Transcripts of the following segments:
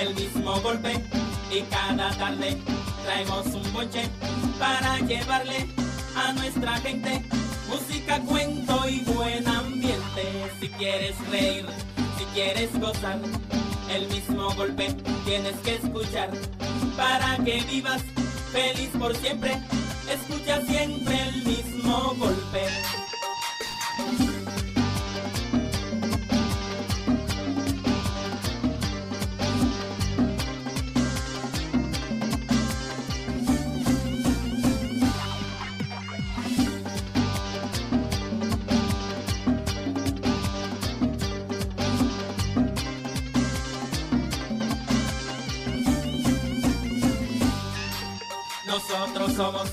el mismo golpe y cada tarde traemos un bonche para llevarle a nuestra gente música, cuento y buen ambiente. Si quieres reír, si quieres gozar, el mismo golpe tienes que escuchar para que vivas feliz por siempre. Escucha siempre el mismo golpe. Somos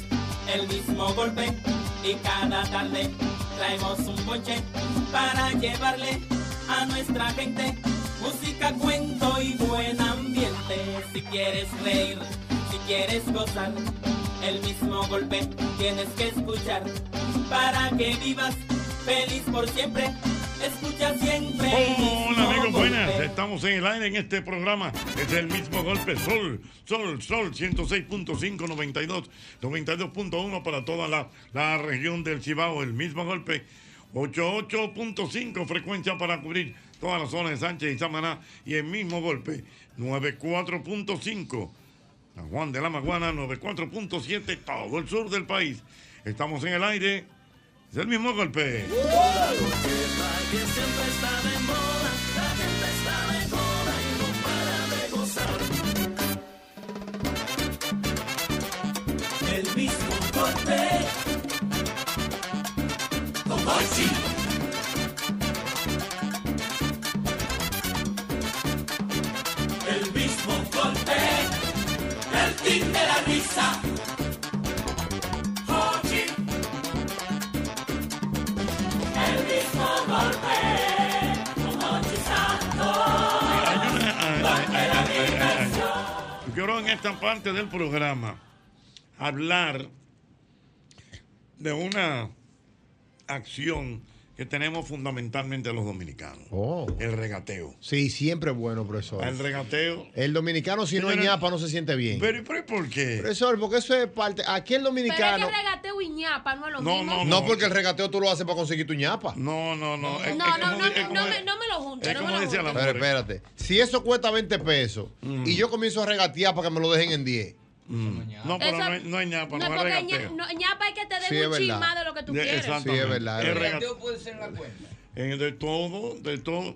el mismo golpe y cada tarde traemos un bonche para llevarle a nuestra gente música, cuento y buen ambiente. Si quieres reír, si quieres gozar, el mismo golpe tienes que escuchar para que vivas feliz por siempre. Escucha siempre. Hola amigos, buenas. Estamos en el aire en este programa. Es el mismo golpe. Sol, Sol, Sol, 106.5, 92, 92.1 para toda la, la región del Cibao. El mismo golpe. 88.5 frecuencia para cubrir toda la zona de Sánchez y Samaná. Y el mismo golpe. 94.5. San Juan de la Maguana, 94.7, todo el sur del país. Estamos en el aire. Es el mismo golpe. Quiero en esta parte del programa hablar de una acción que tenemos fundamentalmente los dominicanos. Oh. El regateo. Sí, siempre es bueno, profesor. El regateo. El dominicano, si no es ñapa, no se siente bien. Pero, pero ¿y por qué? Profesor, porque eso es parte. Aquí el Pero dominicano. es que regateo y ñapa no es lo No, mismo. no, no, porque el regateo tú lo haces para conseguir tu ñapa. No, no, no. No, no, no, no, no me, no me lo junte, no me lo junte. Pero espérate, si eso cuesta 20 pesos y yo comienzo a regatear para que me lo dejen en 10. No, pero Eso- no, hay- no hay ñapa, No, no, hay porque regateo. ña- no, ñapa es que te den Sí, un chin más de lo que tú De- quieres. exactamente. Sí, es verdad, El regateo puede ser en la cuenta. Eh, de todo, de todo.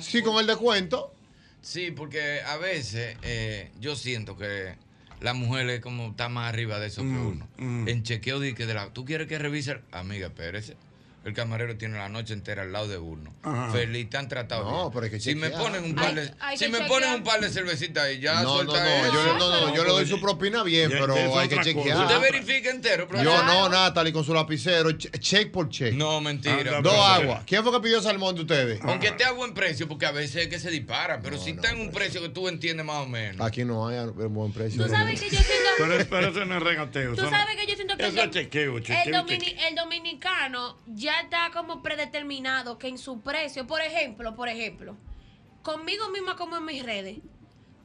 Sí, con el descuento. Sí, porque a veces eh, yo siento que la mujer es como está más arriba de eso que uno. En chequeo de que de la, tú quieres que revise, el- amiga, espérese. El camarero tiene la noche entera al lado de uno. Ajá. Feliz, te han tratado No, bien. pero hay que si me ponen un par de, Hay- hay si me chequear. ponen un par de cervecitas ahí, ya No, no, suelta no, eso. yo, le- no, no, yo le doy su propina bien, pero es hay que chequear. Usted verifica entero, pero Yo no, Natalie, con su lapicero, che- check por check. No, mentira. Dos aguas. ¿Quién fue que pidió salmón de ustedes? Aunque esté a buen precio, porque a veces es que se dispara, pero si está en un precio que tú entiendes más o menos. Aquí no hay a- buen precio. Tú sabes que yo siento. Pero, pero eso no es regateo. Tú sabes que yo siento que Eso el, es chequeo, chequeo. dominicano ya está como predeterminado que en su precio, por ejemplo, por ejemplo, conmigo misma como en mis redes,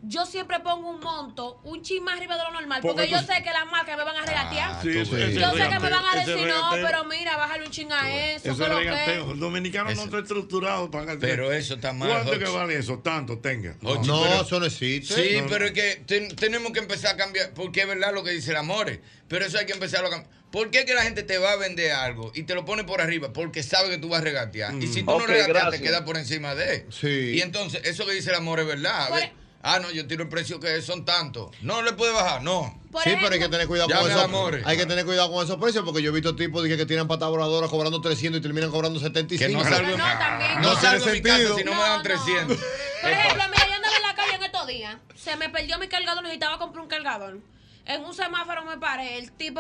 yo siempre pongo un monto, un chin más arriba de lo normal, porque, Porque yo tú- sé que las marcas me van a regatear. Sí, ese- ese yo sé que me van a ese decir, no, pero mira, bájale un chin a eso, Eso que es lo regateo. que. El dominicano no está estructurado para Pero eso está mal, ¿Cuánto que vale eso? Tanto, tenga. No, pero- eso no existe. Sí, No, pero es que ten- tenemos que empezar a cambiar, porque es verdad lo que dice el Amore, pero eso hay que empezar a cambiar. ¿Por qué que la gente te va a vender algo y te lo pone por arriba? Porque sabe que tú vas a regatear. Y si tú Ok, no regateas, gracias. te queda por encima de. Sí. Y entonces, eso que dice el Amore es verdad. A ver, ah, no, yo tiro el precio que son tantos. No le puede bajar, no. Sí, pero hay que tener cuidado con Llame al eso. Amore. Hay que tener cuidado con esos precios porque yo he visto tipos dije, que tiran patas voladoras cobrando 300 y terminan cobrando 75. Que no salgo, No, también. no No salgo de tiene mi casa sentido. si no, me dan 300. Por ejemplo, mira, yo andaba en la calle en estos días día se me perdió mi cargador, necesitaba comprar un cargador. En un semáforo me paré, el tipo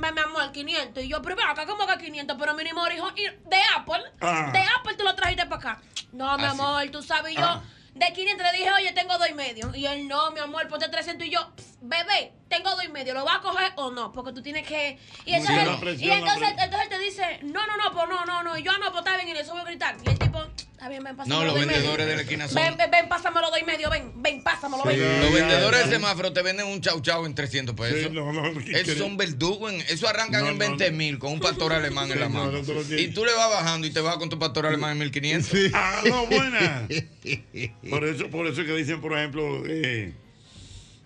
me me amó el 500 y yo, pero ven acá, ¿cómo que 500? Pero mínimo dijo, y de Apple, Ah. de Apple tú lo trajiste para acá. No, mi Ah, amor, tú sabes, yo Ah. De 500 le dije, oye, tengo dos y medio. Y él, no, mi amor, ponte 300 y yo, "Pss, bebé, tengo dos y medio, ¿lo vas a coger o no? Porque tú tienes que... Y entonces, presión, y entonces, entonces él te dice, no, no, no, pues no, no, no. Y yo, ah, no, pues está bien, y le subo a gritar. Y el tipo, está bien, ven, pásamelo No, los vendedores de la esquina son- Ven, ven, ven, pásamelo dos y medio, ven, ven, pásamelo, ven. Los vendedores de semáforo te venden un chau chau en 300 pesos. Sí, no, no, ¿qué Esos son verdugos. en- Eso arrancan No, en no, 20 no. mil con un pastor alemán Sí, en la no, mano. no, y tú le vas bajando y te vas con tu pastor alemán en 1500. Aló, buenas. Por eso, por eso que dicen, por ejemplo, eh,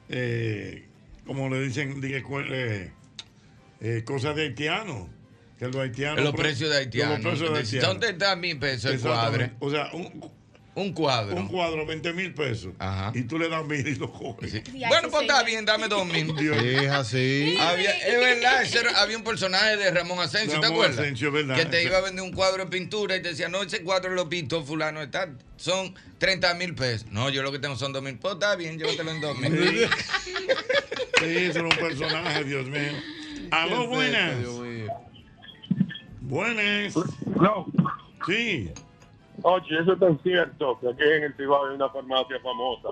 eh, como le dicen, eh, eh, cosas de haitianos. Que los haitianos. Los por- precios de haitianos. Los precios de haitianos. ¿Dónde está mil pesos el cuadro? O sea, un, Un cuadro. un cuadro, 20 mil pesos. Ajá. Y tú le das mil y lo coges. Sí. Y así Bueno, pues está bien, dame dos mil. Es así. Había- es verdad, ese era- había un personaje de Ramón Asensio, ¿te Ramón acuerdas? Asensio, es verdad. Que te iba a vender un cuadro de pintura y te decía, no, ese cuadro lo pintó fulano, está, son 30 mil pesos. No, yo lo que tengo son dos mil. Pues está bien, llévatelo en dos mil. Sí, eso era un personaje, Dios mío. Aló, buenas. Buenas. No, Sí. oye, eso es tan cierto que aquí en el Cibao hay una farmacia famosa.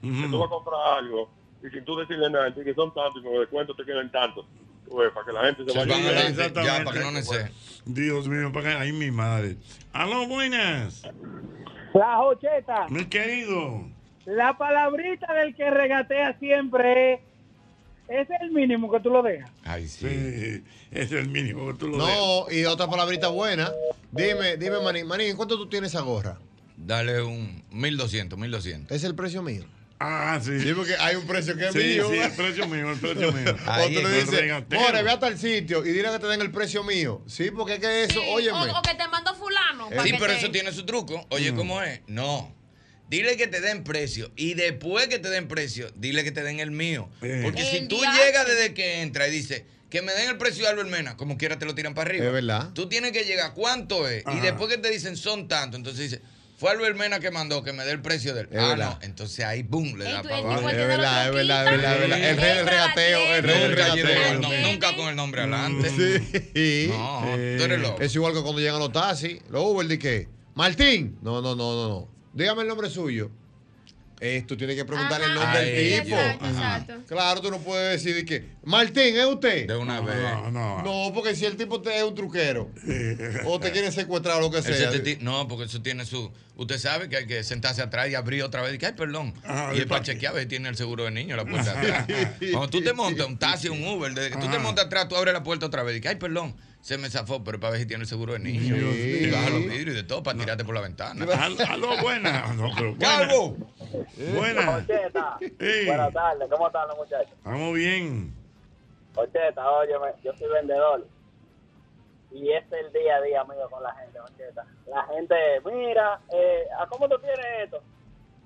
Que tú vas a comprar algo y sin tú decirle nada, que son tantos y con descuento te quedan tantos. Ves, para que la gente se vaya Sí, adelante, exactamente. ya, para que no necesite. Dios mío, para que- ay, mi madre. Aló, buenas. La jocheta, Mi querido. la palabrita del que regatea siempre es, es el mínimo que tú lo dejas. Ay, sí. Sí, ese es el mínimo que tú lo dejas. No, y otra palabrita buena. Dime, dime, Manín, Manín, ¿cuánto tú tienes esa gorra? Dale un 1200, 1200. Es el precio mío. Ah, sí. Sí, porque hay un precio que es Sí, mío. sí, el precio mío, el precio mío. Ahí, Otro le el dice, regateo. more, ve hasta el sitio y dile que te den el precio mío. Sí, porque es que eso, Sí, óyeme. o, o que te mando fulano. pa' Sí, pero te- eso tiene su truco. Oye, ¿cómo es? No. Dile que te den precio. Y después que te den precio, dile que te den el mío. Eh. Porque si tú llegas desde que entra y dices que me den el precio de Albert Mena, como quiera te lo tiran para arriba. Es verdad. Tú tienes que llegar, ¿cuánto es? Ajá. Y después que te dicen son tanto, entonces dices, fue Albert Mena que mandó que me dé el precio del. Es ah, verdad. no. Entonces ahí, boom, le da para abajo. Es verdad, es verdad, es verdad, es verdad. El rey del regateo, el rey del Nunca regateo. llevo- no, Tiene. nunca con el nombre adelante. Sí. No, tú eres loco. Es igual que cuando llegan los taxis, los Uber, ¿de qué? Martín. No, no, no, no, no. Dígame el nombre suyo. Eh, tú tienes que preguntarle el nombre Ay, del tipo. Exacto. Claro, tú no puedes decir de que Martín, ¿es usted? De una vez. No, no. No, porque si el tipo te es un truquero o te quiere secuestrar o lo que Ese sea. te no, porque eso tiene su. Usted sabe que hay que sentarse atrás y abrir otra vez. Y que, ay, perdón. Ajá, y ¿y es pa' para qué? chequear a ver si tiene el seguro de niño la puerta de atrás. Cuando tú te montas un taxi, un Uber, desde que tú te montas atrás, tú abres la puerta otra vez. Y que, ay, perdón, se me zafó, pero para ver si tiene el seguro de niño. Dios y baja los vidrios y de todo para tirarte por la ventana. Al- Aló, buenas. No, pero buenas. ¡Calvo! Buenas. Ocheta, Sí. buenas tardes, ¿cómo están los muchachos? Vamos bien. Ocheta, óyeme, yo soy vendedor. Y este es el día a día mío con la gente, Ocheta. La gente, mira, eh, ¿a cómo tú tienes esto?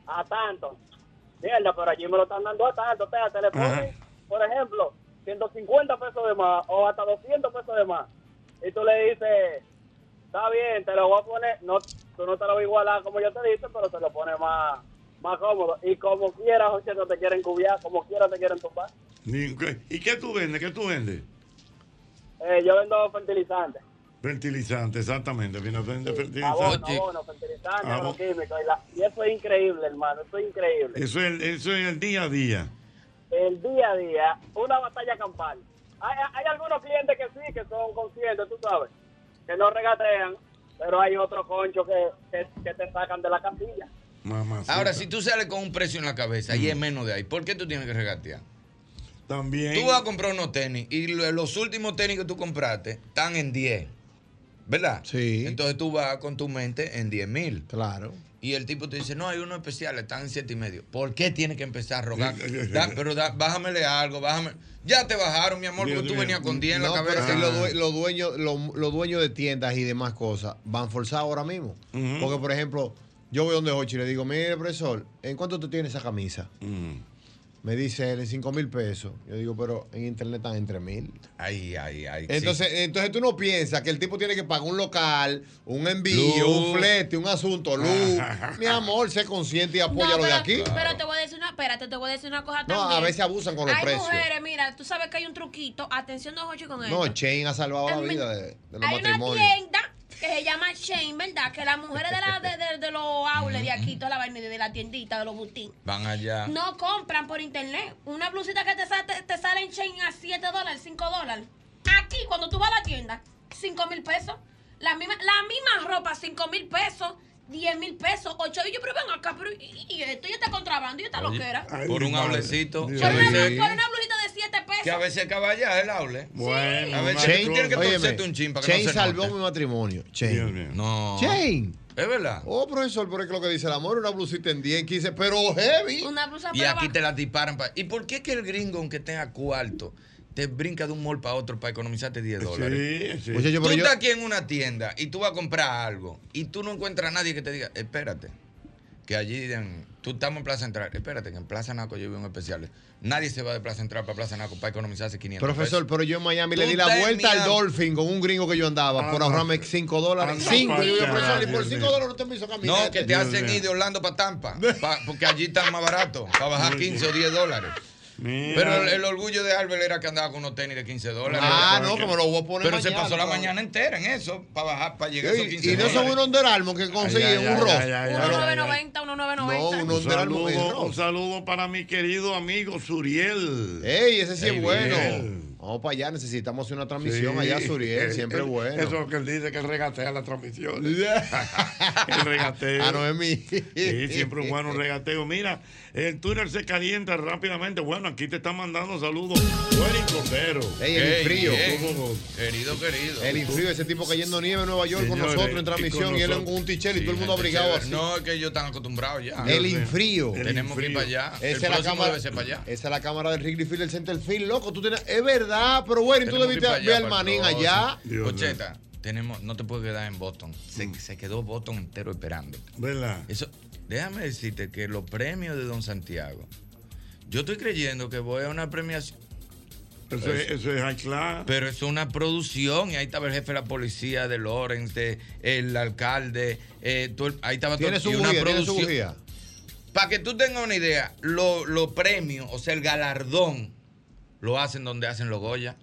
A tanto. Mierda, pero allí me lo están dando a tanto. Te, te le ponen, por ejemplo, 150 pesos de más o hasta 200 pesos de más. Y tú le dices, está bien, te lo voy a poner, no, tú no te lo vas a igualar como yo te dije, pero te lo pones más, más cómodo. Y como quieras, Ocheta, te quieren cubiar, como quieras te quieren tumbar. ¿Y qué tú vendes? ¿Qué tú vendes? Eh, yo vendo fertilizantes. Fertilizante, exactamente. Vender fertilizante. Abono, abono, fertilizantes, Abo- agroquímicos. Y, la- y eso es increíble, hermano. Eso es increíble. Eso es, eso es el día a día. El día a día, una batalla campal. Hay, hay algunos clientes que sí, que son conscientes, tú sabes, que no regatean, pero hay otros conchos que, que, que te sacan de la casilla. Mamá. Ahora, si tú sales con un precio en la cabeza y es menos de ahí, ¿por qué tú tienes que regatear? También. Tú vas a comprar unos tenis y lo- los últimos tenis que tú compraste están en 10. ¿Verdad? Sí. Entonces tú vas con tu mente en 10 mil. Claro. Y el tipo te dice, no, hay unos especiales, están en 7 y medio. ¿Por qué tienes que empezar a rogar? Da- pero da- bájamele algo, bájame. Ya te bajaron, mi amor, porque tú venías con 10 en la pero cabeza. si los, due- los dueños, los, los dueños de tiendas y demás cosas van forzados ahora mismo. Porque, por ejemplo, yo voy donde Hochi y le digo, mire, profesor, ¿en cuánto tú tienes esa camisa? Me dice él en 5 mil pesos. Yo digo, pero en internet están en 3 mil. Ay, ay, ay. sí. Entonces, entonces tú no piensas que el tipo tiene que pagar un local, un envío, Luz. un flete, un asunto, luz. Mi amor, sé consciente y apoya No, lo de aquí. pero te voy a decir una. espérate, te voy a decir una cosa No, también. a veces abusan con los hay precios. mujeres, mira, tú sabes que hay un truquito. Atención, don Jochi, con esto. No, Chain ha salvado la vida de, de los Hay una tienda que se llama Shane, ¿verdad? Que las mujeres de, la, de, de- de los outlets de aquí, toda la vaina de la tiendita, de los boutiques, Van allá. no compran por internet. Una blusita que te, te, te sale en Shane a 7 dólares, 5 dólares. Aquí, cuando tú vas a la tienda, 5 mil pesos. La misma, la misma ropa, 5 mil pesos. 10 mil pesos, 8 y yo, pero ven acá, pero y, y esto ya está contrabando y esta Oye, loquera. por un hablecito. Por una, por una blusita de 7 pesos. Que a veces acaba allá el aule. Bueno, A veces una tú tienes que cosa. torcerte un chin para que Chain no se salvó note. mi matrimonio. Chain. No. Chain. Es verdad. Oh, profesor, pero es que lo que dice el amor, una blusita en 10, 15, pero heavy. Una blusa Y aquí te la disparan. pa- ¿Y por qué que el gringo, aunque tenga cuarto, te brinca de un mall para otro para economizarte 10 dólares? Sí, sí. Tú yo- estás aquí en una tienda y tú vas a comprar algo y tú no encuentras a nadie que te diga, espérate, que allí en- tú estamos en Plaza Central, espérate, que en Plaza Naco yo vi un especial. Nadie se va de Plaza Central para Plaza Naco para economizarse 500 Profesor, pesos. pero yo en Miami le di la vuelta al. Dolphin con un gringo que yo andaba por Ah, ahorrarme 5 dólares. anda 5. pa' Y yo, profesor, y por Dios 5 mío. dólares usted me hizo caminar. No, que te Dios hacen ir de Orlando para Tampa, pa- porque allí está más barato, para bajar 15 o 10 dólares. Mira. Pero el, el orgullo de Albert era que andaba con unos tenis de 15 dólares. Ah, no, que me lo voy a poner Pero se pasó la mañana entera en eso, para bajar, para llegar a esos Y, 15 y no dólares. son unos Under Armour que conseguí Ay, en ay, un rojo. ay, ay, Uno ay, Pero- 990, uno 990. No, Un en saludo, un saludo para mi querido amigo Suriel. Ey, ese sí Ey, es bueno. bien. Vamos para allá, necesitamos hacer una transmisión Sí. allá, Suriel, siempre bueno. Eso es lo que él dice, que él regatea la transmisión. el regateo. Ah, no es mí. Sí, siempre es bueno un regateo. Mira, el Twitter se calienta rápidamente. Bueno, aquí te están mandando saludos. Buen Cordero. Ey, el frío. Querido, querido. El infrío, ese tipo cayendo nieve en Nueva York con nosotros en y transmisión y él en un tichel y Sí, todo el mundo abrigado así. No, es que ellos están acostumbrados ya. El infrío. El Tenemos que ir para allá. Esa el es la cámara. debe ser para allá. Esa es la cámara del Wrigley Field, del Center Field, loco. Tú tienes, es verdad, pero bueno, y tú debiste ver al manín allá. Cocheta, tenemos, no te puedes quedar en Boston. Se, se quedó Boston entero esperando. ¿Verdad? Eso, déjame decirte que los premios de Don Santiago, yo estoy creyendo que voy a una premiación, Eso, es, eso es high class. pero es una producción y ahí estaba el jefe de la policía de de- el alcalde, eh, todo ahí estaba todo su y una bujía, tiene su producción. Para que tú tengas una idea, los los premios, o sea, el galardón, lo hacen donde hacen los Goya.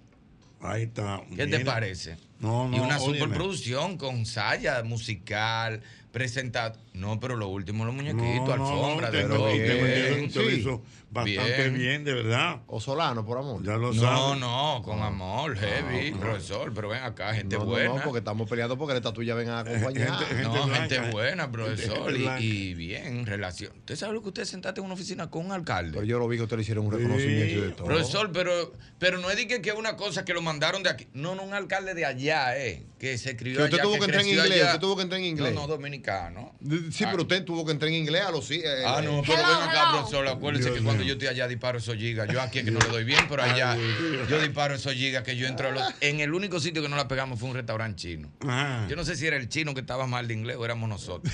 Ahí está. ¿Qué te parece? No, no, y una óyeme. superproducción con saya musical, presentado. No, pero lo último, los muñequitos, No, alfombra, de sí. Bastante Bien. bien. de verdad. O Solano, por amor. Ya lo No, sabes. no, con amor, heavy, profesor, pero ven acá, gente no, no, buena. no, porque estamos peleando porque esta tuya vengan a acompañar. Gente- gente No, blanca, gente eh. buena, profesor, Gente y, bien, relación. ¿Usted sabe lo que usted sentaste en una oficina con un alcalde? Pero yo lo vi que usted le hicieron un reconocimiento y de todo. Profesor, pero, pero no es de que que una cosa que lo mandaron de aquí. No, no, un alcalde de allá, eh, que se escribió Que usted allá, tuvo que entrar en inglés, allá. usted tuvo que entrar en inglés. No, no, dominicano. Sí, pero usted tuvo que entrar en inglés a los sí. eh, Ah, eh, no, pero ven acá, profesor. Acuérdese que cuando yo estoy allá disparo esos gigas. Yo aquí es que no le doy bien, pero allá yo disparo esos gigas que yo entro a los. En el único sitio que no la pegamos fue un restaurante chino. Ajá. Yo no sé si era el chino que estaba mal de inglés o éramos nosotros.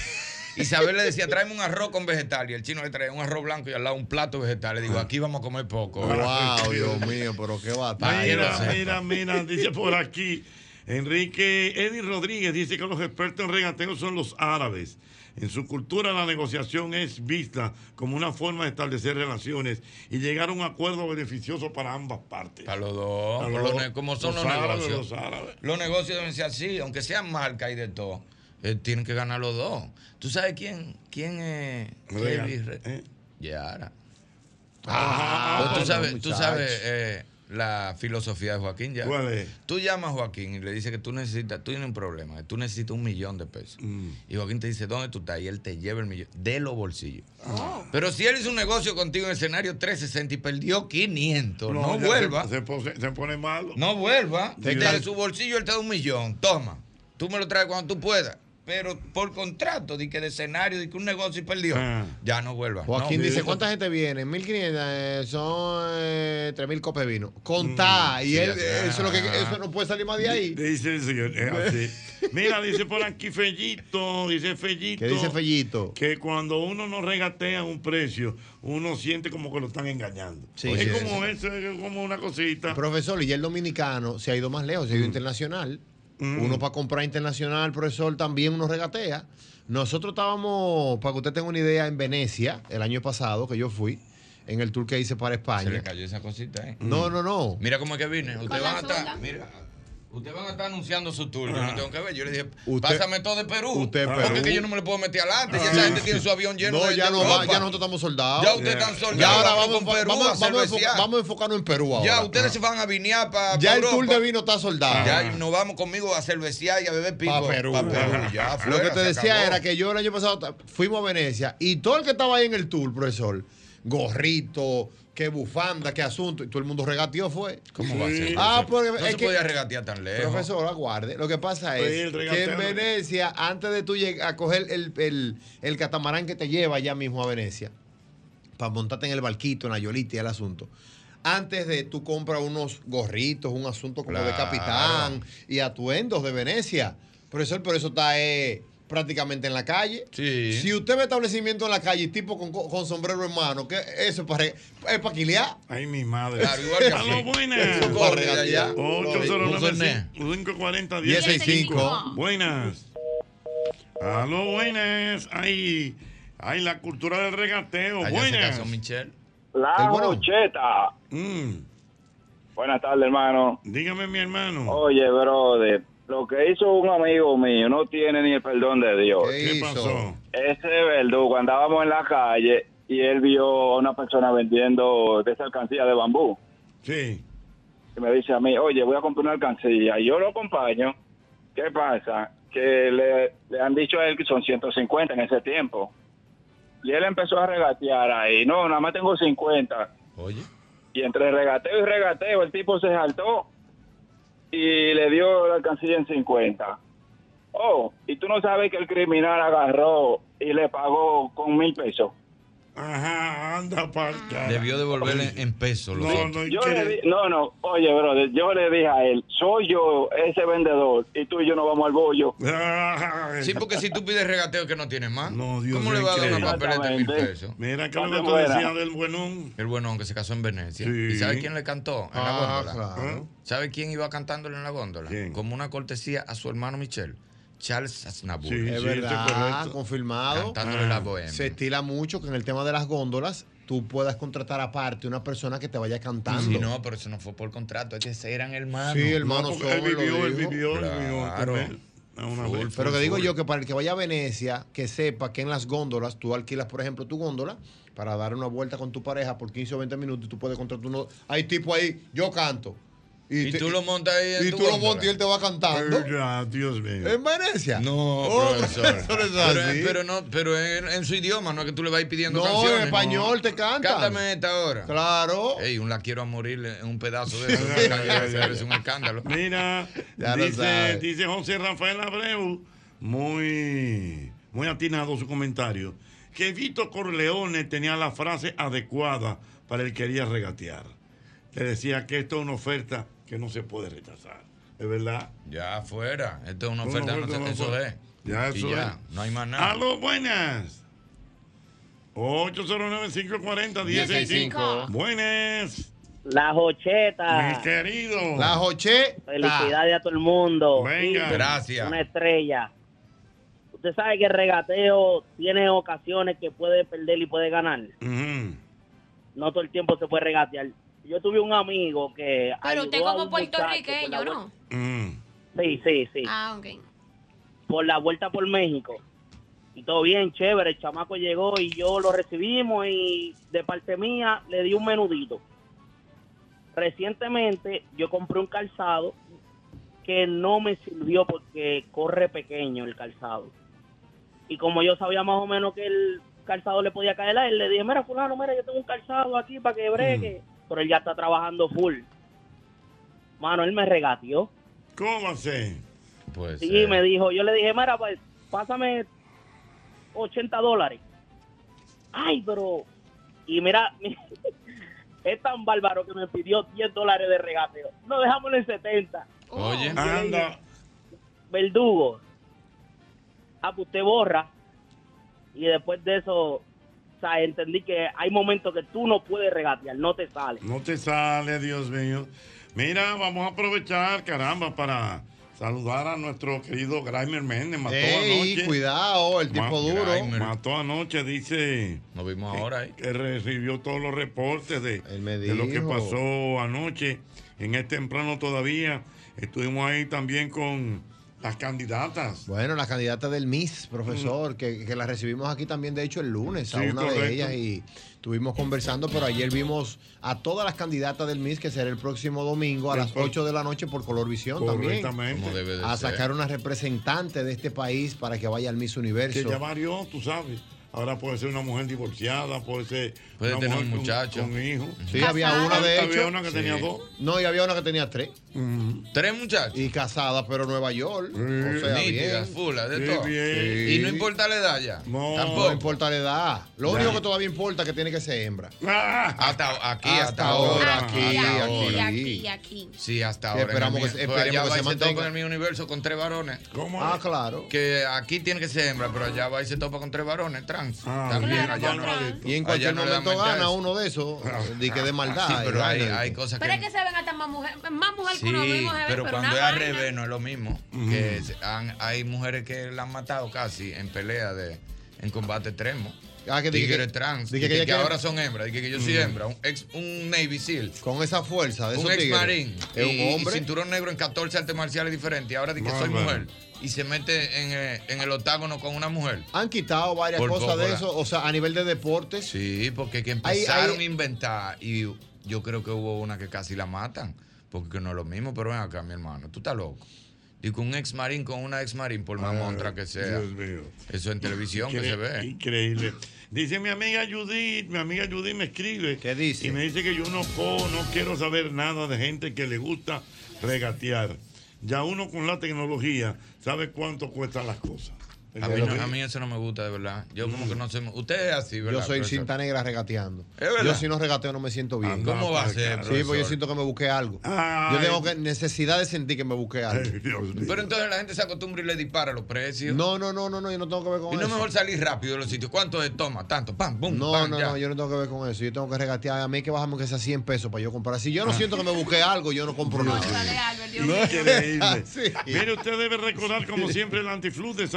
Isabel le decía, tráeme un arroz con vegetal. Y el chino le traía un arroz blanco y al lado un plato vegetal. Le digo, aquí vamos a comer poco. Wow, Dios mío, pero qué batalla. Mira, mira, mira, dice por aquí. Enrique Eddie Rodríguez dice que los expertos en regateo son los árabes. En su cultura la negociación es vista como una forma de establecer relaciones y llegar a un acuerdo beneficioso para ambas partes. Para los dos, Para los- como son los, los árabes, negocios. los árabes. Los negocios deben ser así, aunque sean marca y de todo. eh, tienen que ganar los dos. ¿Tú sabes quién, quién es Re- ¿eh? Yara? Ah, Pues tú sabes, tú sabes eh, la filosofía de Joaquín ya. ¿Cuál es? Tú llamas a Joaquín y le dices que tú necesitas, tú tienes un problema, que tú necesitas un millón de pesos. Mm. Y Joaquín te dice, ¿dónde tú estás? Y él te lleva el millón de los bolsillos. Ah. Pero si él hizo un negocio contigo en el escenario 360 y perdió 500, no, vuelva. Se, se pone- se pone malo. No vuelva. De su bolsillo él te da un millón. Toma. Tú me lo traes cuando tú puedas. Pero por contrato, de que de escenario, de que un negocio y perdió, Ah. ya no vuelva. Joaquín No, dice. ¿cuánta gente viene? 1500, eh, son eh, 3000 copes de vino. Contá. y sí, él, eh, eso, es lo que, eso no puede salir más de ahí. Dice el señor, es así. Mira, dice por aquí Fellito, dice Fellito. ¿Qué dice Fellito? Que cuando uno no regatea un precio, uno siente como que lo están engañando. Sí, es sí, como eso, es como una cosita. Profesor, y el dominicano se ha ido más lejos, se ha ido internacional. Mm. Uno para comprar internacional, profesor, también uno regatea. Nosotros estábamos, para que usted tenga una idea, en Venecia el año pasado que yo fui. en el tour que hice para Se le España. cayó esa cosita, ¿eh? No, no, no. Mira cómo es que vine. Ustedes van a estar, mira, ustedes van a estar anunciando su tour. Yo no tengo que ver. Yo le dije, Usted- pásame todo de Perú. usted Porque Perú. es que yo no me le puedo meter adelante. Si esa gente tiene su avión lleno No, de ya de no va, Europa. ya nosotros estamos soldados. Ya ustedes están soldados. Ya ahora vamos, con Perú vamos, a vamos, enfocar- vamos a enfocarnos en Perú ahora. Ya ustedes se van a vinear para Ya el tour de vino está soldado. Ya nos vamos conmigo a cervecear y a beber pico. Pa' Perú. Pa' Perú. Ya, Lo fuera, que te decía acabó. era que yo el año pasado fuimos a Venecia y todo el que estaba ahí en el tour, profesor, gorrito, que bufanda, qué asunto, y todo el mundo regateó fue. ¿Cómo va a ser? Ah, profesor? porque no es se que- podía regatear tan lejos. Profesor, aguarde. Lo que pasa es que en Venecia, antes de tú llegar a coger el, el- el catamarán que te lleva allá mismo a Venecia, para montarte en el barquito, en la yolita y el asunto, antes de tú compras unos gorritos, un asunto como de capitán y atuendos de Venecia. Profesor, por eso está eh, prácticamente en la calle. Sí. Si usted ve establecimiento en la calle, tipo con, con sombrero en mano, que eso es para, es para quilear. Ay, mi madre. Claro, igual que Aló, aquí. buenas. Corre de allá. 809-540-1065. 1065. Buenas. Aló, buenas. Ay, ay, la cultura del regateo. Allá buenas. casó Michelle. La. Jocheta. Mm, Buenas tardes, hermano. dígame, mi hermano. Oye, brother, lo que hizo un amigo mío no tiene ni el perdón de Dios. ¿Qué pasó? Ese verdugo, andábamos en la calle y él vio a una persona vendiendo de esa alcancía de bambú. Sí. Y me dice a mí, oye, voy a comprar una alcancía. Y yo lo acompaño. ¿Qué pasa? Que le, le han dicho a él que son 150 en ese tiempo. Y él empezó a regatear ahí. No, nada más tengo 50. Oye. Y entre regateo y regateo, el tipo se saltó y le dio la alcancía en 50. Oh, y tú no sabes que el criminal agarró y le pagó con mil pesos. Ajá, anda para Debió devolverle en pesos los No, no, Yo ¿qué? le di- no, no, oye, brother, yo le dije a él, soy yo ese vendedor y tú y yo no vamos al bollo. Ay, Sí, porque si tú pides regateo que no tienes más, No, Dios ¿cómo le mío, va a dar una papeleta de mil pesos? Mira, ¿qué es lo que decías del buenón? El buenón que se casó en Venecia. Sí. ¿Y sabe quién le cantó en la Ah, góndola? claro. ¿Sabe quién iba cantándole en la góndola? ¿Quién? Como una cortesía a su hermano Michel, Charles Aznavour. Sí. Es sí, verdad, correcto. confirmado. Cantándole Ah. la bohemia. Se estila mucho que en el tema de las góndolas tú puedas contratar aparte una persona que te vaya cantando. Sí, no, pero eso no fue por contrato, es que se eran hermanos. Sí, No, hermanos porque él vivió, él vivió, él vivió Claro. él. a Una Full. Pero que digo full. yo que para el que vaya a Venecia, que sepa que en las góndolas tú alquilas, por ejemplo, tu góndola para dar una vuelta con tu pareja por 15 o 20 minutos y tú puedes contratar uno. Hay tipo ahí, yo canto. Y te- tú lo montas ahí en y tu tú lo montas y él te va cantando. Ya, Dios mío. ¿En Venecia? No, Oh, profesor. profesor, es pero, así. pero no, pero en, en su idioma, no es que tú le vas a ir pidiendo No, canciones. en español te cantan. Cántame esta hora. Claro. Ey, un la quiero a morir en un pedazo de eso. es un escándalo. Mira, Ya dice, dice José Rafael Abreu, muy, muy atinado su comentario, que Vito Corleone tenía la frase adecuada para el que quería regatear. Le decía que esto es una oferta que no se puede rechazar. ¿Es verdad? Ya afuera. Esto es una oferta, no se- una eso es. Ya, Y eso ya, es. no hay más nada. Aló, buenas. 809-540-165. Buenas, La mi Jocheta. querido. La Joche. Felicidades a todo el mundo. Venga. Gracias. Una estrella. Usted sabe que el regateo tiene ocasiones que puede perder y puede ganar. No todo el tiempo se puede regatear. Yo tuve un amigo que. Pero usted ayudó a como puertorriqueño, ¿no? Mm. Sí, sí, sí. Ah, ok. Por la vuelta por México. Y todo bien, chévere. El chamaco llegó y yo lo recibimos y de parte mía le di un menudito. Recientemente yo compré un calzado que no me sirvió porque corre pequeño el calzado. Y como yo sabía más o menos que el calzado le podía caer a él, le dije, mira fulano, mira, yo tengo un calzado aquí para que bregue. Pero él ya está trabajando full. Mano, él me regateó. ¿Cómo va a ser? Pues, Sí, eh, me dijo, yo le dije, mira, pues, pásame 80 dólares. Ay, pero... Y mira, es tan bárbaro que me pidió 10 dólares de regateo. No, dejámoslo en 70. Oye. Anda. Verdugo. Ah, pues usted borra. Y después de eso, o sea, entendí que hay momentos que tú no puedes regatear, no te sale. No te sale, Dios mío. Mira, vamos a aprovechar, caramba, para saludar a nuestro querido Graimer Méndez. Mató Ey, anoche. cuidado, el tipo duro. Graimer. Mató anoche, dice. Nos vimos ahora. Que recibió todos los reportes de, de lo que pasó anoche. En este temprano todavía. Estuvimos ahí también con las candidatas. Bueno, la candidata del MIS, profesor, que, que la recibimos aquí también, de hecho, el lunes, a Sí, una de ellas y estuvimos conversando, pero ayer vimos a todas las candidatas del MIS, que será el próximo domingo a las 8 de la noche por Colorvisión también. Debe de A ser. sacar una representante de este país para que vaya al Miss Universo. Que ya varió, tú sabes. Ahora puede ser una mujer divorciada, puede ser. Puede una tener mujer un con- muchacho. Con, hijos. Sí, había una de hecho. Había una que tenía dos. No, y había una que tenía tres. Tres muchachos. Y casada, pero Nueva York. O sea, Nítidas, bien. fulas, de Sí, todo. bien. Y no importa la edad ya. No, No importa la edad. Lo Ya. único que todavía importa es que tiene que ser hembra. Hasta aquí, hasta, Hasta ahora. ahora, aquí, hasta aquí, ahora. aquí, aquí. Sí, hasta Sí, ahora. esperamos que- esperemos allá que va se mantenga. topa en el mío universo con tres varones. ¿Cómo? Ah, claro. Que aquí tiene que ser hembra, pero allá va y se topa con tres varones trans. Ah, También claro, allá no. trans. Y en cualquier no momento gana eso. uno de esos, de que de maldad. Sí, pero hay, cosas Pero que. es que se ven hasta más mujer, más mujer que Sí, pero cuando es al revés no es lo mismo. Que han- hay mujeres que la han matado casi en pelea de en combate extremo. Ah, que dije Tigres que- trans. dije que que, que ahora son hembras. Dije que yo soy Mm. hembra. Un, ex, un Navy SEAL. Con esa fuerza de un esos ex marín. Es un y hombre. cinturón negro en 14 artes marciales diferentes. Y ahora di que soy mujer. Y se mete en, eh, en el octágono con una mujer. Han quitado varias Por cosas de eso, o sea, a nivel de deportes. Sí, porque que Hay- empezaron hay- a inventar. Y yo creo que hubo una que casi la matan. Porque que no es lo mismo. Pero ven acá, mi hermano. Tú estás loco. Digo, un ex marín con una ex marín, por más montra que sea. Dios mío. Eso en televisión que se ve. Increíble. Dice mi amiga Judith, mi amiga Judith me escribe. ¿Qué dice? Y me dice que yo no, no quiero saber nada de gente que le gusta regatear. Ya uno con la tecnología sabe cuánto cuestan las cosas. A mí, no- a mí eso no me gusta, de verdad. Yo como que no sé. Usted es así, ¿verdad? Yo soy profesor? cinta negra regateando. ¿Es verdad? Yo si no regateo no me siento bien. Ah, ¿Cómo va a ser, Sí, porque profesor? yo siento que me busqué algo. Ay. Yo tengo que necesidad de sentir que me busqué algo. Ay, Dios mío. Pero entonces la gente se acostumbra y le dispara los precios. No, no, no, no, no, yo no tengo que ver con Y no es eso. mejor salir rápido de los sitios. ¿Cuánto es? Toma, tanto, pam, pum, No, pam, no, ya. no, yo no tengo que ver con eso. Yo tengo que regatear. A mí hay que bajarme que sea 100 pesos para yo comprar. Si yo Ah. no siento que me busqué algo, yo no compro nada. Dale, Albert, Dios. Increíble. Sí. Mire, usted debe recordar, como siempre, el antifluz de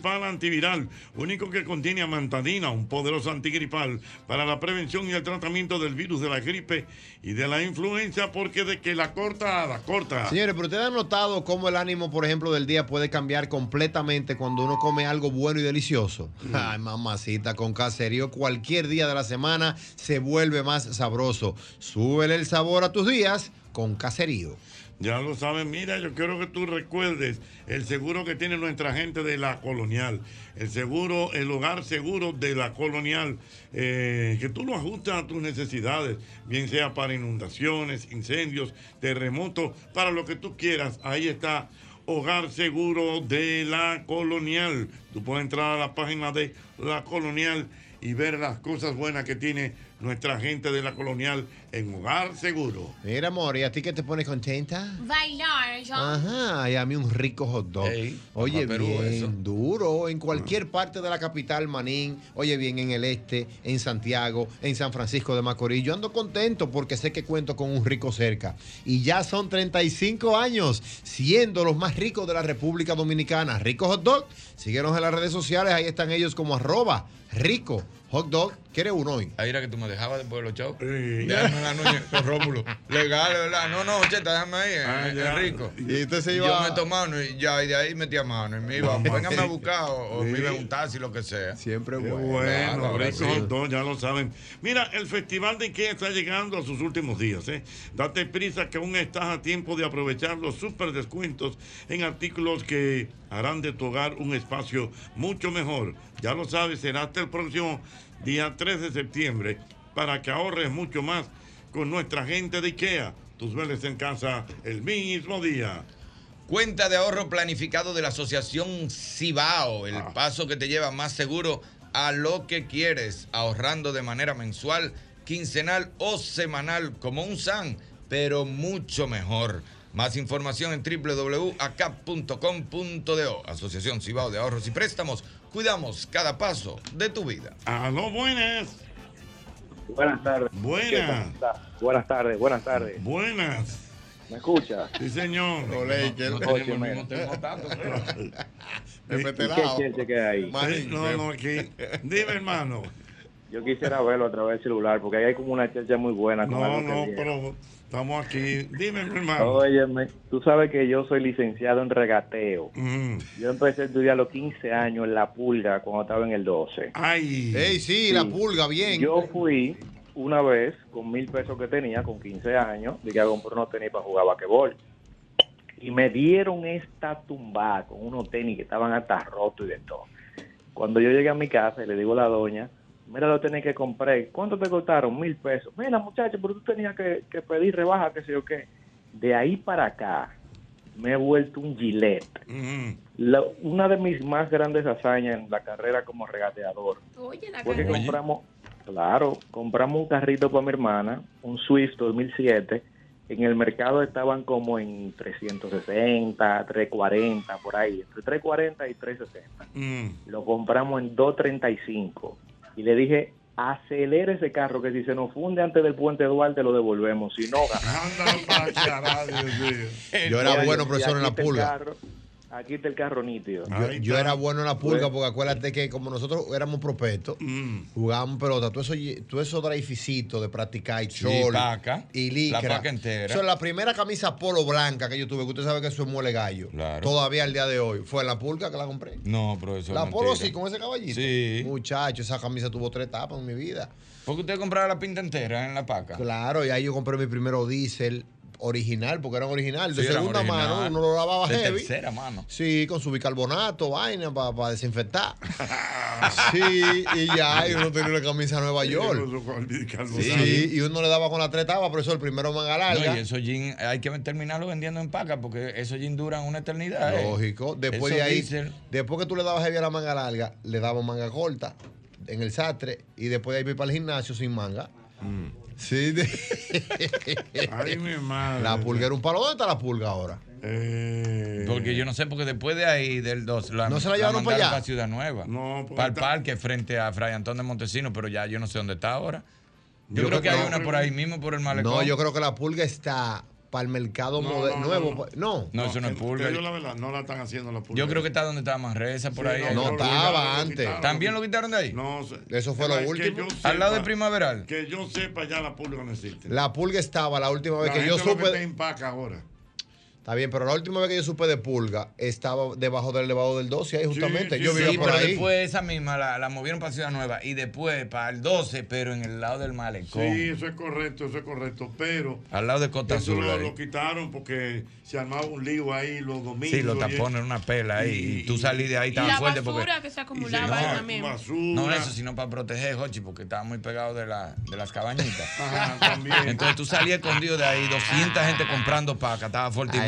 antigripal antiviral, único que contiene amantadina, un poderoso antigripal para la prevención y el tratamiento del virus de la gripe y de la influenza, porque de que la corta, la corta. Señores, pero ustedes han notado cómo el ánimo, por ejemplo, del día puede cambiar completamente cuando uno come algo bueno y delicioso. Ay, mamacita, con caserío cualquier día de la semana se vuelve más sabroso. Súbele el sabor a tus días con caserío. Ya lo saben, mira, yo quiero que tú recuerdes el seguro que tiene nuestra gente de la colonial. El seguro, el hogar seguro de la colonial, eh, que tú lo ajustas a tus necesidades, bien sea para inundaciones, incendios, terremotos, para lo que tú quieras. Ahí está Hogar Seguro de la Colonial. Tú puedes entrar a la página de la Colonial y ver las cosas buenas que tiene nuestra gente de la Colonial en Hogar Seguro. Mira, amor, ¿y a ti qué te pone contenta? Bailar, John. Ajá, y a mí un rico hot dog. Ey, oye, Perú, bien, eso. duro, en cualquier parte de la capital, Manín, oye, bien, en el este, en Santiago, en San Francisco de Macorís. Yo ando contento porque sé que cuento con un rico cerca. Y ya son 35 años siendo los más ricos de la República Dominicana. Rico Hot Dog, síguenos en las redes sociales, ahí están ellos como arroba rico hot dog. ¿Quieres uno hoy? Ahí era que tú me dejabas después de los shows. Sí. Déjame la noche con Rómulo. Legal, ¿verdad? No, no, cheta, déjame ahí, Ah, es rico. Y usted se Yo iba... meto mano y ya, y de ahí metía mano. Y me iba, véngame a buscar o, o me iba a un taxi, lo que sea. Siempre Qué bueno. bueno, rico ya lo saben. Mira, el Festival de IKEA está llegando a sus últimos días. ¿eh? Date prisa que aún estás a tiempo de aprovechar los super descuentos en artículos que harán de tu hogar un espacio mucho mejor. Ya lo sabes, será hasta el próximo día 3 de septiembre para que ahorres mucho más con nuestra gente de IKEA. Tus veles en casa el mismo día. Cuenta de ahorro planificado de la Asociación Cibao, el Ah. paso que te lleva más seguro a lo que quieres, ahorrando de manera mensual, quincenal o semanal como un SAN, pero mucho mejor. Más información en www.acap.com.do. Asociación Cibao de Ahorros y Préstamos. Cuidamos cada paso de tu vida. Aló, buenas. Buenas tardes. Buenas. Buenas tardes, buenas tardes. Buenas. ¿Me escucha? Sí, señor. No, Laker. No tenemos el mismo tanto. Pepe ¿Y Telao. qué cheche que hay? Sí, No, no, aquí. Dime, hermano. Yo quisiera verlo a través del celular porque ahí hay como una checha muy buena. con No, no, pero estamos aquí. Dime, mi hermano. Óyeme, tú sabes que yo soy licenciado en regateo. Mm. Yo empecé a estudiar a los 15 años en La Pulga cuando estaba en el 12. Ay. Ey, sí, la pulga, bien. Yo fui una vez con mil pesos que tenía, con 15 años, de que a comprar unos tenis para jugar basquetbol. Y me dieron esta tumbada con unos tenis que estaban hasta rotos y de todo. Cuando yo llegué a mi casa y le digo a la doña, mira los tenis que compré, ¿cuánto te costaron? Mil pesos. Mira, muchacho, pero tú tenías que, que pedir rebaja, que sé yo qué. De ahí para acá, me he vuelto un gilet. Mm. La- una de mis más grandes hazañas en la carrera como regateador Oye, la porque compramos, claro, compramos un carrito para mi hermana, un Swift 2007. En el mercado estaban como en 360, 340, por ahí, entre 340 y 360. Mm. Lo compramos en 235. Y le dije, acelere ese carro, que si se nos funde antes del puente Duarte lo devolvemos. Si no. Yo era bueno, profesor, en la pulga. carro- Aquí está el carro nítido. Yo, yo era bueno en la pulga porque acuérdate que como nosotros éramos prospectos, Mm. jugábamos pelota, todo eso, todo eso drificito de practicar y chol paca. y licra. La paca entera. Eso, la primera camisa polo blanca que yo tuve, que usted sabe que eso es muele gallo. Claro. Todavía al día de hoy. Fue en la pulga que la compré. No, profesor. la polo mentira. sí, con ese caballito. Sí. Muchacho, esa camisa tuvo tres etapas en mi vida. Porque usted compraba la pinta entera en la paca. Claro, y ahí yo compré mi primero diésel original, porque eran original, de Sí, eran segunda original. mano, uno lo lavaba De heavy. tercera mano. Sí, con su bicarbonato, vaina para desinfectar. sí, y ya, y uno tenía una camisa de Nueva York. Sí, y uno le daba con la tres tabas, por eso el primero manga larga. No, y esos jeans hay que terminarlo vendiendo en paca porque esos jeans duran una eternidad. ¿eh? Lógico. Después de ahí, después que tú le dabas heavy a la manga larga, le dabas manga corta en el sastre y después de ahí voy para el gimnasio sin manga. Sí. de- Ay, mi madre. La pulga era un palo. ¿Dónde está la pulga ahora? Porque yo no sé, porque después de ahí, del 2, la, ¿No se la llevaron para allá? Ciudad Nueva. No, porque Para el está- parque frente a Fray Antón de Montesino, pero ya yo no sé dónde está ahora. Yo, Yo creo creo que que hay no. una por ahí mismo, por el malecón. No, yo creo que la pulga está para el mercado No, nuevo. no. pues, No. No, eso no es Te pulga. digo la verdad, no la están haciendo la pulga. Yo creo que está donde estaba Manresa, por Sí, ahí. no, lo estaba lo antes. ¿También lo quitaron de ahí? No sé. Eso fue lo último. yo Al lado de Primaveral. Que yo sepa, ya la pulga no existe. La pulga estaba la última vez La que yo gente lo que está supe. en paca ahora. Está bien, pero la última vez que yo supe de pulga estaba debajo del elevado del 12, ahí justamente. sí, yo sí, vivía Sí, por pero ahí. después esa misma la, la movieron para Ciudad Nueva y después para el 12, pero en el lado del malecón. Sí, eso es correcto, eso es correcto. Pero Al lado de Costa eso Azul. lo, lo quitaron porque se armaba un lío ahí los domingos. Sí, los y- tapones, una pela ahí. Y, tú salís de ahí Y tan la fuerte basura porque. que se y acumulaba ahí no, también. basura. No eso, sino para proteger, Jochi, porque estaba muy pegado de, la, de las cabañitas. Ajá, también. Entonces tú salías escondido de ahí, 200 gente comprando paca, estaba fuerte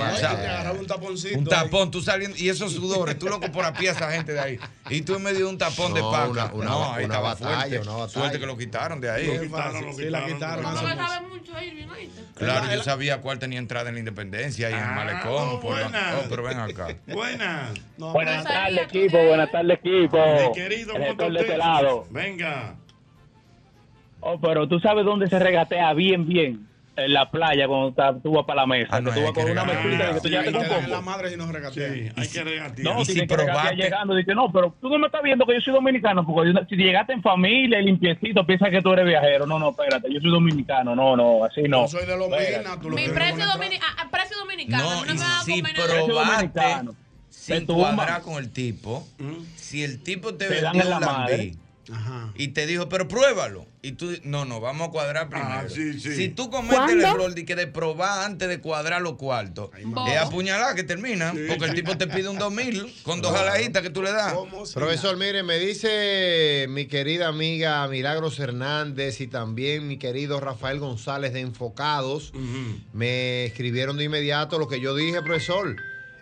un taponcito. Un tapón, tú saliendo, y esos sudores, tú loco por a pie a esa gente de ahí. Y tú en medio de un tapón de No, paca. una- una- no, ahí una estaba batalla, fuerte. una batalla. Suerte que lo quitaron de ahí. Lo quitaron, lo Sí, la quitaron. quitaron. No eso me fue. sabe mucho Irving, ¿oíste? Claro, yo sabía cuál tenía entrada en la independencia y en el Ah, malecón. por la- buena. oh, pero ven acá. Buenas. No, Buenas No tardes, equipo. usted- Buenas tardes, equipo. Mi querido, El ¿cómo está gestor de este lado. Venga. Oh, pero tú sabes dónde se regatea bien, bien. En la playa, cuando está- tú vas para la mesa. Ah, no, que tú vas que con una mesita y que tú Sí, con dan la madre si nos Sí, regatean. hay que regatear. No, Y si probaste- llegando, dice, no, pero tú no me estás viendo que yo soy dominicano, porque yo- si llegaste en familia y limpiecito, piensas que tú eres viajero. No, no, espérate, yo soy dominicano. No, no, así no. Yo soy de. Minas, tú lo Mi precio, domini- ah, ah, precio dominicano. No, a no y me va a si probaste sin cuadrar con el tipo, si el tipo te, vendió en la madre. Ajá. y te dijo, pero pruébalo. Y tú, no, no, vamos a cuadrar primero. Ah, sí, sí. Si tú cometes el error de que de probar antes de cuadrar los cuartos, es apuñalar que termina, porque el tipo te pide un 2000 con dos jaladitas que tú le das. ¿Cómo si Profesor, mire, me dice mi querida amiga Milagros Hernández y también mi querido Rafael González de Enfocados. Me escribieron de inmediato lo que yo dije, profesor.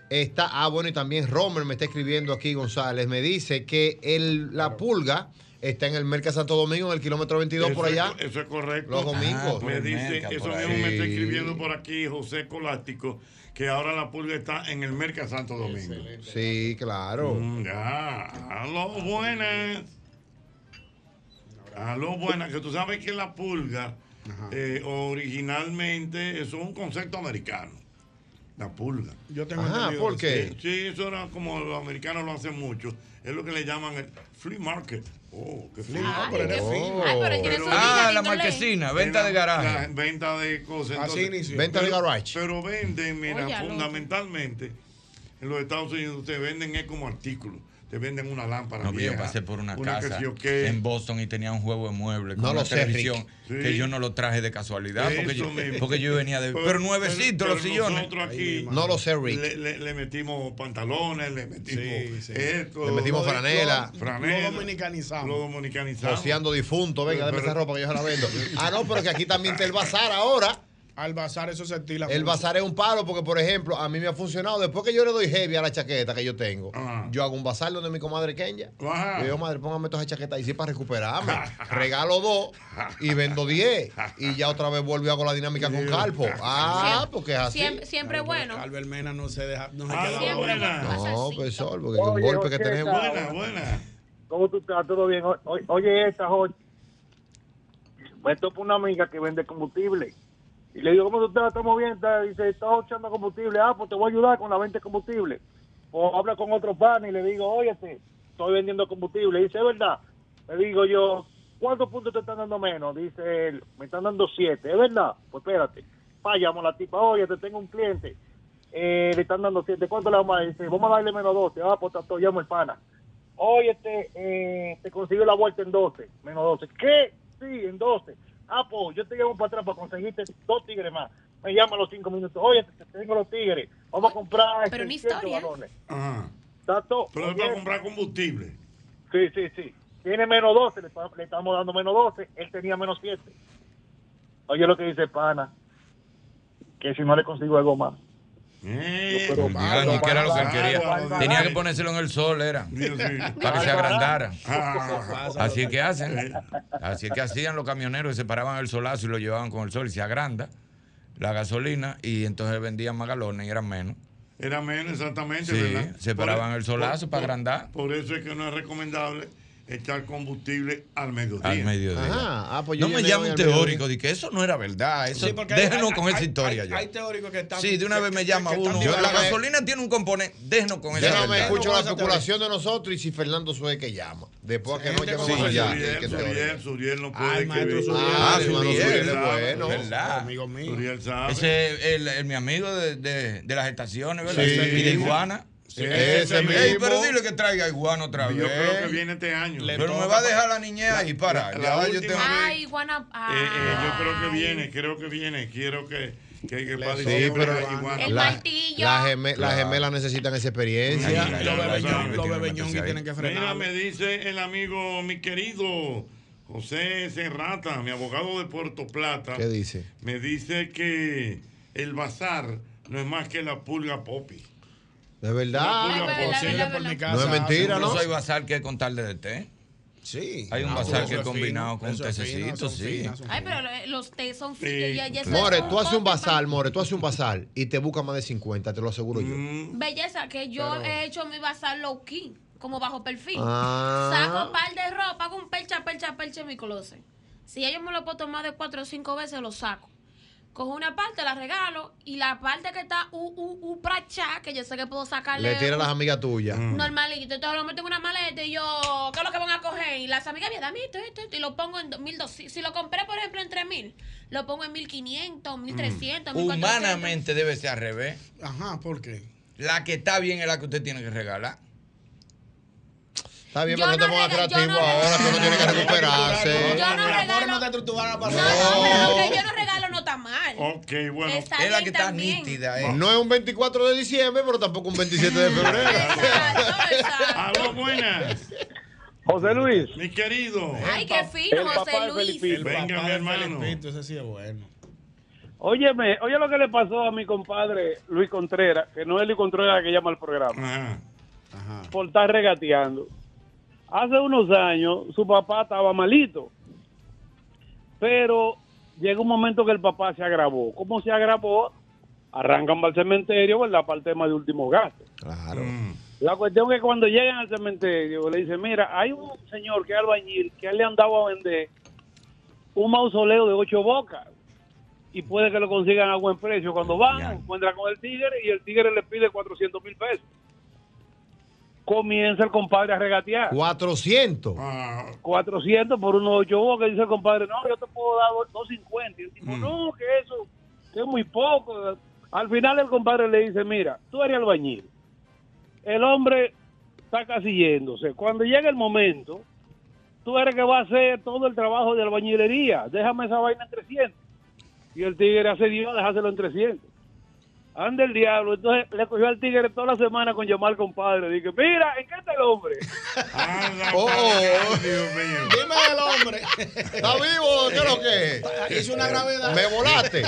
Está, ah, bueno, y también Romer me está escribiendo aquí, González. Me dice que el, la pulga está en el Merca Santo Domingo, en el kilómetro 22 Eso por es- allá. Eso es correcto. Los domingos. Ah, Me por dice, eso mismo me está escribiendo por aquí José Colástico, que ahora la pulga está en el Merca Santo Domingo. Sí, claro. Mm, Ya, aló, buenas. Aló, buenas, que tú sabes que la pulga eh, originalmente eso es un concepto americano. La pulga. Yo tengo Ajá, ¿por qué? Sí, sí, eso era como los americanos lo hacen mucho. Es lo que le llaman el flea market. Oh, qué flea Ah, market. pero fino. Ay, tiene su Ah, la marquesina, venta de La garaje. venta de cosas. Así inició. Venta de garage. Pero venden, mira, fundamentalmente, en los Estados Unidos te venden es como artículos. Te venden una lámpara No, que yo vieja, pasé por una, casa en Boston y tenía un juego de muebles con No una lo sé, televisión Rick. que Sí. yo no lo traje de casualidad porque Eso yo, mismo. porque yo venía de... Pero, nuevecitos pero los sillones. Nosotros aquí No lo sé, Rick. le, le- le metimos pantalones, le metimos Sí, sí. esto. Le metimos Lo franela. lo- franela, Lo dominicanizamos. Lo dominicanizamos. Joseando difunto, venga, déme esa ropa que yo se la vendo. Ah, no, pero que aquí también está el bazar ahora. Al bazar eso se estila. El mucho. bazar es un palo porque, por ejemplo, a mí me ha funcionado. Después que yo le doy heavy a la chaqueta que yo tengo, Ajá. yo hago un bazar donde mi comadre Kenya. Ajá. Yo digo, madre, póngame todas esas chaquetas ahí sí para recuperarme. Regalo dos y vendo diez. Y ya otra vez vuelvo y hago la dinámica con Calpo. Ah, porque es así. Siempre, siempre bueno. Albert Mena no se deja. No se Ah, queda buena. No, profesor, porque es un Oye, golpe que tenemos. Buena, buena. ¿Cómo tú estás? ¿Todo bien? Oye, esta, Jorge. Me topo una amiga que vende combustible. Y le digo, ¿cómo tú estás? ¿Estamos bien? Está- Dice, estás echando combustible. Ah, pues te voy a ayudar con la venta de combustible. O habla con otro pan y le digo, óyete, estoy vendiendo combustible. Dice, es verdad. Le digo yo, ¿cuántos puntos te están dando menos? Dice él, me están dando siete. ¿Es verdad? Pues espérate. A la tipa, oye, te tengo un cliente. Eh, le están dando siete. ¿Cuánto le vamos a dar? Dice, vamos a darle menos doce. Ah, pues te llamo el pana. Oye, te, eh, te consigo la vuelta en 12, menos 12. ¿Qué? Sí, en 12. Ah, pues yo te llamo para atrás para conseguirte dos tigres más. Me llama a los cinco minutos. Oye, te, te tengo los tigres. Vamos a comprar Pero una 600 historia. galones. Ajá. Está todo. Pero es para comprar combustible. Sí, sí, sí. Tiene menos 12, le, le estamos dando menos 12. Él tenía menos 7. Oye, lo que dice pana. Que si no le consigo algo más. Eh, Pero Digan, ¿y qué era lo que él quería? Bárbaro, Tenía que ponérselo en el sol, era. Para que se agrandara. Así es que hacen. Así es que hacían los camioneros, se paraban el solazo y lo llevaban con el sol y se agranda la gasolina y entonces vendían más galones y eran menos. Era menos exactamente, Sí, ¿verdad? se paraban el solazo para agrandar. Por eso es que no es recomendable echar combustible al mediodía. Al mediodía. Ajá. Ah, pues yo No me llame un teórico de que eso no era verdad. Eso, Sí, déjenos hay- con hay- esa historia hay- ya. Hay teóricos que están. Sí, de una que- vez me que- llama que están uno. Yo La gasolina tiene un componente. Déjenos con esa Yo no me verdad. escucho la especulación de nosotros y si Fernando Sue que llama. Después que no como Sí. Suriel, que Suriel, teoría. Suriel no Ah, puede el maestro. Suriel. Ah, Suriel, Suriel es bueno. ¿Verdad? Amigo mío. Suriel sabe. Ese es mi amigo de, las estaciones, ¿verdad? Sí. Y de iguana. Sí, Ese ese mismo. Ey, pero dile que traiga iguana otra vez. Yo creo que viene este año. Le Pero me va a dejar la niñez ahí para. la- la Ya yo última tengo- vez- Ay, guana. Eh, eh, yo creo que viene, creo que viene. Quiero que, que, que para Sí, pero- iguana. El La- martillo. Las gemelas necesitan esa experiencia. Los bebeñón tienen que frenar. Mira, me dice el amigo, mi querido José Serrata, mi abogado de Puerto Plata. ¿Qué dice? Me dice que el bazar no es más que la pulga popi. De verdad. No es mentira, ¿no? hay bazar que es con tal de té. Sí. Hay un Ah, bazar que es combinado con tececito, sí. Ay, pero los té son eso More, tú haces un bazar, More, tú haces un bazar y te busca más de 50, te lo aseguro yo. Mm, Belleza, que yo he hecho mi bazar low key, como bajo perfil. Ah. Saco un par de ropa, hago un percha, percha, percha en mi closet. Si yo me lo puedo tomar de cuatro o cinco veces, lo saco. Cojo una parte, la regalo, y la parte que está u, u, u pracha, que yo sé que puedo sacarle Le tira a las amigas tuyas. normalito. Entonces lo meto en una maleta y yo, ¿qué es lo que van a coger? Y las amigas, mira, dame esto, esto, esto, y lo pongo en 1200. Si lo compré, por ejemplo, en 3000, lo pongo en 1500, 1300, 1400. Humanamente debe ser al revés. Ajá, ¿por qué? La que está bien es la que usted tiene que regalar. Está bien, Yo pero no te no pongas yo creativo no ahora, que uno tiene que Yo recuperarse. no La regalo- No, pasada. no, pero que yo no regalo no está mal. ok, bueno. Está es la que está también. nítida. eh. No es un 24 de diciembre, pero tampoco un 27 de febrero. Exacto, exacto. Aló, buenas. José Luis. Mi querido. Ay, qué fino, el José Luis. El Venga, papá mi de hermano. Felipito, ese sí es bueno. Óyeme, oye lo que le pasó a mi compadre Luis Contreras, que no es Luis Contreras que llama al programa, Ajá. Ajá. por estar regateando. Hace unos años su papá estaba malito, pero llega un momento que el papá se agravó. ¿Cómo se agravó? Arrancan para el cementerio, ¿verdad? Para el tema de último gasto. Claro. Mm. La cuestión es que cuando llegan al cementerio le dicen, mira, hay un señor que es albañil que él le han dado a vender un mausoleo de ocho bocas. y puede que lo consigan a buen precio. Cuando van, encuentran con el tigre y el tigre le pide 400 mil pesos. Comienza el compadre a regatear. 400. 400 por unos 8 que dice el compadre, no, yo te puedo dar 250. Y el tipo, no, que eso, que es muy poco. Al final el compadre le dice, mira, tú eres albañil. El hombre está casi yéndose. Cuando llega el momento, tú eres que va a hacer todo el trabajo de albañilería. Déjame esa vaina en 300. Y el tigre hace Dios, déjaselo en 300. Anda el diablo. Entonces le cogió al tigre toda la semana con llamar al compadre. Dije, mira, ¿en qué está el hombre? Oh, Dime el hombre. ¿Está vivo? ¿Qué es lo que es? Hizo una gravedad. Me volaste.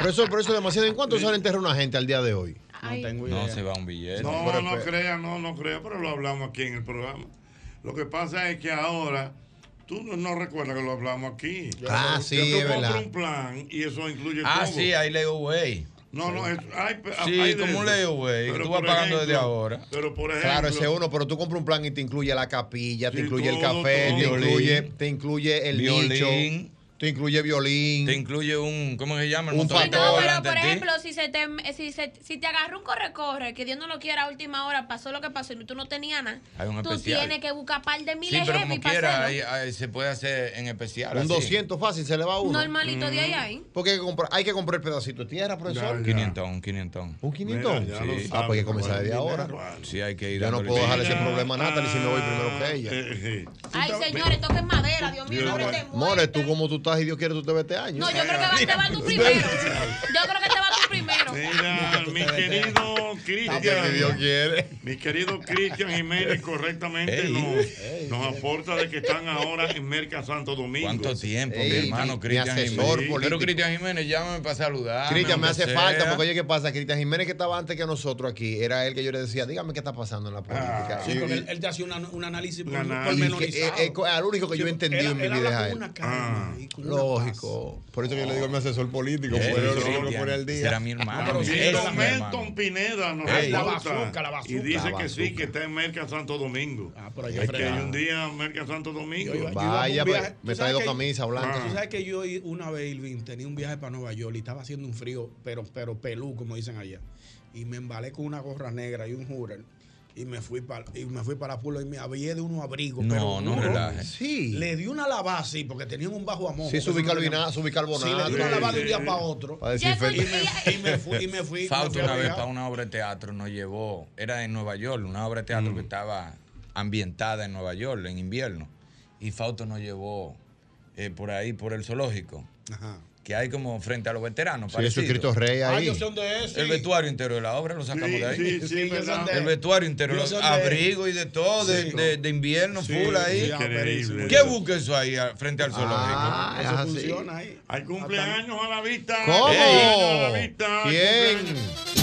Por eso, por eso es demasiado. ¿En cuánto sale enterrar una gente al día de hoy? No tengo idea. No se va un billete. No, pero no espe- crea, no, no crea, pero lo hablamos aquí en el programa. Lo que pasa es que ahora, tú no, no recuerdas que lo hablamos aquí. Ah, sí, es verdad. un plan y eso incluye Ah, todo. sí, hay layaway. No, no, es, hay, Sí, hay como un que Pero, tú vas pagando desde ahora. Pero por ejemplo. Claro, ese uno, pero tú compras un plan y te incluye la capilla, te incluye el café, todo. te Violín. incluye, te incluye el Violín. nicho, te incluye violín. Te incluye un, ¿cómo se llama? El Un Sí, que no, pero por ejemplo, si se te, si se, si te agarra un corre-corre, que Dios no lo quiera a última hora, pasó lo que pasó y tú no tenías nada, Hay un tú especial. tienes que buscar par de Sí, miles pero heavy como para quiera, ahí- ahí se puede hacer en especial. Un así. 200 fácil se le va a uno. Normalito de Mm. ahí ahí. Porque hay que comprar, hay que comprar el pedacito de tierra, profesor. Ya, 500, un 500. Un 500. Mira, ya lo Sí. Ah, pues hay que comenzar desde ahora. dinero, vale. Sí, hay que ir Yo no puedo dejar ese problema a Natalie si me voy primero que ella. Eh, eh, Ay, señores, toquen madera, Dios mío, no More, tú como tú estás y Dios quiere tú te ves este año. No, yo creo que va, te vas tú primero. Yo creo que te vas tú primero. Mira, mi querido Porque si Dios Cristian, quiere. mi querido Cristian Jiménez correctamente Ey. nos, nos aporta de que están ahora en Merca Santo Domingo. ¿Cuánto tiempo, Ey, mi hermano mi Cristian asesor Jiménez? político. Pero Cristian Jiménez, llámame para saludar. Cristian, me hace falta, porque oye, ¿qué pasa? Cristian Jiménez, que estaba antes que nosotros aquí, era él que yo le decía, dígame qué está pasando en la política. Sí, porque él, él te hacía un análisis pormenorizado. eh, eh, al único que yo he Sí, entendido él- en mi vida es él. una calma y con una Lógico. Por eso yo le digo a mi asesor político, por eso lo al día. Será mi hermano. Pero Y hermano. Pineda nos Ey. La bazooka, la y bazooka. dice La que sí, que está en Merca Santo Domingo. Ah, pero hay que es que hay un día en Merca Santo Domingo. Yo yo Vaya, pues, viaje. me camisas blancas. Ah. Tú sabes que yo una vez, Irving, tenía un viaje para Nueva York y estaba haciendo un frío, pero, pero pelú, como dicen allá. Y me embalé con una gorra negra y un hooter. Y me fui para y me fui para Pulo y me había de unos abrigos. No, pero no duro. relajes. Sí. Le di una lavada así, porque tenían un bajo amor. Sí, su bicarbonato, su Sí, le di una lavada de un día para otro. Para. Y me, y me fui, y me fui. me Fausto una vez para una obra de teatro nos llevó, era en Nueva York, una obra de teatro que estaba ambientada en Nueva York en invierno. Y Fausto nos llevó eh, por ahí, por el zoológico, Ajá. Que hay como frente a los veteranos. Sí, parecido. eso Cristo Rey Ah, ahí. yo sé dónde es. El vestuario interior de la obra lo sacamos Sí, de ahí. sí, sí, Sí, El vestuario interior, Yo los de- abrigos y de todo, de, de- de invierno, Sí, full ahí. Increíble. ¿Qué busca eso ahí frente al zoológico? Ah, es Eso funciona ahí. Hay cumpleaños a la vista. ¿Cómo? A la vista. ¿Quién?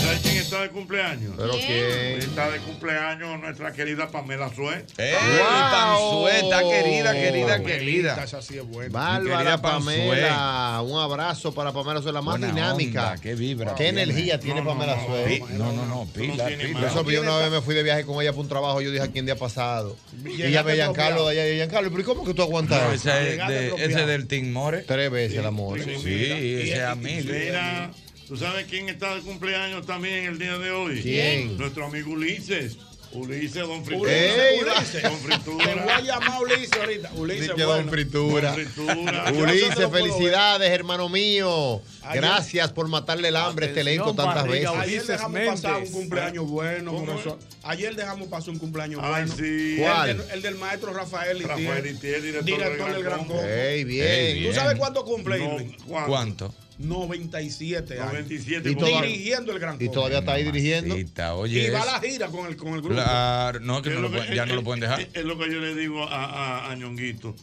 ¿Sabes quién está de cumpleaños? Pero quién. Está de cumpleaños nuestra querida Pamela Sue. ¡Ey, Wow. Panzueta, querida, querida, querida! Esa sí es buena. Bárbara querida Pamela, un abrazo para Pamela Suez, la más Buena dinámica. onda, qué vibra Qué energía tiene No, no, Pamela no. No, no, no, pila, pila. Eso yo una vez me fui de viaje con ella por un trabajo, yo dije aquí el día pasado. Y ella me Giancarlo de allá, y Giancarlo, pero ¿y cómo que tú aguantas ese, es del Team More. Tres veces el amor. Sí, ese es y- a mí. Mira, ¿tú sabes quién está de cumpleaños también el día de hoy? ¿Quién? Nuestro amigo Ulises. Ulises, don Fritura. Ulises, Ey, Ulises. Don Te voy a Fritura. llamar Ulises ahorita. Ulises, Dice bueno. Don Fritura. Don Fritura. Ulises, felicidades, hermano mío. Ayer- Gracias por matarle el hambre a este elenco tantas barriga, veces. Ayer Ulises dejamos pasar un cumpleaños bueno. ¿Cómo profesor. Ayer dejamos pasar un cumpleaños Ay, bueno. sí. ¿Cuál? El del, el del maestro Rafael Itier. Rafael Itier, director director del Gran Combo. Ey, bien. Ey, ¿Tú bien. sabes cuánto cumple, No. ¿Cuánto? 97 años. 97. Y con- toda- Dirigiendo el Gran Y Combo. todavía está ahí dirigiendo. Y va a la gira con el, con el grupo. Claro, no, que Es no lo lo que- pueden- ya no lo pueden dejar. Es, es lo que yo le digo a, a, a Ñonguito.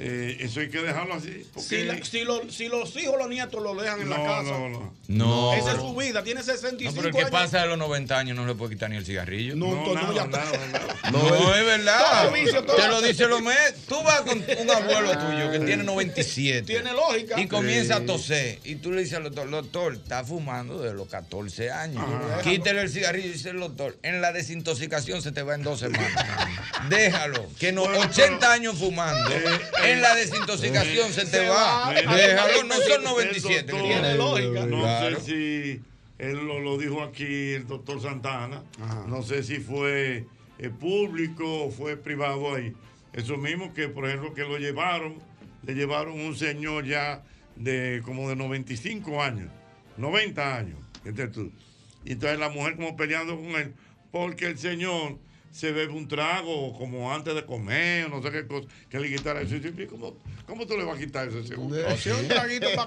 Eh, eso hay que dejarlo así. Porque Si, la- si, lo- si los hijos los nietos lo dejan en la no, casa. no, no. No. Esa es su vida. Tiene 65 No, pero el que años. pasa de los 90 años no le puede quitar ni el cigarrillo. No, No, nada, ya está. nada, nada. No, es verdad. Todo vicio, todo- Te lo dice lo mes. Tú vas con un abuelo tuyo que tiene 97. Tiene lógica. Y comienza a toser. Y tú le dices al doctor, doctor, está fumando desde los 14 años. Ajá. Quítale el cigarrillo y dice el doctor, en la desintoxicación se te va en dos semanas. Déjalo. Que no, Bueno, 80 pero- años fumando. Eh, En la desintoxicación se te Se va. No son el 97. doctor- Tiene lógica. No Claro. sé si él lo, lo dijo aquí el doctor Santana. No sé si fue eh, público o fue privado ahí. Eso mismo que, por ejemplo, que lo llevaron, le llevaron un señor ya de como de 95 años, 90 años. fíjate tú. Y entonces la mujer como peleando con él, porque el señor se bebe un trago como antes de comer, o no sé qué cosa, que le quitara eso. ¿Cómo, ¿Cómo tú le vas a quitar eso? a ese hombre?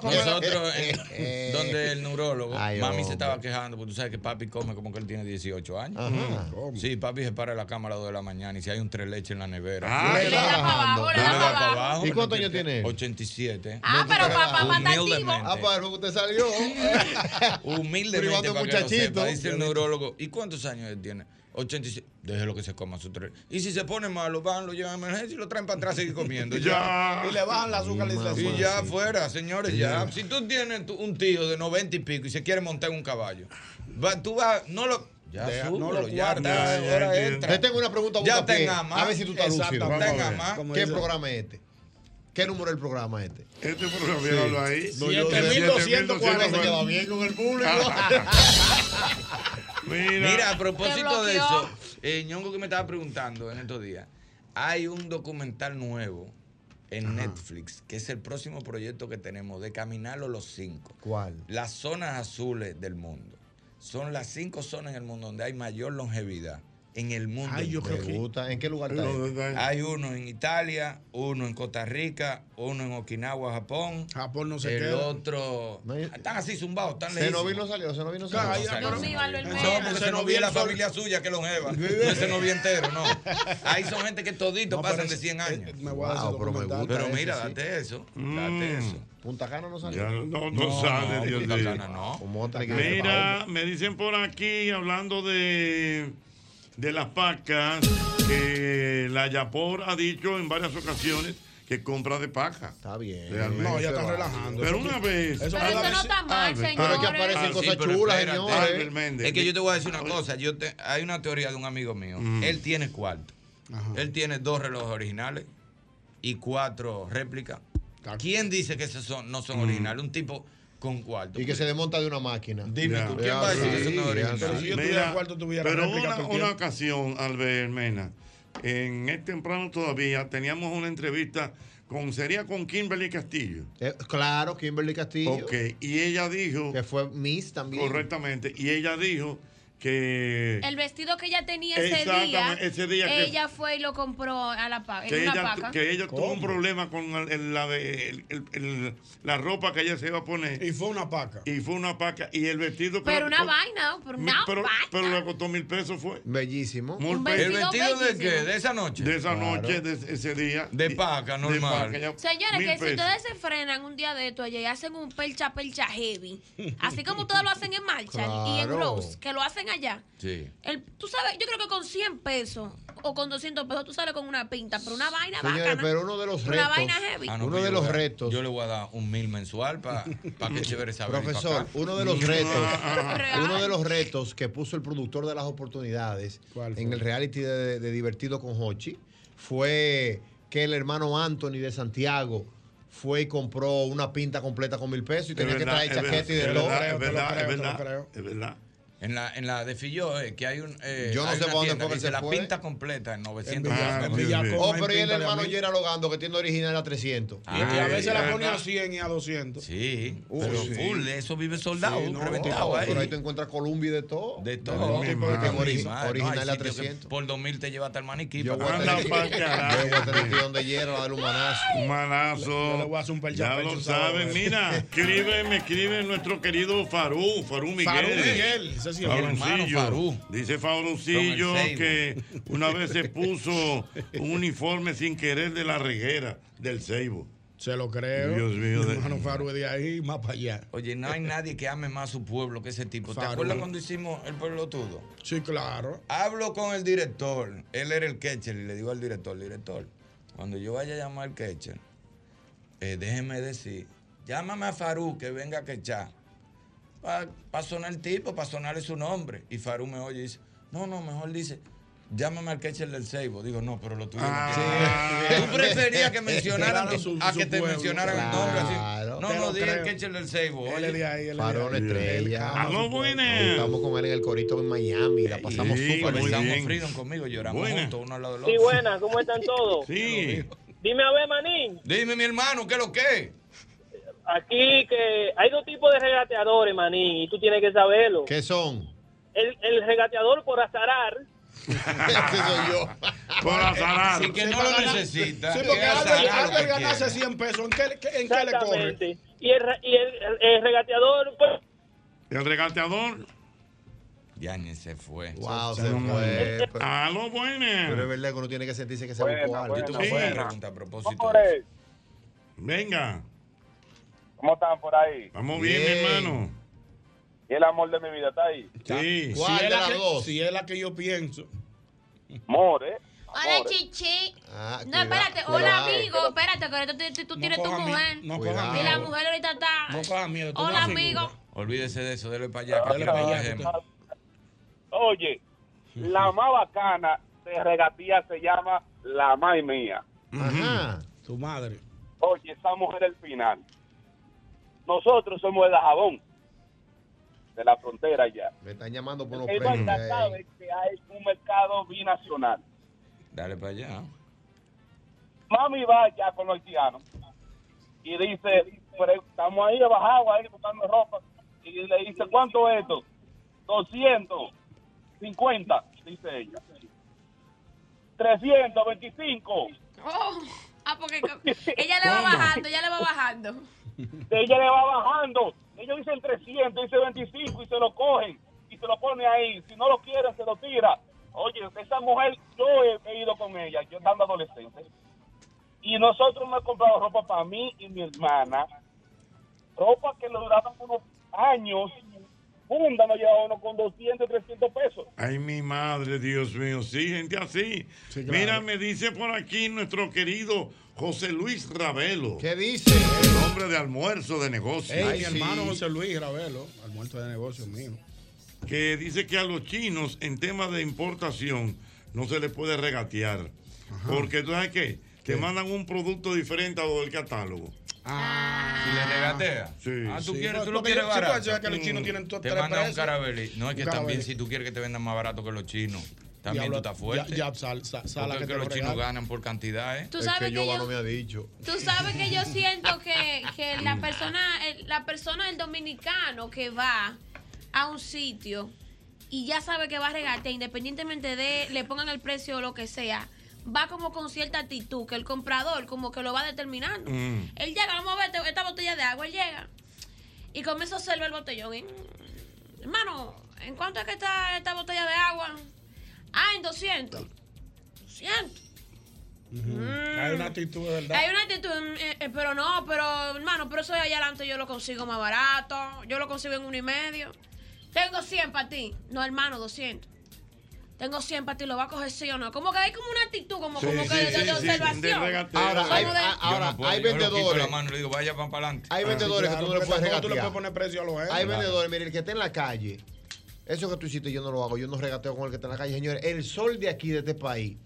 Nosotros, en- donde el neurólogo, Ay, mami se estaba quejando, porque tú sabes que papi come como que él tiene 18 años. Ajá. Sí, papi se para en la cama a las 2 de la mañana y si hay un tres leche en la nevera. Ah, le le da da pa' abajo, le da abajo. ¿Y cuántos años tiene él? 87. Ah, pero papá, papá. Ah, para que usted salió. Humildemente, para que lo muchachito. sepa, dice el neurólogo. ¿Y cuántos años él tiene? 87. Déjelo que se coma su tres. Y si se pone malo, van, lo llevan a emergencia y lo traen para atrás y seguir comiendo. Ya. Y le bajan la azúcar y la Y ya afuera, señores, ya. Ya. Si tú tienes tu- un tío de 90 y pico y se quiere montar en un caballo, va- tú vas, no lo. Ya, Deja- súbelo, no lo ya Ya, ya, entra. Te tengo una pregunta Ya tenga más. A ver si tú estás lúcido. Tenga más. ¿Qué programa es este? ¿Qué número es el programa este? Este programa, míralo ahí. No, yo sé. 7240. Queda bien con el público. Mira, a propósito de eso, eh, Ñongo que me estaba preguntando en estos días, hay un documental nuevo en Netflix, que es el próximo proyecto que tenemos de Caminarlo los cinco. ¿Cuál? Las zonas azules del mundo. Son las cinco zonas en el mundo donde hay mayor longevidad. En el mundo. Ay, yo creo que- Me gusta. ¿En qué lugar está No? Hay uno en Italia, uno en Costa Rica, uno en Okinawa, Japón. Japón no se el queda. otro. Están así zumbados, están Senoví lejísimos. no salió, Senoví no salió. ahí Dios mío, Albert No, porque se nos vi la familia suya que longeva. No es se nos vi entero, no. Ahí son gente que toditos No, pasan de ese- 100 años. me voy a Wow, pero me documental. gusta Pero ese, mira, sí. date eso. Mm. Date eso. Punta Cana no salió. Ya no, no, No, sale, Dios Punta mío. Cana no. Mira, me dicen por aquí, hablando de, de las pacas, que la Yapor ha dicho en varias ocasiones que compra de paca. Está bien. Realmente. No, ya están relajando. Pero una vez. eso Pero eso no está mal, Albert, señores. Pero es que aparecen Ah, cosas sí, chulas, señores. Es que yo te voy a decir una cosa. Yo te, hay una teoría de un amigo mío. Mm. Él tiene cuarto. Ajá. Él tiene dos relojes originales y cuatro réplicas. ¿Quién dice que esos son, no son Mm. originales? Un tipo con cuarto. Y que se desmonta de una máquina. Dime Ya. tú, ¿quién Ya, va a decir que eso no es? Pero si yo Mira, tuviera cuarto, tuviera pero una, una ocasión, Albert Mena, en el temprano todavía teníamos una entrevista con, sería con Kimberly Castillo. Eh, claro, Kimberly Castillo. Ok, y ella dijo, Que fue Miss también. correctamente, y ella dijo que, El vestido que ella tenía ese día, Exactamente, ese día que- ella fue y lo compró a la paca, que en una ella, paca. que ella tuvo un problema con el- el- la, de- el- el- el- la ropa que ella se iba a poner. Y fue una paca. Y fue una paca. Y el vestido. pero creo que una vaina, ¿no? Pero una pero, vaina. pero le costó mil pesos fue. Bellísimo. Un. ¿El vestido de qué? ¿De esa noche? De esa Claro. noche, de ese día. De paca, normal. Señores, que si pesos. ustedes se frenan un día de esto allá y hacen un pelcha pelcha heavy, así como ustedes lo hacen en Marshall y en. Rose, que lo hacen allá. Sí. El, tú sabes, yo creo que con 100 pesos o con 200 pesos tú sales con una pinta, pero una vaina Señores, bacana. pero uno de los Una retos. vaina heavy. Ah, no, Uno de yo los voy retos. Yo le voy a dar un mil mensual para que chévere saber. pa' Profesor, uno de los retos, uno de los retos que puso el productor de las oportunidades en el reality de, de Divertido con Hochi fue que el hermano Anthony de Santiago fue y compró una pinta completa con mil pesos y tenía que traer chaqueta y de todo. Es verdad, es verdad. Es verdad. En la, en la de Filló, eh, que hay un. eh, Yo no hay sé para dónde fue que se la fue. pinta completa en 900 En Villa- Ah, Villacón mío. Oh, pero y el hermano. Yera Logando que tiene original a 300. Y, y a veces la ponía a verdad. 100 y a 200. Sí, Uh, pero sí. full, eso vive soldado, Sí, no, reventado No, ahí. pero ahí tú encuentras Columbia y de todo. De todo. de madre, no, original hay a sitios que 300. Por 2000 te lleva hasta el maniquí. Yo voy a tener que donde Yera, a darle un manazo. Un manazo. Yo le voy a hacer un percha Ya lo saben. Mira, escribe, me escribe nuestro querido Farú, Farú Miguel. Farú Miguel, es hermano Farú. Dice Seibo. que una vez se puso un uniforme sin querer de la reguera del Ceibo. Se lo creo. Dios mío, de- Hermano Faru es de ahí más para allá. Oye, no hay nadie que ame más su pueblo que ese tipo. ¿Te acuerdas cuando hicimos el pueblo todo? Sí, claro. Hablo con el director. Él era el catcher y le digo al director, director, cuando yo vaya a llamar al catcher, eh, déjeme decir, llámame a Farú que venga a quechar. Para sonar el tipo, para sonarle su nombre. Y Farú me oye y dice, no, no, mejor dice, Llámame al catcher del Seibo. Digo, no, pero lo tuyo no Ah. tiene. Tú preferías que mencionaran Claro, su- a que te pueblo. mencionaran el nombre así. No, no, lo di el catcher del Seibo. Farón estrella. Aló, buenas. Estamos con él en el corito en Miami. La pasamos Sí, súper Comenzamos bien. Freedom conmigo, lloramos Buena. juntos, uno al lado del Sí, otro. buenas, ¿cómo están todos? Sí. Dime a ver, manín. Dime, mi hermano, ¿qué es lo que? Aquí que hay dos tipos de regateadores, manín, y tú tienes que saberlo. ¿Qué son? El, el regateador por azarar, Ese soy yo. Por azarar. Sí, que no lo necesita. Sí, que porque lo que ganarse quiera. 100 pesos, ¿en qué, qué- en qué le corre? exactamente. Y el, y el, el regateador, pues, El regateador. Ya ni se fue. Wow, Se se fue. fue. Pero Aló, pero es verdad que uno tiene que sentirse que se Buena, buena. a una Sí. pregunta a propósito. Venga. ¿Cómo están por ahí? Vamos bien, mi Bien. hermano. ¿Y el amor de mi vida está ahí? Sí. ¿Cuál si es la que, dos? Si es la que yo pienso. More, ¿eh? Hola, chichi. Ah, No, espérate. Hola, amigo. Espérate, que ahorita tú, tú No tienes tu mujer. No Cuidado. coja Y la mujer ahorita está. No coja miedo. tú Hola, una figura. amigo. Olvídese de eso, dele para allá. para allá. Oye, la más bacana de regatía se llama la más mía. Ajá. Tu madre. Oye, esa mujer el final. Nosotros somos de Dajabón, de la frontera ya. Me están llamando por unos El premios. banda eh. sabe que hay un mercado binacional. Dale para allá. Mami va ya con los haitianos y dice, estamos ahí abajo, ahí buscando ropa. Y le dice, ¿cuánto es esto? 250, dice ella. 325. Oh, ah, porque ella le va bajando, ella le va bajando. Ella le va bajando. Ellos dicen 300, dice 25 y se lo cogen y se lo pone ahí. Si no lo quiere, se lo tira. Oye, esa mujer, yo he ido con ella, yo estando adolescente. Y nosotros hemos comprado ropa para mí y mi hermana. Ropa que le duraban unos años. Funda nos llevaba uno con 200, 300 pesos. Ay, mi madre, Dios mío. Sí, gente así. Sí, claro. Mira, me dice por aquí nuestro querido José Luis Ravelo. ¿Qué dice? El hombre de almuerzo de negocio. Ey, Ay, mi sí. hermano José Luis Ravelo, al muerto de negocios mío. que dice que a los chinos en temas de importación no se les puede regatear. Porque tú sabes qué? Te mandan un producto diferente a lo del catálogo. Ah, Si le regatea. Sí. Ah, tú Sí, quieres, tú lo quieres sí, barato. que los Mm. chinos tienen todos Te mandan un carabelí. No, es que también si tú quieres que te vendan más barato que los chinos, también Diablo, tú estás fuerte. Ya, ya sal, Porque que es los chinos ganan por cantidad, ¿eh? Tú Es sabes que que yo yo, no me ha dicho. tú sabes que yo siento que, que la persona, el- la persona del dominicano que va a un sitio y ya sabe que va a regatear, independientemente de le pongan el precio o lo que sea, va como con cierta actitud, que el comprador como que lo va determinando. Mm. Él llega, vamos a ver esta botella de agua, él llega y comienza a observar el botellón. y, "Mm, hermano, ¿en cuánto es que está esta botella de agua? Ah, en 200. 200. Hay una actitud verdad. Hay una actitud, mm, eh, eh, pero no, pero hermano, pero eso de allá adelante yo lo consigo más barato. Yo lo consigo en uno y medio. Tengo 100 para ti. No, hermano, 200. Tengo 100 para ti, ¿lo va a coger sí o no? Como que hay como una actitud, como, Sí, como sí, que de, sí, de sí, observación. Ahora, hay, de- Yo ahora no puedo, hay vendedores. mano digo, vaya para adelante. Hay vendedores que Claro, tú no le puedes tampoco Tú le regatear. puedes poner precio a los Hay vendedores, mire, el que está en la calle, eso que tú hiciste yo no lo hago, yo no regateo con el que está en la calle. Señores, el sol de aquí, de este país,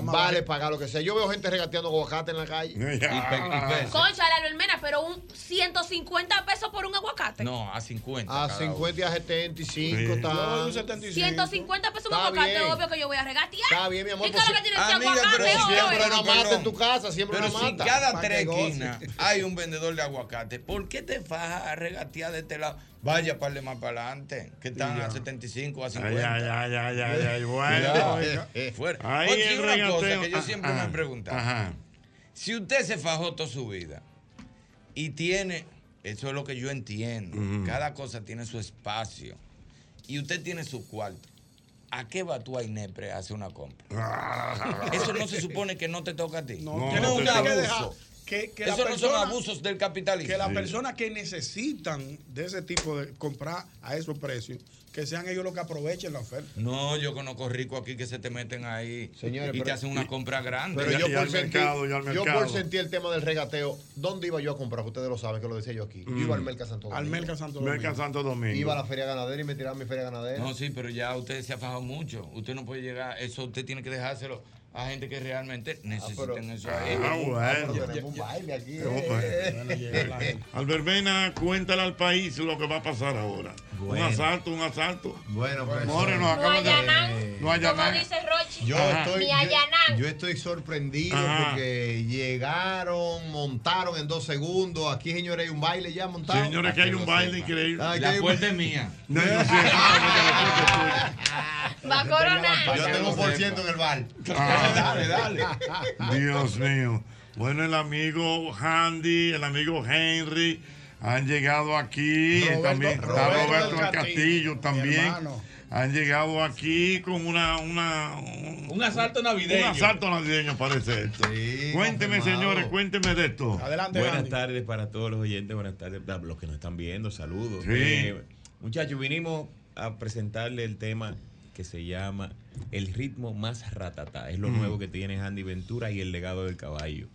vale barato. pagar lo que sea. Yo veo gente regateando aguacate en la calle. Y pe- y peso. Concha, la Almena, pero un 150 pesos por un aguacate. No, a 50. A cada 50 y a 75 Sí. está. Yo un 75. 150 pesos un Está aguacate, bien. obvio que yo voy a regatear. Está bien, mi amor, ¿Y pues que tiene ese Amiga, aguacate pero? Siempre una mata en tu casa, siempre Pero una si mata. cada tres esquinas hay un vendedor de aguacate, ¿por qué te fajas a regatear de este lado? Vaya para más para adelante, que están a 75, a Ay, 50. ay, ay, ay, ay, ay, bueno. Fuera. Ahí Oye, el una cosa que yo Ah, siempre ajá, me he preguntado. Ajá. Si usted se fajó toda su vida y tiene, eso es lo que yo entiendo, cada cosa tiene su espacio y usted tiene su cuarto, ¿a qué va tú a Inepre a hacer una compra? Eso no se supone que no te toca a ti. No, No, es no un abuso. que, que Esos la no son abusos del capitalismo. Que las Sí. personas que necesitan de ese tipo de comprar a esos precios, que sean ellos los que aprovechen la oferta. No, yo conozco ricos aquí que se te meten ahí Señores, y te pero- hacen una compra grande. Pero yo, por sentir, yo por sentir el tema del regateo, ¿dónde iba yo a comprar? Ustedes lo saben, que lo decía yo aquí. Yo iba al Merca Santo Domingo. Al Merca Santo Merca Santo Domingo. Iba a la feria ganadera y me tiraba mi feria ganadera. No, sí, pero ya usted se ha fajado mucho. Usted no puede llegar, eso usted tiene que dejárselo a gente que realmente necesiten eso. ahí. Ah, bueno. Pero tenemos un baile aquí. Eh, Albermena, cuéntale al país lo que va a pasar ahora. Bueno. Un asalto, un asalto. Bueno, pues. More, nos No acaban de- allanan, No allanan. como dice Rochi. Yo Ajá. estoy, Ni yo, allanan. yo estoy sorprendido Ajá. porque llegaron, montaron en dos segundos. Aquí, señores, hay un baile ya montado. Señores, que hay un baile increíble. Ah, La puerta es mía. No, yo sé. Ah, Va a coronar. Yo tengo por ciento en el bar. Ah. Dale, dale. Dios mío. Bueno, el amigo Handy, el amigo Henry han llegado aquí. Roberto- también está Roberto Roberto del Castillo, también. Han llegado aquí con una, una un, Un asalto navideño. un asalto navideño parece esto. cuénteme, confirmado. señores, cuénteme de esto. Adelante, Buenas Andy. tardes para todos los oyentes, buenas tardes a los que nos están viendo, saludos. Sí. Eh, muchachos, vinimos a presentarle el tema que se llama El ritmo más ratata. Es lo nuevo que tiene Andy Ventura y el legado del caballo.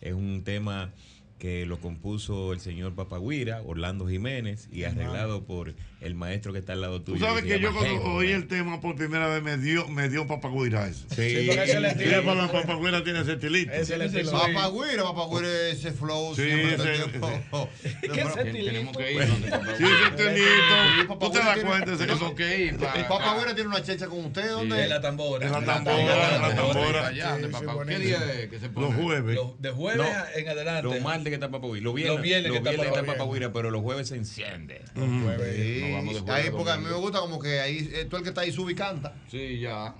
Es un tema que lo compuso el señor Papagüira, Orlando Jiménez, y arreglado por el maestro que está al lado tuyo. Tú sabes que yo cuando oí el tema por primera vez me dio, me dio papagüira eso. Sí. Sí, porque ese es el Sí, estilo. pero papagüira tiene ese estilito. Ese es el estilo. Papagüira, papagüira, ese flow Sí, siempre todo el ese- tiempo. Tenemos que ir donde papá. Sí, ese estilito. Tú te das cuenta. ese- Tenemos que ir para. El Papagüira tiene una checha con usted, ¿dónde? En la tambora. En la tambora, en la tambora. de. ¿Qué día es que se pone? Los jueves. Los- De jueves en adelante. Los martes que está Papagüira. Los viernes, Los que está Papagüira. Papagüira, pero los jueves se enciende. Sí, Nos vamos de ahí a porque a mí me gusta como que ahí eh, tú el que está ahí sube y canta. Sí, ya.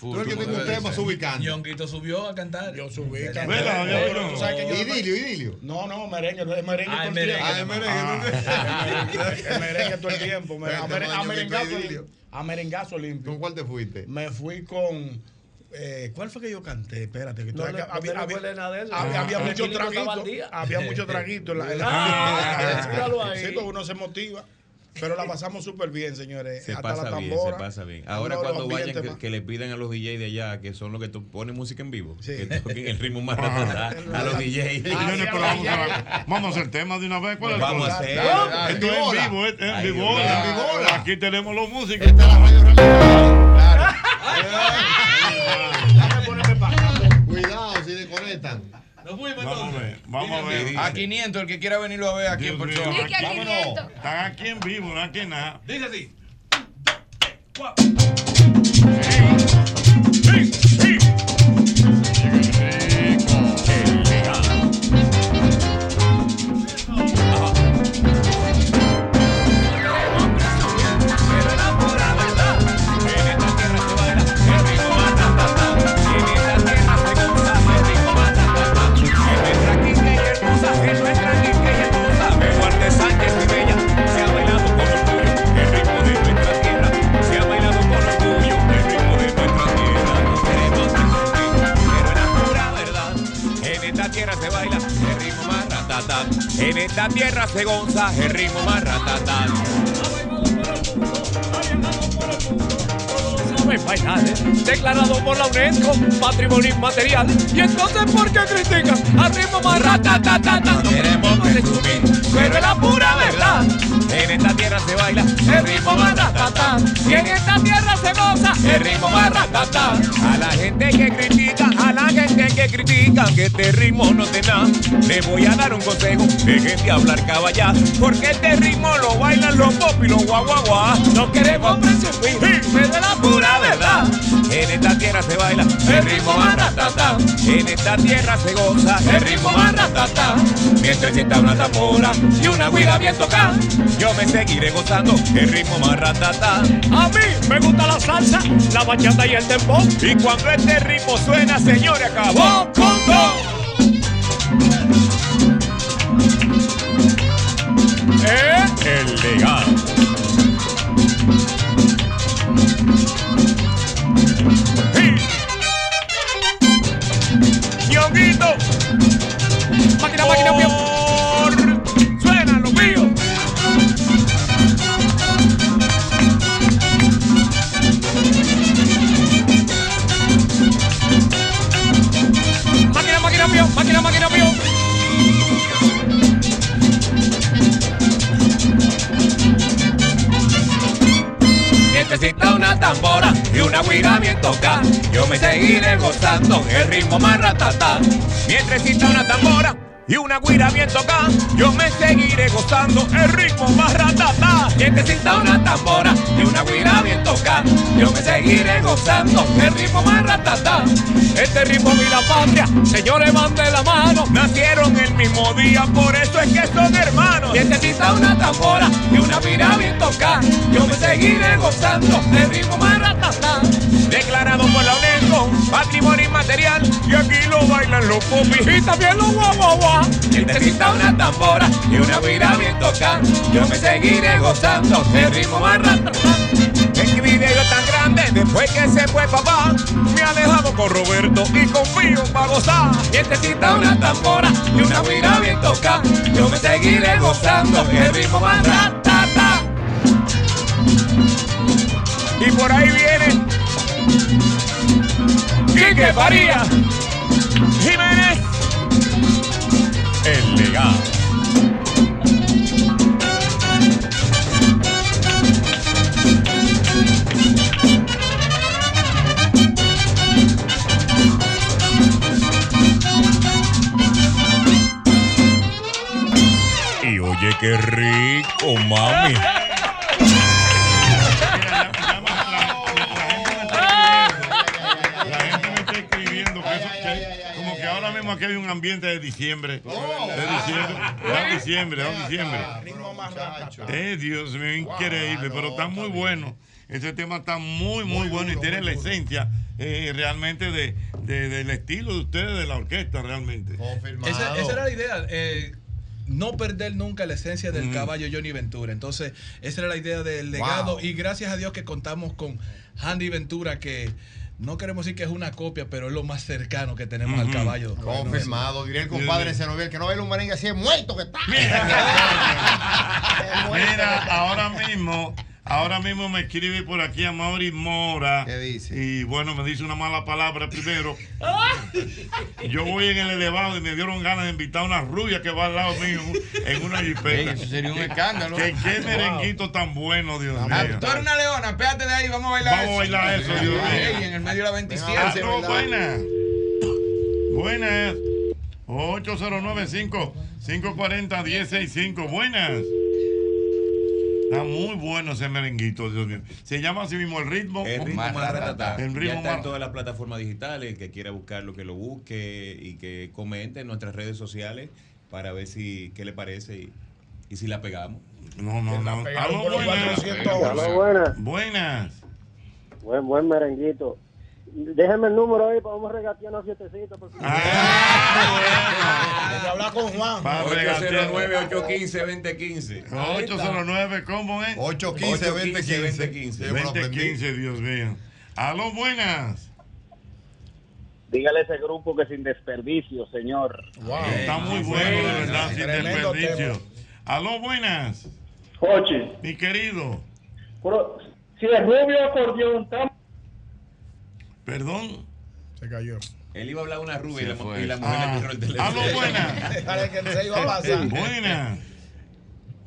Tú el que tenga un tema sube y canta. Ñonguito subió a cantar. Yo subí. Yo- Idilio, idilio. No, no, merengue, es merengue Ah, todo el merengue. tiempo. Ah, es merengue. El merengue todo el tiempo. A, merengazo limpio. A merengazo limpio. ¿Con cuál te fuiste? Me fui con. eh, ¿Cuál fue que yo canté? Espérate, que tú No, había, había, había, había Ah. mucho traguito. Había mucho traguito. en la- en la- Ah, uno se motiva. Pero la pasamos súper bien, señores. Se Hasta pasa la bien, se pasa bien. Ahora cuando vayan que, le pidan a los DJs de allá, que son los que ponen música en vivo, Sí. que toquen el ritmo más Ah. a los DJs. Señores, pero vamos a, vamos a hacer tema de una vez. ¿Cuál es el Vamos a hacer. Esto es en vivo, es en Ay, vivo. Dios mío. En vivola. Aquí tenemos los músicos. Esta es la radio regional. Cuidado si desconectan. Nos fuimos Vamos a entonces. ver, vamos a ver. A 500, el que quiera venirlo a ver aquí Dios en aquí- 500. Están aquí en vivo, no aquí nada. Dice así. Pero En esta tierra se goza el ritmo más bailar, declarado por la UNESCO Patrimonio Inmaterial. Y entonces, ¿por qué critican al ritmo más ratatatata? No queremos presumir, pero es la pura verdad. En esta tierra se baila el ritmo ratatá. Y en esta tierra se goza el ritmo ratatá. A la gente que critica, a la gente que critica que este ritmo no te da, le voy a dar un consejo. Dejen de hablar caballá, porque este ritmo lo bailan los pop y los guau. No queremos presumir, pero es la pura verdad. En esta tierra se baila el ritmo ratatá. En esta tierra se goza el ritmo ratatá. Mientras está una tambora y una guira bien tocada, yo me seguiré gozando el ritmo más ratatá. A mí me gusta la salsa, la bachata y el dembow. Y cuando este ritmo suena, señores, acabó con todo. El legado. tambora y una guira bien toca. Yo me seguiré gozando el ritmo más ratatá. Mientras exista una tambora y una guira bien toca, yo me seguiré gozando el ritmo más ratata. Mientras exista una tambora y una guira bien toca, yo me seguiré gozando el ritmo más ratata. Este ritmo y la patria, señores, van de la mano. Nacieron el mismo día, por eso es que son hermanos. Mientras exista una tambora y una guira bien toca, yo me seguiré gozando el ritmo más ratata. Declarado por la UNESCO, patrimonio inmaterial, y aquí lo bailan los popis y también los guau guau. Necesita una tambora y una guira bien toca, yo me seguiré gozando el ritmo más. El video tan grande, después que se fue papá, me ha dejado con Roberto y confío para gozar. Necesita una tambora y una guira bien toca, yo me seguiré gozando el ritmo más. Y por ahí viene Quique Faría. Jiménez. El legado Y oye qué rico, mami. Aquí hay un ambiente de diciembre. De diciembre, de diciembre, de diciembre. Eh, Dios mío, increíble, pero está muy bueno. Ese tema está muy, muy bueno y tiene la esencia eh, realmente de, de- del estilo de ustedes, de la orquesta, realmente. Esa, esa era la idea. eh, no perder nunca la esencia del Ujú. caballo Johnny Ventura. Entonces, esa era la idea del legado. Wow. Y gracias a Dios que contamos con Andy Ventura, que no queremos decir que es una copia, pero es lo más cercano que tenemos al caballo. Confirmado, diría el compadre Zenobiel que no baila un merengue así es muerto que está. Mira, ahora mismo, ahora mismo me escribe por aquí a Mauri Mora. ¿Qué dice? Y bueno, me dice una mala palabra primero. Yo voy en el elevado y me dieron ganas de invitar a una rubia que va al lado mío en una jipeta. Eso sería un escándalo. Que qué Wow. merenguito tan bueno, Dios Ah, mío. Tú eres una leona, pégate de ahí, vamos a bailar Vamos a bailar eso, Dios mío. En el medio de la 27. Ah, no, buenas. Buenas. 809-540-165. Buenas. Está muy bueno ese merenguito, Dios mío. Se llama así mismo el ritmo. El ritmo más ratata. El ya ritmo está en todas las plataformas digitales. El que quiera buscarlo, que lo busque y que comente en nuestras redes sociales para ver si qué le parece y, y si la pegamos. No, no, no. Aló, buenas. 400 Aló, buenas. Buenas. Buen, buen merenguito. Déjeme el número ahí para vamos a regatear unos sietecitos. por favor. Hay que hablar con Juan. Para regatear. 809-815-2015. 809, ¿cómo es? 815-2015. 2015, Dios mío. Aló, buenas. Dígale a ese grupo que sin desperdicio, señor. Está muy bueno, de verdad, sin desperdicio. Aló, buenas. Oye. Mi querido. Pero, si es rubio acordeón, estamos Perdón. Se cayó. Él iba a hablar a una rubia y la, fue. y la mujer Ah. le tiró el teléfono. Aló, buenas. Déjale que se iba a pasar. Buenas.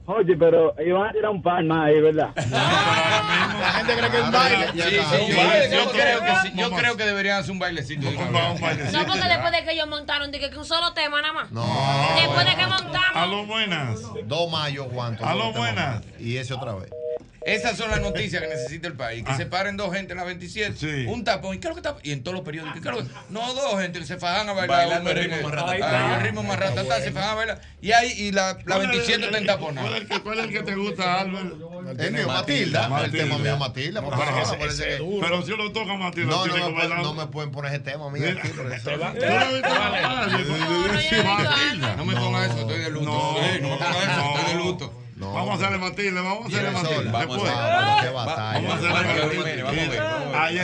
Oye, pero iban a tirar un par más ahí, ¿verdad? La gente cree que es un baile. Sí, sí, yo, baile, yo ¿no? creo que sí, yo creo que deberían hacer un bailecito. No, porque después de que ellos montaron, dije que un solo tema nada más. No. Después de que montamos. Aló, buenas. Dos mayos, Juan. Aló, este buenas. Y ese otra vez. Esas son las noticias que necesita el país. Que Ah. se paren dos gente en la 27. Un tapón. ¿Y qué es lo que está? Y en todos los periódicos. ¿qué es lo que- No, dos gente que se fajan a bailar. Bailando el ritmo más ratatá. Ah, el ritmo más ratatá, Se fajan a bailar. Y ahí, y la, la 27 está en tapón. ¿Cuál es el que, cuál es el que te gusta, Albert? El mío, Matilda. El tema mío, Matilda. Pero ese- ese- parece ese que- duro. Pero si lo toca Matilda, No, me pueden, bailar. no me pueden poner ese tema Mira. aquí. ¿Tú no me pongas eso, estoy de luto. No, no me pongas eso, estoy de luto. Vamos a hacerle Matilde, vamos a hacerle Matilde. vamos. Vamos a hacerle Vamos a ver, Matilde. Ahí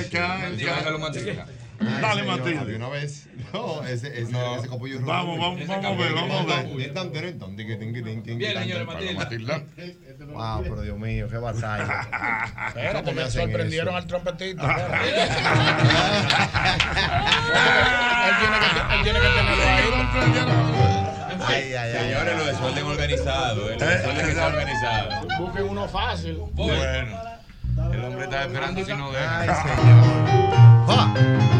Matilda. Dale, señor, Matilde. de una vez. No, ese, ese, ese copillo es Vamos, vamos, vamos a ver, vamos a ver. Bien, señor Matilda. Wow, pero Dios mío, qué batalla. ¿Cómo me sorprendieron al trompetista. él, tiene que, él tiene que tenerlo ahí. Ay, ay, ay. Señores, lo desorden organizado. eh, Lo desorden está organizado. Busquen uno fácil. Bueno. El hombre está esperando si no deja. Ay, señor.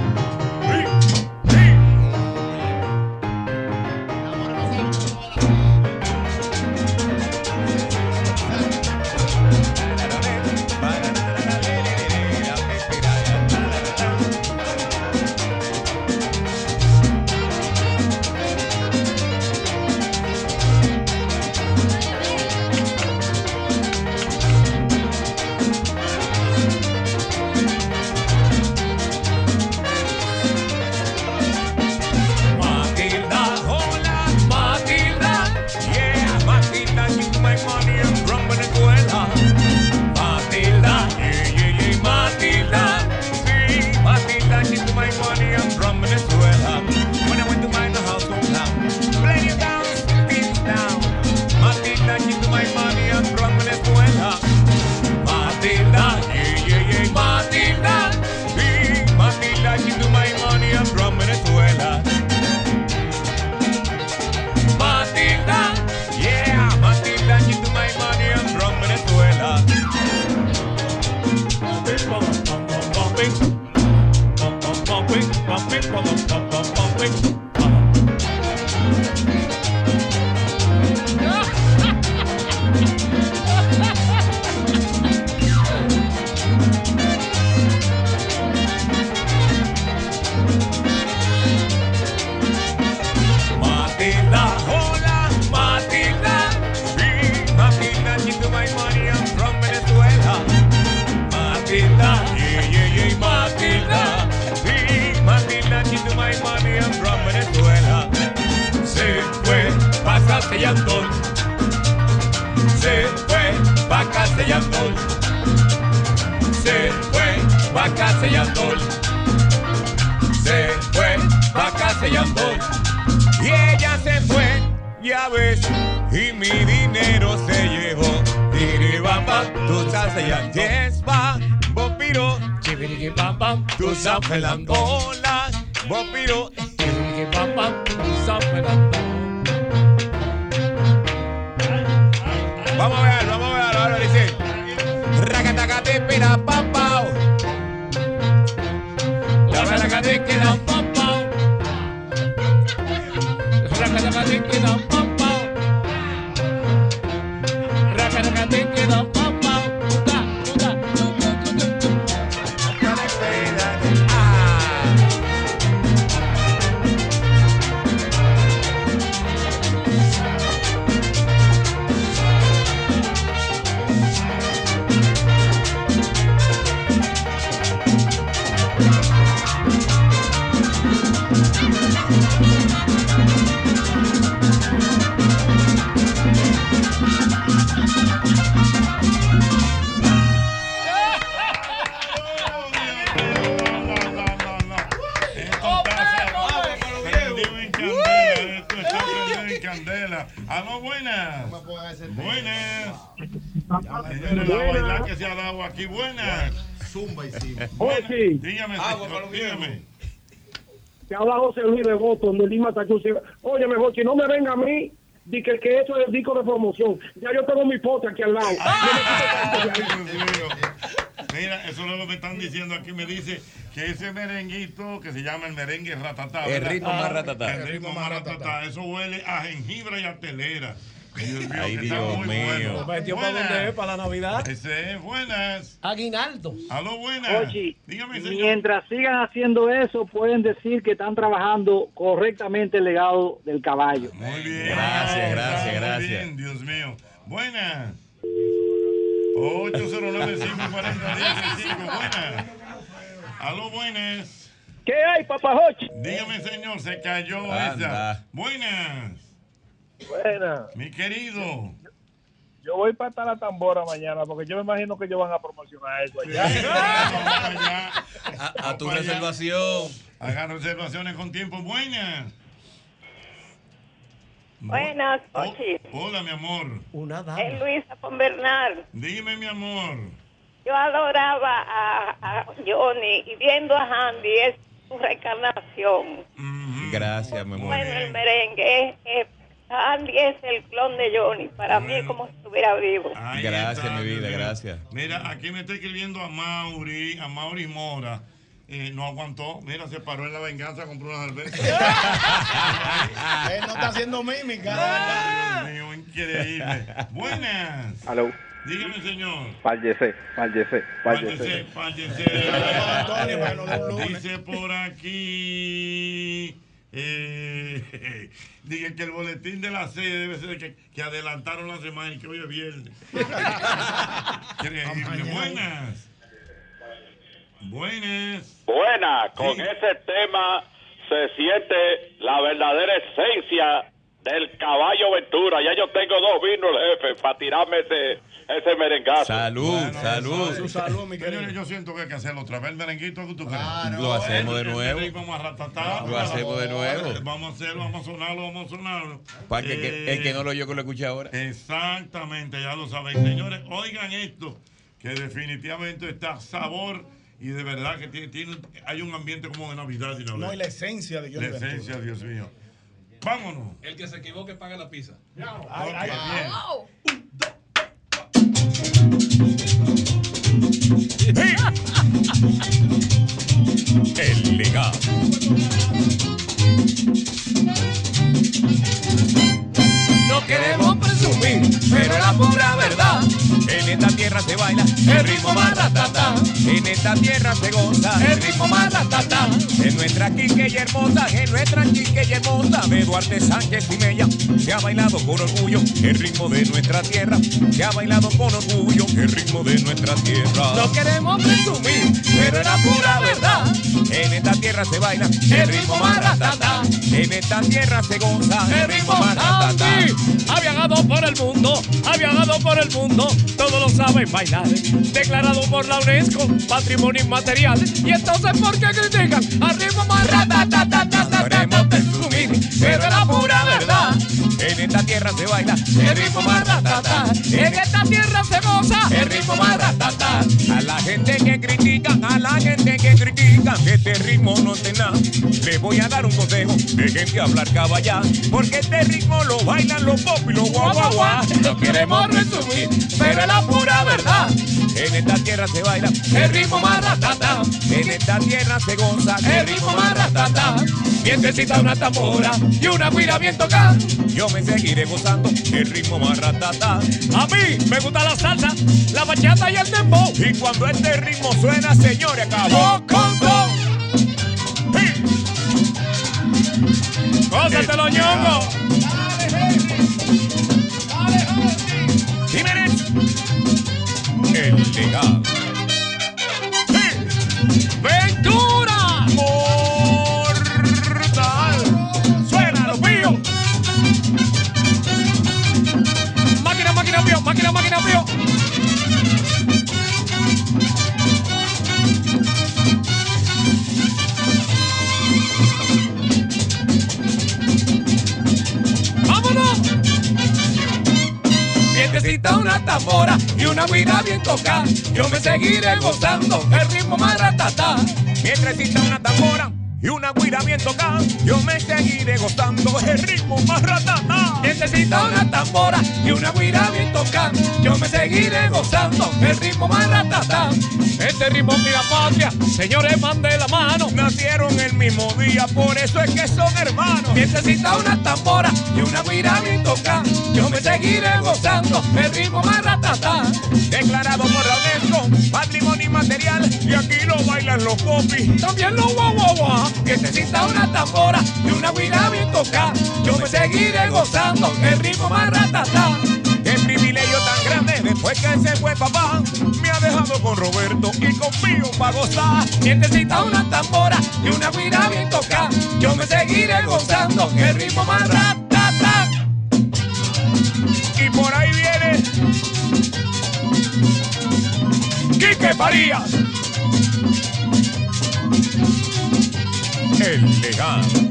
Castellantón. Y ella se fue, ya ves, y mi dinero se llevó. Diribamba, tu salsa ya yespa, bopiro, chibirigibamba, tu zafelangola, bopiro, chibirigibamba, tu zafelangola. Vamos a ver, vamos a ver, ahora dice. Racatacate, pira, aquí, buenas. Zumba y sí. Oye. Dígame, señor, dígame. Te habla José Luis de Boston, de Lima. Oye, mejor, si no me venga a mí, di que, que eso es el disco de promoción. Ya yo tengo mi pote aquí al lado. Mira, eso es lo que me están diciendo aquí. Me dice que ese merenguito que se llama el merengue ratatá. El ritmo más ratatá. El ritmo más ratatá. Eso huele a jengibre y a telera. Dios mío, Ay, Dios muy mío. bueno. ¿Metió para Buenas. dónde es? ¿Para la Navidad? Ese es, buenas. Aguinaldo. Aló, buenas. Oye, Dígame, señor. mientras sigan haciendo eso, pueden decir que están trabajando correctamente el legado del caballo. Muy bien. Gracias, gracias, Muy gracias. bien, Dios mío. Buenas. 809 540 Buenas. Aló, buenas. ¿Qué hay, papajochi? Dígame, señor, se cayó Anda. esa. Buenas. Buena. Mi querido. Yo voy para estar la tambora mañana porque yo me imagino que ellos van a promocionar eso allá. A, a tu reservación. Hagan reservaciones con tiempo. Buenas. Buenas Oh, noches. hola, mi amor. Una Es Luisa con Bernal. Dime, mi amor. Yo adoraba a, a Johnny y viendo a Andy es su reencarnación. Gracias, mi amor. Bueno, el merengue es, es Andy es el clon de Johnny. Para mí es como si estuviera vivo. Ahí Gracias, está, mi vida, mira. gracias. Mira, aquí me está escribiendo a Mauri, a Mauri Mora. Eh, no aguantó, mira, se paró en la venganza, compró unas cervezas. Él no está haciendo mímica. Dios mío, increíble. Buenas. Aló. Dígame, señor. Fallece, fallece, Fallece, fallece. fallece. Dice por aquí. Eh, dije que el boletín de la sede debe ser que, que adelantaron la semana y que hoy es viernes. Increíble. Buenas. Buenas. Buena, con ese tema se siente la verdadera esencia del caballo Ventura. Ya yo tengo dos vinos, jefe, para tirarme ese, ese merengazo. Salud, salud. Su salud, mi querido. Yo siento que hay que hacerlo otra vez. El merenguito, ¿qué tú crees? Lo hacemos de nuevo. Lo hacemos de nuevo. Vamos a hacerlo, vamos a sonarlo, vamos a sonarlo. Para que, que- el que no lo oyó que lo escuche ahora. Exactamente, ya lo saben. Señores, oigan esto, que definitivamente está sabor y de verdad que tiene, tiene hay un ambiente como de Navidad. Y No, y la esencia de Johnny La esencia, Dios mío. Vámonos. El que se equivoque paga la pizza. Ok, bien. El legado. No queremos presumir, pero la pura verdad. En esta tierra se baila el ritmo más ratata. En esta tierra se goza el ritmo más ratata. En nuestra Quiqueya hermosa, en nuestra Quiqueya hermosa, de Duarte Sánchez y Mella, se ha bailado con orgullo el ritmo de nuestra tierra. Se ha bailado con orgullo el ritmo de nuestra tierra. No queremos presumir, pero la pura verdad. En esta tierra se baila el ritmo más ratata. En esta tierra se goza el ritmo más ratata. Ha viajado por el mundo, ha viajado por el mundo, todos lo saben bailar. Declarado por la UNESCO, patrimonio inmaterial. Y entonces, ¿por qué critican ritmo más pero es la pura verdad. En esta tierra se baila el ritmo más ratata. En esta tierra se goza el ritmo más. A la gente que critica, a la gente que critica, que este ritmo no te nada. Le voy a dar un consejo, dejen de hablar caballá, porque este ritmo lo bailan los pop y los guau guau guau. No queremos resumir, pero es la pura verdad. En esta tierra se baila el ritmo más ratata. En esta tierra se goza el ritmo más ratata. Vientecita una y una guira bien tocada. Yo me seguiré gozando el ritmo más ratata. A mí me gusta la salsa, la bachata y el dembow. Y cuando este ritmo suena, señores, acabó con todo. ¡Gózatelo, ñongo! Jiménez. El legado. ¡Ventura! Máquina! ¡Máquina, pío! ¡Vámonos! Vientecita una tambora y una guira bien tocada. Yo me seguiré gozando el ritmo más ratata. Vientecita una tambora y una guira bien tocada. Yo me seguiré gozando el ritmo más ratata. Vientecita una tambora y una guira bien tocada. Yo me seguiré gozando el ritmo más ratata. Este ritmo es la patria, señores, mande la mano. Nacieron el mismo día, por eso es que son hermanos. Necesita una tambora y una bien tocada. Yo me seguiré gozando el ritmo más ratata. Declarado por la UNESCO, patrimonio inmaterial. Y aquí lo bailan los popis, también los guau. Necesita una tambora y una bien tocada. Yo me seguiré gozando el ritmo más ratata. Después que se fue papá. Me ha dejado con Roberto y conmigo para gozar. Necesita una tambora y una guira bien tocada. Yo me seguiré gozando el ritmo más ratata. Y por ahí viene Quique Farías. El legado.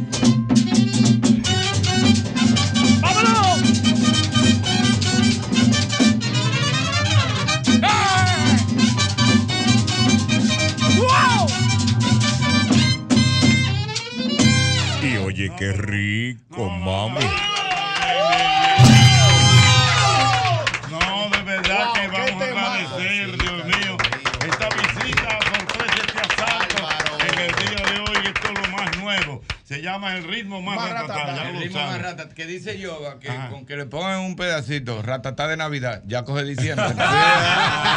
Qué rico, mami. Llama el ritmo más, Más ratatá, ratatá. ya El lo ritmo más ratatá, que dice Yoga que Ajá. con que le pongan un pedacito, ratatá de Navidad, ya coge diciembre.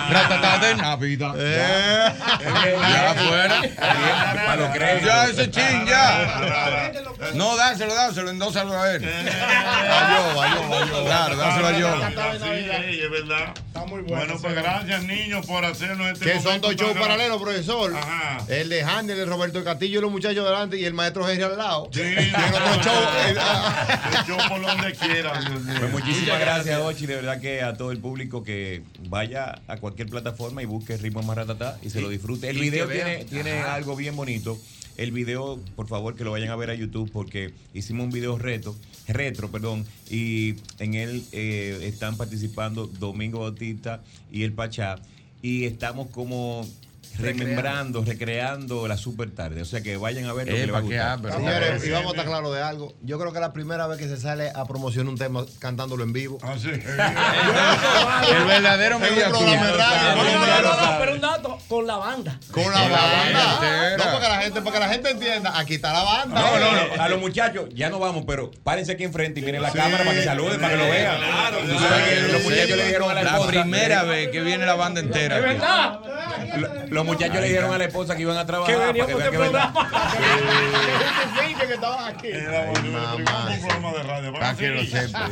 ratatá de Navidad. Ya, ya afuera. Para los créditos. Ya ese chin, ya. No, dáselo, dáselo, endósalo a él. A Yoga, a Yoga, a Yoga. Claro, dáselo a Yoga. Sí, sí, es verdad. Está muy bueno. pues gracias, niños, por hacernos este Que son dos shows paralelos, profesor. El de Handel, el Roberto Castillo y los muchachos delante y el maestro Henry al lado. Sí, show. eh, Yo por donde quiera. Pues muchísimas gracias, Ochi. De verdad que a todo el público que vaya a cualquier plataforma y busque Ritmo Más Ratatá y se lo disfrute. El video tiene, algo bien bonito. El video, por favor, que lo vayan a ver a YouTube porque hicimos un video reto, retro, perdón, y en él eh, están participando Domingo Bautista y el Pachá y estamos como remembrando, recreando la super tarde. O sea que vayan a ver lo que les va a gustar. Señores, y vamos a estar claros de algo. Yo creo que es la primera vez que se sale a promocionar un tema cantándolo en vivo. Ah, sí. El verdadero Es un media programa de radio. No, no, no, no, Sabe. pero un dato con la banda. Con la banda. No, para que la gente, para que la gente entienda, aquí está la banda. No, no, no. A los muchachos, ya no vamos, pero párense aquí enfrente y miren la cámara para que saluden, para que lo vean. Que los muchachos le dijeron a la La primera vez que viene la banda entera. Es verdad. Lo- Los muchachos le dijeron a la esposa que iban a trabajar. Que para veníamos vean de que es verdad. programa. que estaban aquí. un programa de radio. Para que lo sepan.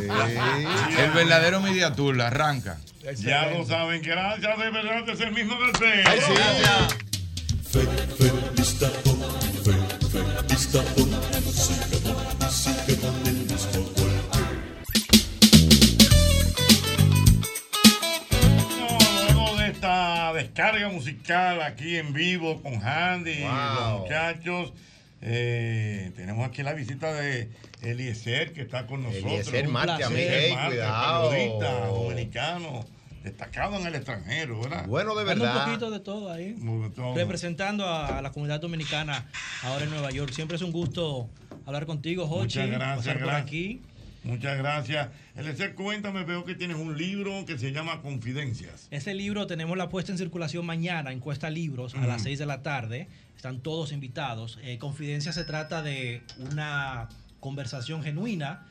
El verdadero media tour arranca. Ya lo saben, gracias de verdad, es el mismo golpe. Ay, sí. Gracias. Felista pop, fe, felista pop, descarga musical aquí en vivo con Handy y los muchachos, eh, tenemos aquí la visita de Eliezer que está con nosotros. Eliezer Marte, Marte, cuidado. periodista dominicano, destacado en el extranjero, ¿verdad? Bueno, de Dando verdad. un poquito de todo ahí. Todo. Representando a la comunidad dominicana ahora en Nueva York. Siempre es un gusto hablar contigo, Jochi. Muchas gracias, pasar por gracias. aquí. Muchas gracias. Eliezer, cuéntame, veo que tienes un libro que se llama Confidencias. Ese libro tenemos la puesta en circulación mañana en Cuesta Libros a las Ujú. 6 de la tarde. Están todos invitados. Eh, Confidencia se trata de una conversación genuina.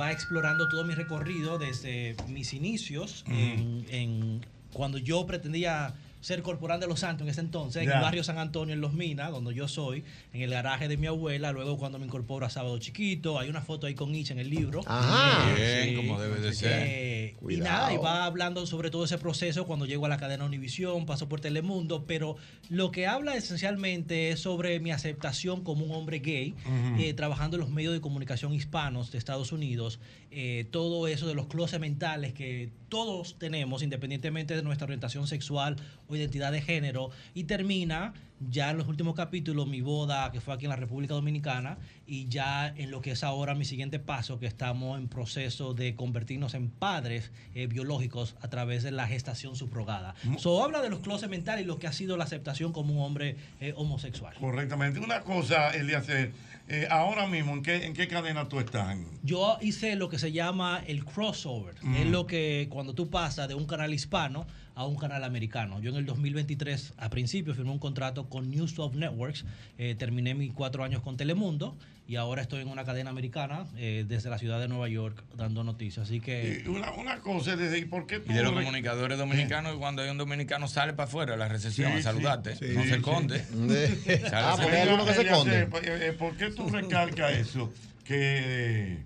Va explorando todo mi recorrido desde mis inicios, Ujú. en, en- cuando yo pretendía ser corporal de los santos en ese entonces, en el barrio San Antonio, en Los Minas, donde yo soy, en el garaje de mi abuela, luego cuando me incorporo a Sábado Chiquito, hay una foto ahí con Icha en el libro. Ajá. Eh, Bien, como debe de ser. eh, y nada, y va hablando sobre todo ese proceso cuando llego a la cadena Univisión, paso por Telemundo, pero lo que habla esencialmente es sobre mi aceptación como un hombre gay, eh, trabajando en los medios de comunicación hispanos de Estados Unidos, eh, todo eso de los closets mentales que todos tenemos, independientemente de nuestra orientación sexual o identidad de género, y termina ya en los últimos capítulos mi boda que fue aquí en la República Dominicana y ya en lo que es ahora mi siguiente paso que estamos en proceso de convertirnos en padres eh, biológicos a través de la gestación subrogada. So habla de los closets mentales y lo que ha sido la aceptación como un hombre eh, homosexual. Correctamente. Una cosa, Eliezer, eh, ahora mismo, ¿en qué, ¿en qué cadena tú estás? Yo hice lo que se llama el crossover. Mm. Es lo que cuando tú pasas de un canal hispano a un canal americano. Yo en el 2023, a principio, firmé un contrato con News 12 Networks. Eh, terminé mis cuatro años con Telemundo y ahora estoy en una cadena americana eh, desde la ciudad de Nueva York dando noticias. Así que... Eh, Una, una cosa es decir, ¿por qué tú Y de los re- comunicadores dominicanos, cuando hay un dominicano sale para afuera de la recepción Sí, a saludarte, sí, no sí, se sí. esconde. Ah, Sale pues, ese- Eliezer, eh, eh, ¿Por qué tú recalcas eso? Que,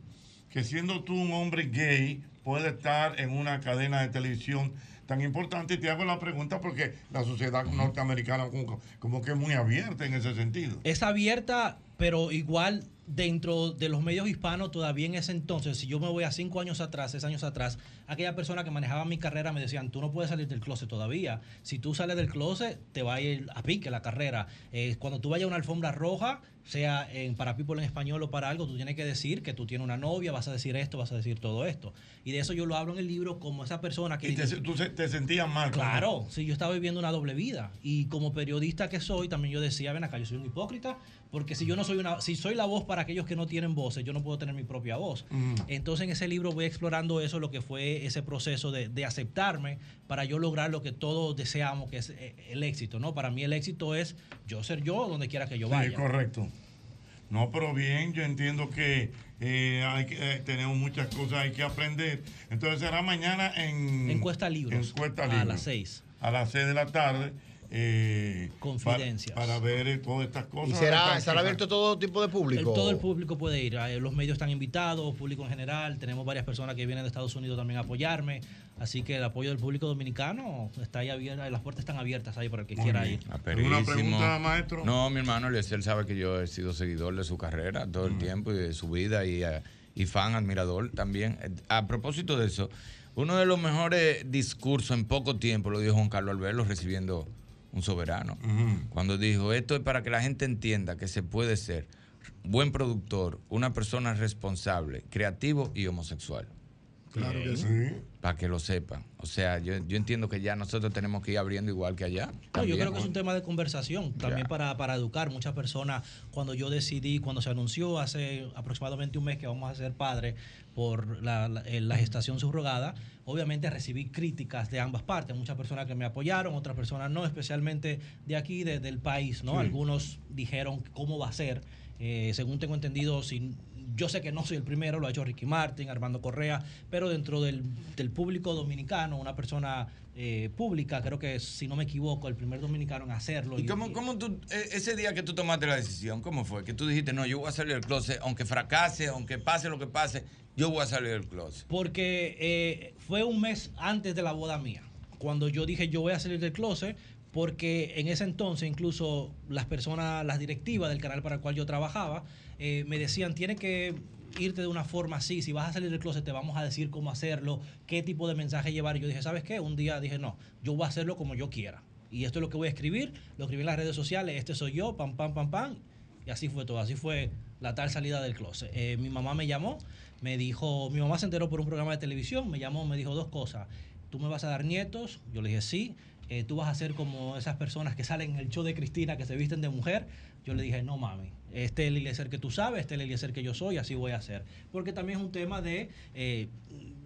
que siendo tú un hombre gay, puede estar en una cadena de televisión tan importante. Te hago la pregunta porque la sociedad norteamericana como, como que es muy abierta en ese sentido. es abierta, pero igual dentro de los medios hispanos todavía en ese entonces, si yo me voy a cinco años atrás, seis años atrás, aquella persona que manejaba mi carrera me decían, tú no puedes salir del closet todavía. Si tú sales del closet, te va a ir a pique la carrera. Eh, cuando tú vayas a una alfombra roja, sea en, para people en español o para algo, tú tienes que decir que tú tienes una novia, vas a decir esto, vas a decir todo esto. Y de eso yo lo hablo en el libro como esa persona que... Y te, tú se- te sentías mal. Claro, sí, yo estaba viviendo una doble vida. Y como periodista que soy, también yo decía, ven acá, yo soy un hipócrita, porque si yo no soy una, si soy la voz para aquellos que no tienen voces, yo no puedo tener mi propia voz. Mm. Entonces en ese libro voy explorando eso, lo que fue ese proceso de, de aceptarme para yo lograr lo que todos deseamos, que es eh, el éxito, ¿no? Para mí el éxito es yo ser yo donde quiera que yo Sí, vaya. correcto. No, pero bien, yo entiendo que eh, hay que, eh, tenemos muchas cosas, hay que aprender. Entonces será mañana en... Encuesta Libros, Encuesta a Libros. las seis. A las 6 de la tarde. Eh, Confidencias. Para, para ver eh, todas estas cosas. ¿Y será, estará abierto todo tipo de El- público? todo el público puede ir. eh, Los medios están invitados, público en general. Tenemos varias personas que vienen de Estados Unidos también a apoyarme. Así que el apoyo del público dominicano está ahí abierto. Las puertas están abiertas ahí para el que Muy quiera bien. ir. Aperísimo. pregunta, maestro? No, mi hermano Eliezer sabe que yo he sido seguidor de su carrera todo el tiempo y de su vida y, eh, y fan, admirador también. Eh, A propósito de eso, uno de los mejores discursos en poco tiempo lo dijo Juan Carlos Albelo recibiendo un soberano. Cuando dijo, esto es para que la gente entienda que se puede ser buen productor, una persona responsable, creativo y homosexual. Claro que sí. Para que lo sepan. O sea, yo, yo entiendo que ya nosotros tenemos que ir abriendo igual que allá. No, yo creo que es un tema de conversación, también para, para educar. Muchas personas, cuando yo decidí, cuando se anunció hace aproximadamente un mes que vamos a ser padres por la, la- eh, la gestación subrogada, obviamente recibí críticas de ambas partes. Muchas personas que me apoyaron, otras personas no, especialmente de aquí, de- del país. ¿no? Sí. Algunos dijeron cómo va a ser. Eh, según tengo entendido, si, yo sé que no soy el primero, lo ha hecho Ricky Martin, Armando Correa, pero dentro del, del público dominicano, una persona eh, pública, creo que si no me equivoco, el primer dominicano en hacerlo. ¿Y cómo, cómo tú, e- ese día que tú tomaste la decisión, cómo fue? Que tú dijiste, no, yo voy a salir del closet, aunque fracase, aunque pase lo que pase, yo voy a salir del closet. Porque eh, fue un mes antes de la boda mía, cuando yo dije yo voy a salir del closet, porque en ese entonces incluso las personas, las directivas del canal para el cual yo trabajaba, eh, me decían, tienes que irte de una forma así, si vas a salir del closet te vamos a decir cómo hacerlo, qué tipo de mensaje llevar. Y yo dije, ¿sabes qué? Un día dije, no, yo voy a hacerlo como yo quiera. Y esto es lo que voy a escribir, lo escribí en las redes sociales, este soy yo, pam, pam, pam, pam. Y así fue todo, así fue la tal salida del closet. Eh, mi mamá me llamó, me dijo, mi mamá se enteró por un programa de televisión, me llamó, me dijo dos cosas. Tú me vas a dar nietos, yo le dije sí. Eh, tú vas a ser como esas personas que salen en el show de Cristina que se visten de mujer. Yo le dije, no mami, este es el Eliezer que tú sabes, este es el Eliezer que yo soy, así voy a hacer. Porque también es un tema de, eh,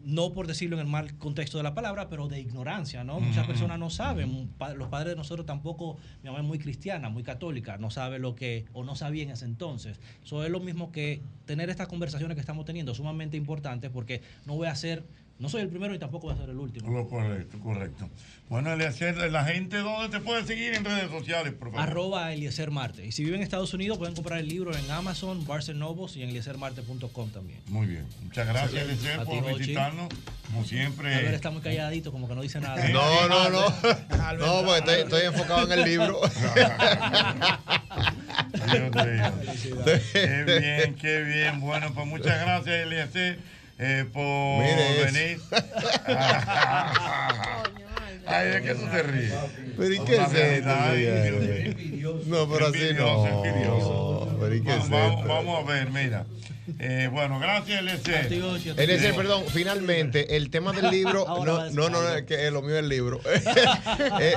no por decirlo en el mal contexto de la palabra, pero de ignorancia, ¿no? Muchas personas no saben, los padres de nosotros tampoco, mi mamá es muy cristiana, muy católica, no sabe lo que, o no sabía en ese entonces. Eso es lo mismo que tener estas conversaciones que estamos teniendo, sumamente importante porque no voy a ser, no soy el primero y tampoco voy a ser el último. Lo correcto, correcto. Bueno, Eliezer, la gente, ¿dónde te puede seguir en redes sociales, por favor? Arroba Eliezer Marte. Y si viven en Estados Unidos, pueden comprar el libro en Amazon, Barnes Nobles y en eliezermarte.com también. Muy bien. Muchas gracias, Eliezer, A ti, por visitarnos. Como siempre. Albert está muy calladito, como que no dice nada. No, no, no. No, porque estoy, estoy enfocado en el libro. Dios mío. Qué bien, qué bien. Bueno, pues muchas gracias, Eliezer, eh, por Mire venir. Ay, ¿de qué tú te ríes? Pero ¿y qué es esto. No, pero así no. envidioso. Pero ¿y qué Va- es esto? vamos a ver, mira. Eh, bueno, gracias, Eliezer. Eliezer, perdón, finalmente, el tema del libro. No, no, no, es que lo mío es el libro. Eh,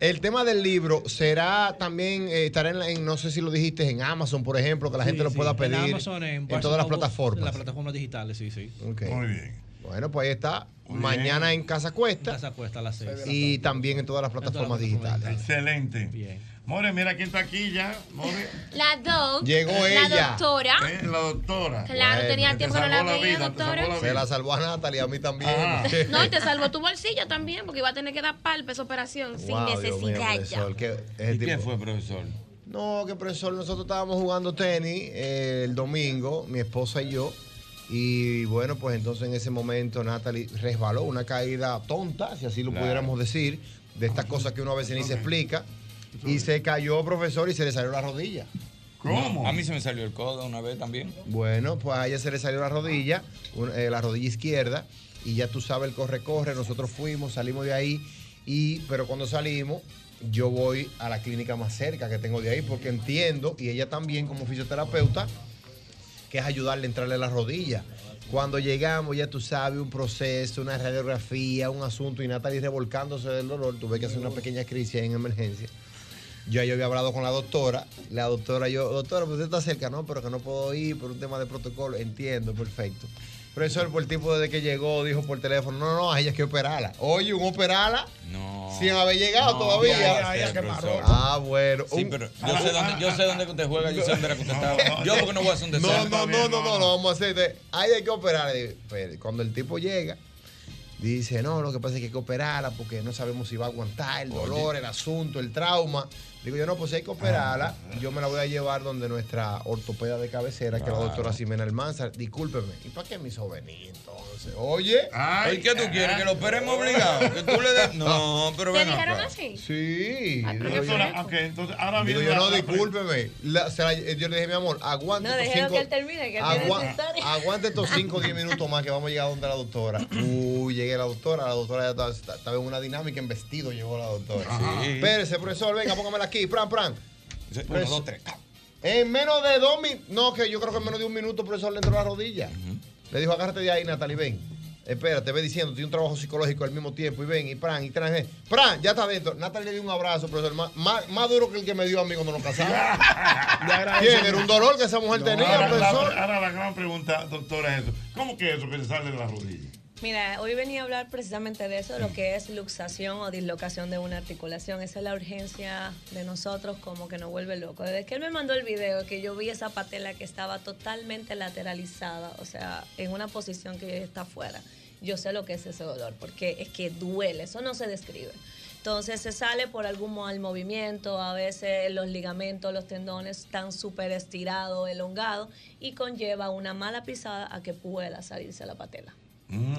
el tema del libro será también, eh, estará en, la- en, no sé si lo dijiste, en Amazon, por ejemplo, que la gente Sí, lo sí. pueda pedir. En Amazon, en, todas las plataformas. En las plataformas digitales, sí, sí. Muy bien. Bueno, pues ahí está. Muy Mañana bien. en Casa Cuesta. Casa Cuesta a las seis. Y también en todas las plataformas digitales. Excelente. More, mira quién está aquí ya. More. La doc. Llegó la ella. doctora. Eh, la doctora. Claro, tenía te tiempo no la salvó veía, doctora. la Se la salvó a Natalia, a mí también. No, y te salvó tu bolsillo también, porque iba a tener que dar palpa esa operación sin Wow, necesidad. ese ¿Y quién tipo- fue, profesor? No, que profesor, nosotros estábamos jugando tenis eh, el domingo, mi esposa y yo. Y bueno, pues entonces en ese momento Natalie resbaló una caída tonta, si así lo Claro. pudiéramos decir, de estas cosas que uno a veces ni se explica. Y se cayó, profesor, y se le salió la rodilla. No, a mí se me salió el codo una vez también. Bueno, pues a ella se le salió la rodilla, un- eh, la rodilla izquierda, y ya tú sabes el corre-corre, nosotros fuimos, salimos de ahí, y, pero cuando salimos, yo voy a la clínica más cerca que tengo de ahí, porque entiendo, y ella también como fisioterapeuta, que es ayudarle a entrarle a la rodilla. Cuando llegamos, ya tú sabes, un proceso, una radiografía, un asunto, y Natalie revolcándose del dolor, tuve que hacer una pequeña crisis ahí en emergencia. Yo, yo había hablado con la doctora. La doctora, yo, doctora, pues usted está cerca, ¿no? Pero que no puedo ir por un tema de protocolo. Entiendo, perfecto. Profesor, por el tipo desde que llegó, dijo por teléfono, no, no, a ella hay que operarla. Oye, un operarla No. sin haber llegado No, todavía. ya, ya, ya, profesor. Ah, bueno. Sí, Un- pero yo sé dónde, yo sé dónde usted juega, yo sé dónde era que usted estaba. Yo porque no voy a hacer un No, desastre. no, no, no, no, lo vamos a hacer. de- Ahí hay que operar. Pues, Cuando el tipo llega, dice, no, lo que pasa es que hay que operarla porque no sabemos si va a aguantar el dolor, el asunto, el trauma. Digo yo, no, pues si hay que operarla, yo me la voy a llevar donde nuestra ortopeda de cabecera, que es la doctora Ximena Almanzar. Discúlpeme. ¿Y para qué me hizo venir entonces? Oye. ¿Y qué tú quieres? ¿Que lo operemos obligado? ¿Que tú le des? No, pero ¿Te ven dijeron acá. así? Sí. Ah, pero digo qué yo. Ok, entonces ahora Digo viene yo, la- no, la- discúlpeme. La- se la- yo le dije, mi amor, aguante No, estos cinco- que él termine, que él agua- tiene su historia. aguante estos 5 o 10 minutos más que vamos a llegar donde la doctora. Uy, llegué la doctora, la doctora ya estaba, estaba en una dinámica en vestido, llegó la doctora. Sí. Espérese, profesor, venga, póngamela aquí, pran, pran. Uno, dos, tres. En menos de dos minutos, no, que yo creo que en menos de un minuto, profesor, le entró la rodilla. Le dijo, agárrate de ahí, Natalie, ven. Espérate, ve diciendo, tiene un trabajo psicológico al mismo tiempo, y ven, y pran, y tran, pran, ya está adentro. Natalie le dio un abrazo, profesor, más, más, más duro que el que me dio a mí cuando nos casamos. ¿Quién? Era un dolor que esa mujer tenía, ahora, profesor. la, ahora la gran pregunta, doctora, es eso. ¿Cómo que eso que se sale de la rodilla? Mira, hoy venía a hablar precisamente de eso, lo que es luxación o dislocación de una articulación. Esa es la urgencia de nosotros como que nos vuelve loco. Desde que él me mandó el video, que yo vi esa patela que estaba totalmente lateralizada, o sea, en una posición que está fuera, yo sé lo que es ese dolor, porque es que duele, eso no se describe. Entonces se sale por algún mal movimiento, a veces los ligamentos, los tendones están súper estirados, elongados y conlleva una mala pisada a que pueda salirse la patela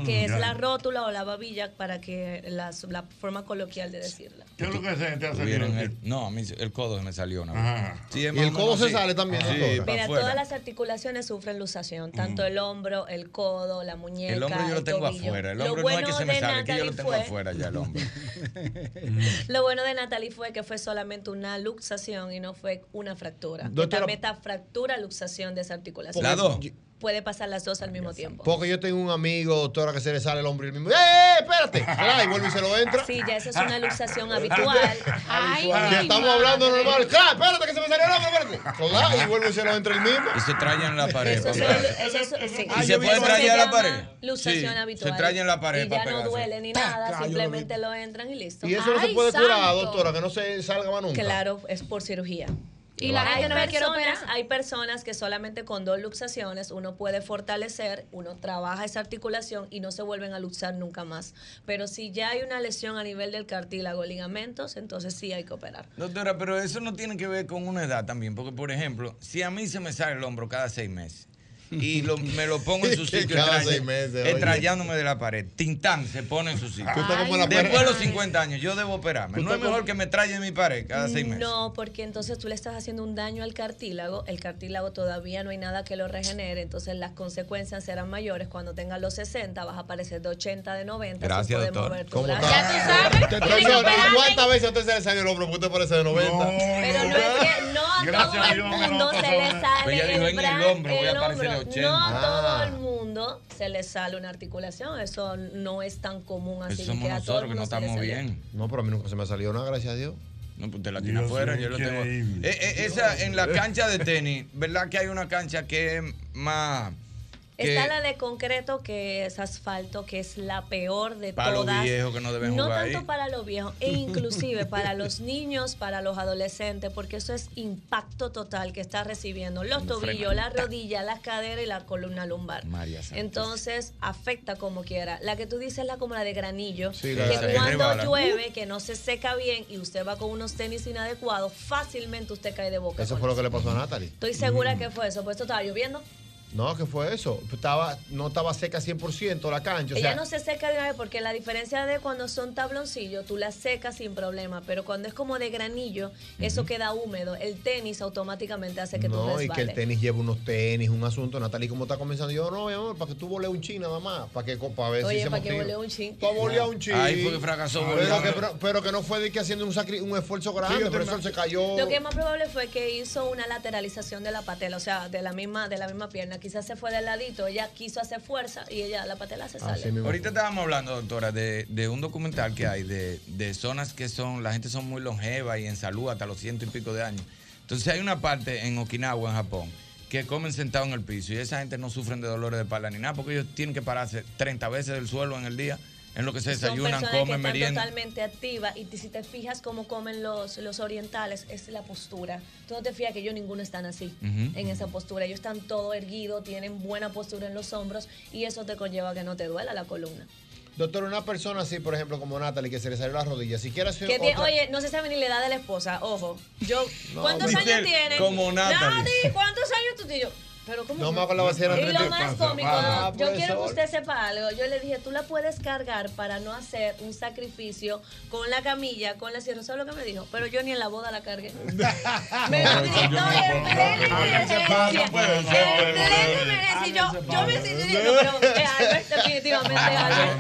que es ya. la rótula o la babilla para que las- la forma coloquial de decirla. ¿Qué es lo que se te ha Tuvieron salido? el- no, a mí el codo se me salió una vez. Sí, ¿Y el codo se sale también, Sí, Mira, afuera. todas las articulaciones sufren luxación, tanto el hombro, el codo, la muñeca. El hombro yo lo tengo tobillo. afuera. El Lo hombro no es que bueno se me de sale, que yo lo tengo fue- afuera ya el hombro. Lo bueno de Natalie fue que fue solamente una luxación y no fue una fractura. Que Doctora- también está fractura, luxación de esa articulación. ¿Las dos? Puede pasar las dos al mismo tiempo. Porque yo tengo un amigo, doctora, que se le sale el hombre y el mismo. ¡Eh, espérate! Y vuelve y se lo entra. Sí, ya esa es una luxación habitual. Ay, Ya estamos hablando normal. ¡Claro! Espérate que se me salió el hombre, espérate. Y vuelve y se lo entra el mismo. Y se traen en la pared. Eso. ¿Y se puede traer a la pared? Luxación Sí, habitual. se traen en la pared Y ya no duele ni nada, claro, yo lo simplemente lo entran y listo. Y eso no se puede curar, doctora, que no se salga más nunca. Claro, es por cirugía. Y la hay gente no me quiere personas, operar. hay personas que solamente con dos luxaciones uno puede fortalecer, uno trabaja esa articulación y no se vuelven a luxar nunca más. Pero si ya hay una lesión a nivel del cartílago, ligamentos, entonces sí hay que operar. Doctora, pero eso no tiene que ver con una edad también, porque por ejemplo, si a mí se me sale el hombro cada seis meses y lo- me lo pongo en su sitio, cada seis meses, oye. extrayándome de la pared, tintán se pone en su sitio. La Después de los 50 años, yo debo operarme. No es mejor que me traye mi pared cada seis meses. No, porque entonces tú le estás haciendo un daño al cartílago, el cartílago todavía no hay nada que lo regenere, entonces las consecuencias serán mayores. Cuando tengas los 60 vas a aparecer de 80, de 90, sin Gracias, doctor. ¿Cómo Ya tú sabes. Te- Tienes que Profesor, ¿y operarte. ¿cuántas veces a usted se le sale el hombro? Porque usted parece de 90. Pero no es que no no se le sale dijo, el, en el hombro voy a el aparecer de hombro. 80. No a todo Ah. el mundo se le sale una articulación. Eso no es tan común así Eso somos que a todo nosotros que no estamos bien. No, pero a mí nunca se me salió nada, gracias a Dios. No, pues te la tiene afuera, yo lo tengo. Eh, eh, esa, en la cancha de tenis, ¿verdad que hay una cancha que es más. Que- Está la de concreto, que es asfalto, que es la peor de Para los todas. viejos que no deben No jugar tanto ahí. para los viejos, e inclusive para los niños, para los adolescentes, porque eso es impacto total que está recibiendo los No tobillos, la rodilla, las caderas y la columna lumbar. María. Entonces afecta como quiera. La que tú dices es la como la de granillo, Sí, la que de- cuando llueve, que no se seca bien y usted va con unos tenis inadecuados, fácilmente usted cae de boca. Eso fue lo que le pasó a Natalie. Estoy segura que fue eso, pues esto estaba lloviendo. No, ¿qué fue eso? Estaba, no estaba seca 100% la cancha. O Ella sea, no se seca de una vez porque la diferencia de cuando son tabloncillos, tú las secas sin problema, pero cuando es como de granillo, eso queda húmedo. El tenis automáticamente hace que tú no, y que el tenis lleva unos tenis, un asunto. Natalie, ¿cómo está comenzando? Yo, no, mi amor, para que tú volees un chin nada más. Para que para ver si Oye, se para que volé un chin. Para volear un chin. Ahí fue que fracasó Pero que, pero, pero que no fue de que haciendo un, sacri- un esfuerzo grande, pero te- eso se cayó. Lo que es más probable fue que hizo una lateralización de la patela, o sea, de la misma, de la misma pierna, Quizás se fue del ladito, ella quiso hacer fuerza y ella la patela se sale. Ahorita estábamos hablando, doctora, de, de un documental que hay de, de zonas que son, la gente son muy longeva y en salud hasta los ciento y pico de años. Entonces hay una parte en Okinawa, en Japón, que comen sentados en el piso y esa gente no sufren de dolores de espalda ni nada porque ellos tienen que pararse 30 veces del suelo en el día, en lo que se Son desayunan, personas que comen, están meriendan. totalmente activas y si te fijas cómo comen los, los orientales, es la postura. Tú no te fijas que ellos ninguno están así, Ujú. en esa postura. Ellos están todo erguidos, tienen buena postura en los hombros y eso te conlleva que no te duela la columna. Doctor, una persona así, por ejemplo, como Natalie, que se le salió la rodilla, si quiere hacer Que otra- oye, no se sabe ni la edad de la esposa, ojo. Yo, No, ¿cuántos años él, tienes? como Natalie. Nadie, ¿cuántos años tú tienes? Pero ¿cómo No me acordaba si eran Y lo 30. más cómico, pasa. yo Ah, quiero que usted sepa algo. Yo le dije, tú la puedes cargar para no hacer un sacrificio con la camilla, con la sierra. ¿Sabes lo que me dijo? Pero yo ni en la boda la cargué. me lo gritó en plena. Y yo, yo me sentí, yo, pero Albert, definitivamente Albert.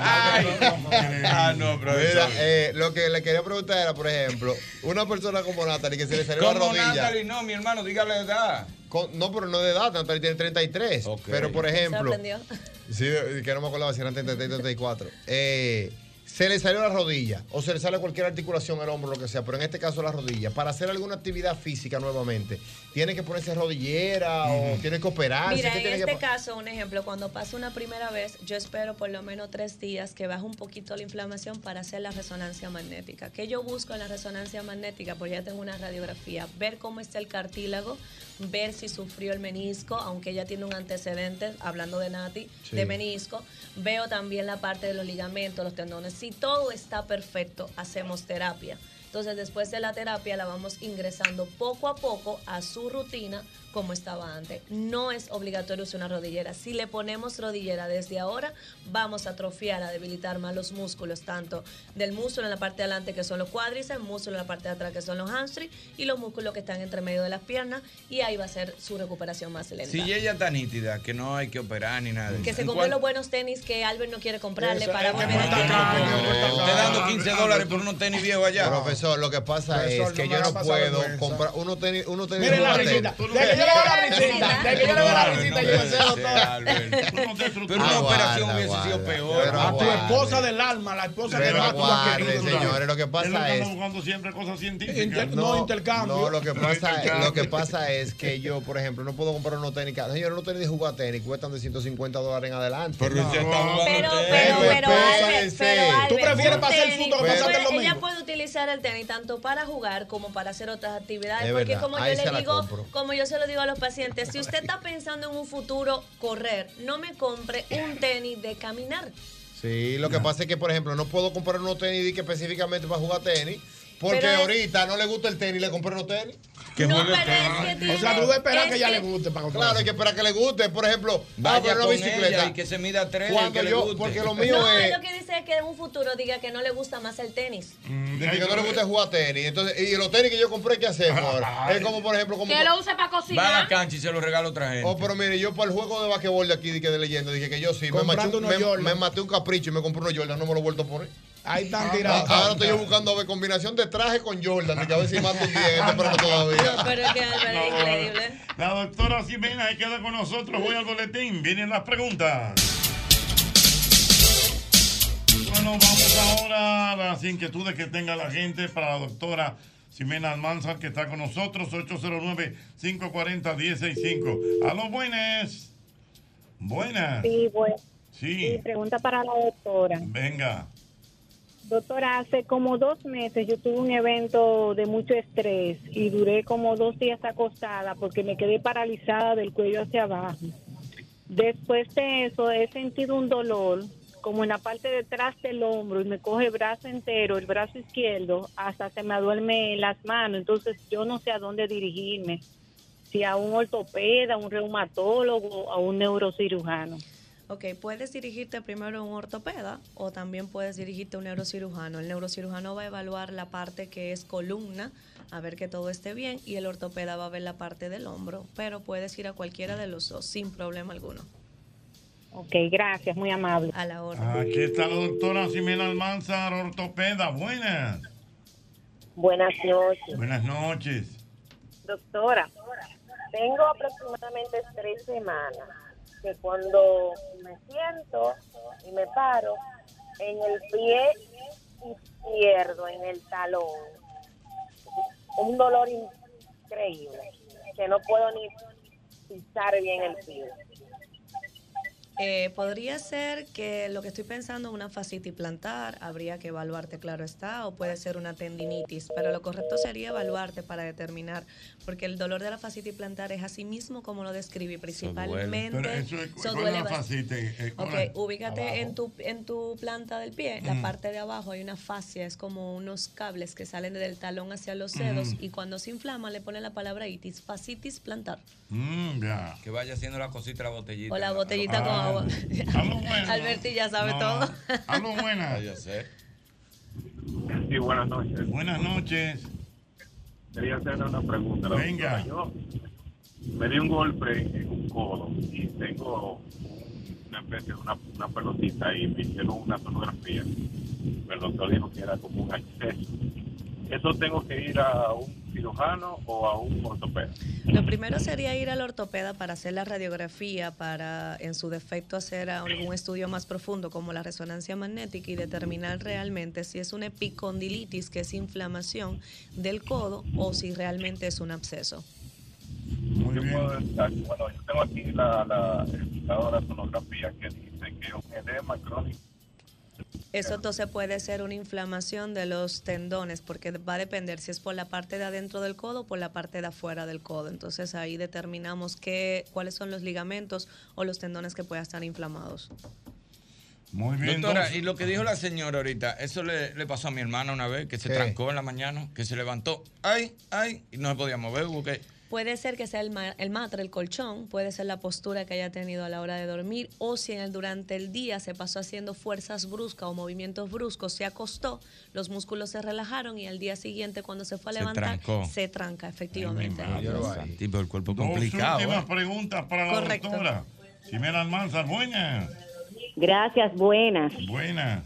Ah, no, Mira, eh, lo que le quería preguntar era, por ejemplo, una persona como Natalie que se le salió la Como rodilla. Natalie, no, mi hermano, dígale la edad. Con- no, pero no de edad, Natalie tiene 33. Pero, por ejemplo, sí, que no me acordaba si eran 33 34. Eh, se le salió la rodilla o se le sale cualquier articulación, el hombro, lo que sea, pero en este caso la rodilla. Para hacer alguna actividad física nuevamente, ¿tiene que ponerse rodillera o tiene que operarse? Mira, ¿Qué en tiene este que caso, un ejemplo, cuando pasa una primera vez, yo espero por lo menos tres días que baje un poquito la inflamación para hacer la resonancia magnética. ¿Qué yo busco en la resonancia magnética? Porque ya tengo una radiografía, ver cómo está el cartílago, ver si sufrió el menisco, aunque ella tiene un antecedente, hablando de Nati, Sí. de menisco. Veo también la parte de los ligamentos, los tendones. Si todo está perfecto, hacemos terapia. Entonces, después de la terapia, la vamos ingresando poco a poco a su rutina como estaba antes. No es obligatorio usar una rodillera. Si le ponemos rodillera desde ahora, vamos a atrofiar, a debilitar más los músculos, tanto del músculo en la parte de adelante, que son los cuádriceps, músculo en la parte de atrás, que son los hamstrings, y los músculos que están entre medio de las piernas, y ahí va a ser su recuperación más lenta. Si ella está nítida, que no hay que operar ni nada. de que se ¿En compre cuál- los buenos tenis que Albert no quiere comprarle Eso, para volver está a Usted dando 15 dólares por unos tenis viejos allá. Profesor, lo que pasa Profesor, es que no me yo no puedo vergüenza. comprar uno tenis, uno tenis Mire la risita. De que yo le veo la risita. De que yo le veo la risita. Yo pensé, doctora. Pero una operación hubiese sido peor. A tu esposa del alma, la esposa que más tú has querido. señores, lo que pasa es buscando siempre cosas científicas. No, intercambio. No, lo que pasa, Intercambio. lo que pasa es que yo, por ejemplo, no puedo comprar unos tenis. Señores, unos tenis de jugar tenis cuestan de 150 dólares en adelante. Pero usted está jugando Pero, tenis. pero, pero, ¿Tú prefieres pasar el susto que pasarte el domingo? Ella puede utilizar el tanto para jugar como para hacer otras actividades. Es porque verdad, como yo ahí le digo, compro. como yo se lo digo a los pacientes, si usted está pensando en un futuro correr, no me compre un tenis de caminar. Sí, lo que pasa es que, por ejemplo, no puedo comprar unos tenis que específicamente para jugar tenis. Porque Pero ahorita no le gusta el tenis, le compré unos tenis. Que No, juegue pero es que tiene- O sea, tú debes esperar es que ella que- le guste para comprar. Claro, hay que esperar que le guste. Por ejemplo, Vaya ah, con una bicicleta. y que se mida tres y Cuando que le yo, guste. porque lo mío no, es. lo que dice es que en un futuro diga que no le gusta más el tenis. de que no le gusta jugar tenis. Entonces, y los tenis que yo compré, ¿qué hacemos ahora? Es como, por ejemplo, como. Que lo use para Va a cocinar. la cancha y se lo regala a otra gente. Oh, pero mire, yo para el juego de basquetbol de aquí, de, que de leyenda, dije que yo sí. Me maté un capricho y me compré unos Jordan, no me lo he vuelto a poner. Ahí están Ah, tirados. Ahora estoy yo buscando a ver combinación de traje con Jordan, que a ver si mato un 10 en este programa todavía. Pero es que Albert es increíble. La doctora Ximena se queda con nosotros. Voy al boletín. Vienen las preguntas. Bueno, vamos ahora a las inquietudes que tenga la gente para la doctora Ximena Almanzar, que está con nosotros. 809-540-165. Aló, buenas. Buenas. Sí, bueno. Sí. Mi pregunta para la doctora. Venga. Doctora, hace como dos meses yo tuve un evento de mucho estrés y duré como dos días acostada porque me quedé paralizada del cuello hacia abajo. Después de eso he sentido un dolor como en la parte detrás del hombro y me coge el brazo entero, el brazo izquierdo, hasta se me duerme las manos. Entonces yo no sé a dónde dirigirme, si a un ortopeda, a un reumatólogo, a un neurocirujano. Ok, puedes dirigirte primero a un ortopeda o también puedes dirigirte a un neurocirujano. El neurocirujano va a evaluar la parte que es columna, a ver que todo esté bien, y el ortopeda va a ver la parte del hombro, pero puedes ir a cualquiera de los dos sin problema alguno. Ok, gracias, muy amable. A la orden. Aquí está la doctora Ximena Almanzar, ortopeda. Buenas. Buenas noches. Buenas noches. Doctora, tengo aproximadamente tres semanas que cuando me siento y me paro, en el pie izquierdo, en el talón, un dolor increíble, que no puedo ni pisar bien el pie. Eh, podría ser que lo que estoy pensando es una fascitis plantar, habría que evaluarte, claro está, o puede ser una tendinitis, pero lo correcto sería evaluarte para determinar, porque el dolor de la fascitis plantar es así mismo como lo describí, principalmente. Pero eso es, eso ¿cuál es duele la fascitis? Eh, ¿cuál Ok, ubícate Abajo. en tu, en tu planta del pie, la Mm. parte de abajo hay una fascia, es como unos cables que salen del talón hacia los dedos Mm. y cuando se inflama le ponen la palabra itis, fascitis plantar. Mm, ya. Que vaya haciendo la cosita, la botellita. O la botellita con Aló. Alberti ya sabe No, todo. Aló, buenas. yo sé. Sí, buenas noches. Buenas noches. Quería hacerle una pregunta. la Venga. Yo me di un golpe en un codo y tengo una especie de una, una pelotita y me hicieron una sonografía. El doctor dijo que era como un acceso. ¿Eso tengo que ir a un cirujano o a un ortopeda? Lo primero sería ir al ortopeda para hacer la radiografía, para en su defecto hacer algún estudio más profundo como la resonancia magnética y determinar realmente si es una epicondilitis, que es inflamación del codo, o si realmente es un absceso. Muy Yo puedo estar- bueno, yo tengo aquí la, la, de la sonografía que dice que es un edema crónico. Eso entonces puede ser una inflamación de los tendones, porque va a depender si es por la parte de adentro del codo o por la parte de afuera del codo. Entonces ahí determinamos qué, cuáles son los ligamentos o los tendones que puedan estar inflamados. Muy bien. Doctora, dos- y lo que dijo la señora ahorita, eso le, le pasó a mi hermana una vez, que se ¿Qué? trancó en la mañana, que se levantó, ay, ay, y no se podía mover, hubo que... Puede ser que sea el, ma- el matre, el colchón, puede ser la postura que haya tenido a la hora de dormir, o si en el- durante el día se pasó haciendo fuerzas bruscas o movimientos bruscos, se acostó, los músculos se relajaron y al día siguiente cuando se fue a Se levantar, trancó. se tranca, efectivamente. Tipo, el cuerpo Dos complicado. últimas ¿eh? preguntas para la Correcto. doctora. Ximena Almanzar, buenas. Gracias, buenas. Buenas.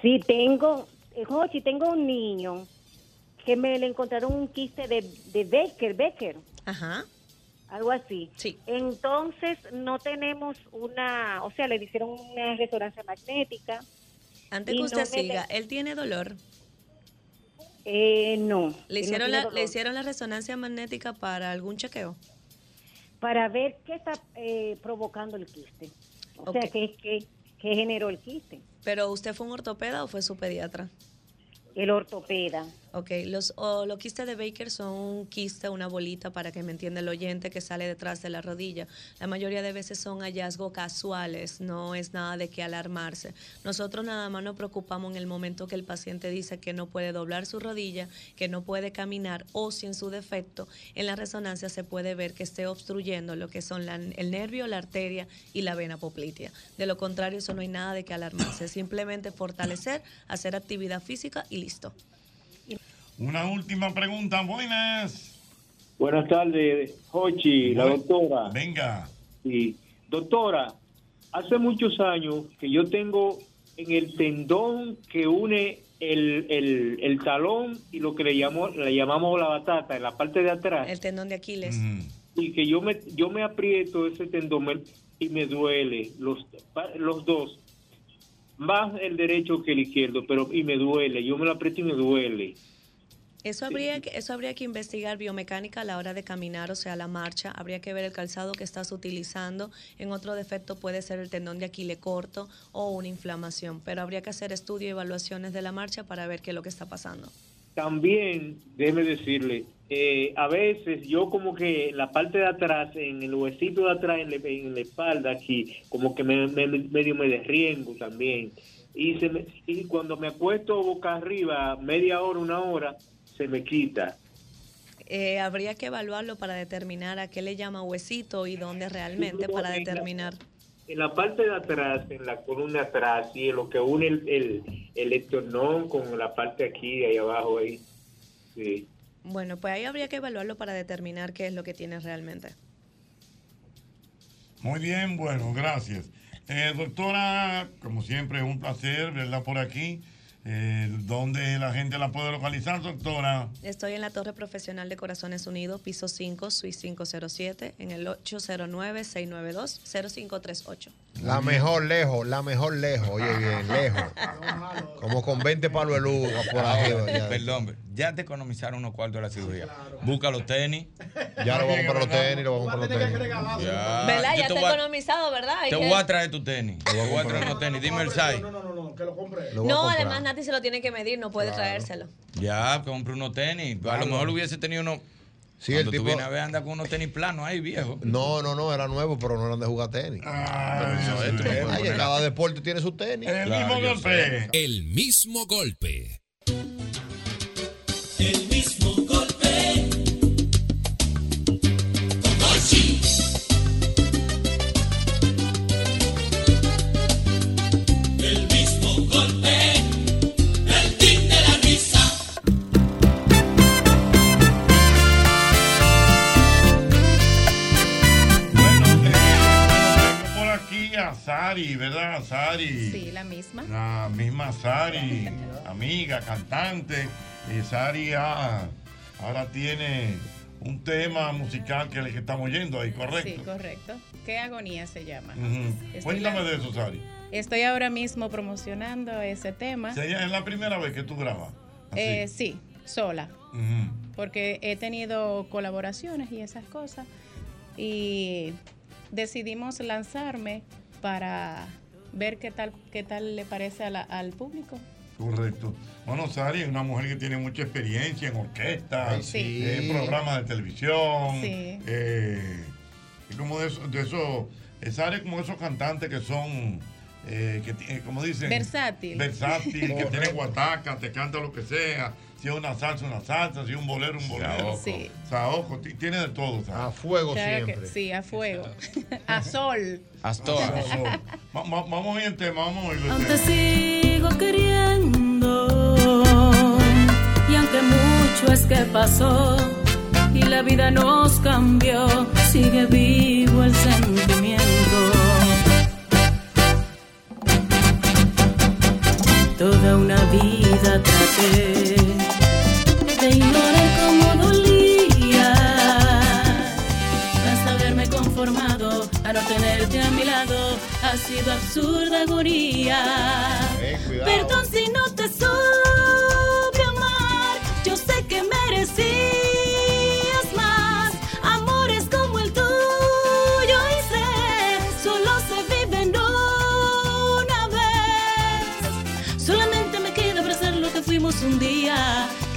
Sí, tengo, eh, Jochi, tengo un niño que me le encontraron un quiste de, de Becker, Becker. Ajá. Algo así. Sí. Entonces, no tenemos una, o sea, le hicieron una resonancia magnética. Antes que usted siga, él tiene dolor. Eh, no. ¿Le no hicieron, la, dolor. ¿Le hicieron la resonancia magnética para algún chequeo? Para ver qué está eh, provocando el quiste. O sea, qué, qué, qué generó el quiste. ¿Pero usted fue un ortopeda o fue su pediatra? El ortopeda. Ok, los, o los quistes de Baker son un quiste, una bolita, para que me entienda el oyente, que sale detrás de la rodilla. La mayoría de veces son hallazgos casuales, no es nada de que alarmarse. Nosotros nada más nos preocupamos en el momento que el paciente dice que no puede doblar su rodilla, que no puede caminar, o si en su defecto, en la resonancia se puede ver que esté obstruyendo lo que son la- el nervio, la arteria y la vena poplitea. De lo contrario, eso no hay nada de que alarmarse, simplemente fortalecer, hacer actividad física y listo. Una última pregunta, buenas. Buenas tardes, Jochi, la doctora. Venga. Sí. Doctora, hace muchos años que yo tengo en el tendón que une el, el, el talón y lo que le, llamo, le llamamos la batata, en la parte de atrás, El tendón de Aquiles. y que yo me, yo me aprieto ese tendón y me duele, los, los dos, más el derecho que el izquierdo, pero y me duele, yo me lo aprieto y me duele. Eso habría, que, eso habría que investigar biomecánica a la hora de caminar, o sea, la marcha. Habría que ver el calzado que estás utilizando. En otro defecto puede ser el tendón de Aquiles corto o una inflamación. Pero habría que hacer estudio y evaluaciones de la marcha para ver qué es lo que está pasando. También, déjeme decirle, eh, a veces yo como que la parte de atrás, en el huesito de atrás, en la, en la espalda aquí, como que me, me- medio me derriengo también. Y, se me- y cuando me acuesto boca arriba, media hora, una hora, se me quita. Eh, habría que evaluarlo para determinar a qué le llama huesito y dónde realmente para determinar. En la parte de atrás, en la columna atrás, y en lo que une el, el, el esternón con la parte aquí, ahí abajo, ahí. Sí. Bueno, pues ahí habría que evaluarlo para determinar qué es lo que tiene realmente. Muy bien, bueno, gracias. Eh, doctora, como siempre, un placer verla por aquí. Eh, ¿Dónde la gente la puede localizar, doctora? Estoy en la Torre Profesional de Corazones Unidos, piso 5, suite 507, en el 809-692-0538. La mejor lejos, la mejor lejos. Oye, bien, lejos. Como con 20 palos de luz por ahí. ya. Perdón, ya te economizaron unos cuartos de la cirugía. Busca los tenis. Ya lo vamos a comprar los tenis, lo vamos a comprar los tenis. Ya, ¿Verdad? Ya te a- economizado, ¿verdad? Te voy a traer tu tenis. Te voy a traer unos tenis. Dime el size. No, además Nati se lo tiene que medir, no puede traérselo. Ya, compré unos tenis. A lo mejor hubiese tenido unos. Sí, Cuando el tú tipo- vienes a ver, anda con unos tenis planos ahí, viejo. No, no, no, era nuevo, pero no eran de jugar tenis. No Ay, poner- cada deporte tiene su tenis. El mismo golpe. El mismo golpe. Sari, ¿verdad? Sari. Sí, la misma. La misma Sari, amiga, cantante. Y Sari ah, ahora tiene un tema musical que es el que estamos oyendo ahí, Sí, ¿correcto? correcto. ¿Qué agonía se llama? Cuéntame la- de eso, Sari. Estoy ahora mismo promocionando ese tema. Es la primera vez que tú grabas. Eh, sí, sola. Porque he tenido colaboraciones y esas cosas. Y decidimos lanzarme para ver qué tal, qué tal le parece a la- al público. Correcto. Bueno, Sari es una mujer que tiene mucha experiencia en orquesta, Ay, sí. en programas de televisión. Sí. eh, y como de eso, de eso eh, Sari es como esos cantantes que son, eh, que eh, como dicen, Versátil. versátil, que tiene guataca, te canta lo que sea. Si es una salsa, una salsa, si es un bolero, un bolero. Saoco. Sí. Saoco, ti- tiene de todo. A fuego Claro que sí, a fuego. a sol. Astor. Va- va- vamos a oír el tema, vamos a el Aunque tema. sigo queriendo y aunque mucho es que pasó y la vida nos cambió, sigue vivo el sentimiento. Toda una vida traté de ignorar cómo dolía hasta haberme conformado a no tenerte a mi lado ha sido absurda agonía. cuidado. Perdón si no te supe amar, yo sé que merecías más. Amores como el tuyo sé, solo se viven una vez. Solamente me queda abrazar lo que fuimos un día.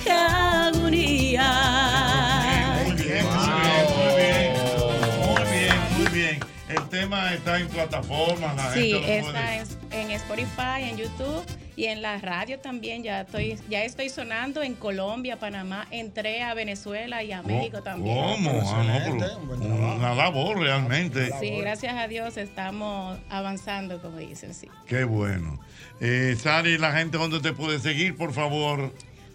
¡Qué agonía! Muy bien, muy bien, muy bien, muy bien. El tema está en plataformas, la Sí, gente lo puede- está en, en Spotify, en YouTube y en la radio también. Ya estoy, ya estoy sonando en Colombia, Panamá. Entré a Venezuela y a México también. ¿Cómo? Ah, no, pero una labor realmente. Sí, gracias a Dios estamos avanzando, como dicen, sí. Qué bueno. Eh, Sari, la gente, ¿dónde te puede seguir, por favor?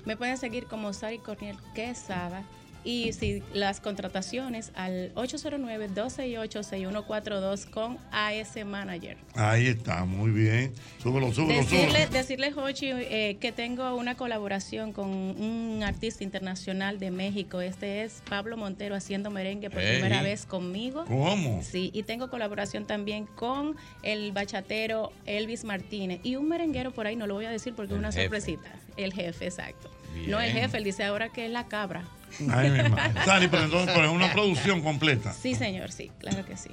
Me pueden seguir como Sari Corniel Quesada. Y si las contrataciones al 809-268-6142 con AS Manager. Ahí está, muy bien. Súbelo, súbelo, Decirle, súbelo. decirle Jochi, eh, que tengo una colaboración con un artista internacional de México. Este es Pablo Montero haciendo merengue por Ey. primera vez conmigo. ¿Cómo? Sí, y tengo colaboración también con el bachatero Elvis Martínez. Y un merenguero por ahí, no lo voy a decir porque es una jefe. sorpresita. El jefe, exacto. Bien. No el jefe, él dice ahora que es la cabra. Ay, mi madre. Sari, pero entonces pero es una producción completa. Sí, señor, sí, claro que sí.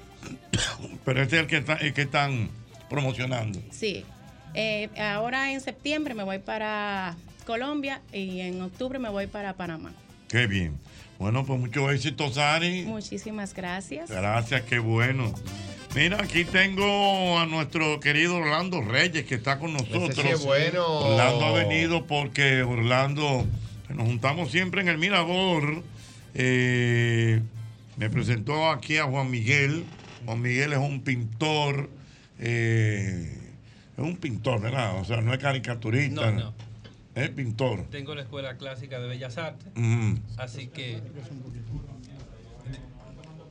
Pero este es el que, está, el que están promocionando. Sí. Eh, ahora en septiembre me voy para Colombia y en octubre me voy para Panamá. Qué bien. Bueno, pues mucho éxito, Sari. Muchísimas gracias. Gracias, qué bueno. Mira, aquí tengo a nuestro querido Orlando Reyes que está con nosotros. sí es bueno. Orlando ha venido porque Orlando, nos juntamos siempre en el Mirador. Eh, me presentó aquí a Juan Miguel. Juan Miguel es un pintor. eh, es un pintor, ¿verdad? O sea, no es caricaturista. No, no. Es pintor. Tengo la Escuela Clásica de Bellas Artes, así que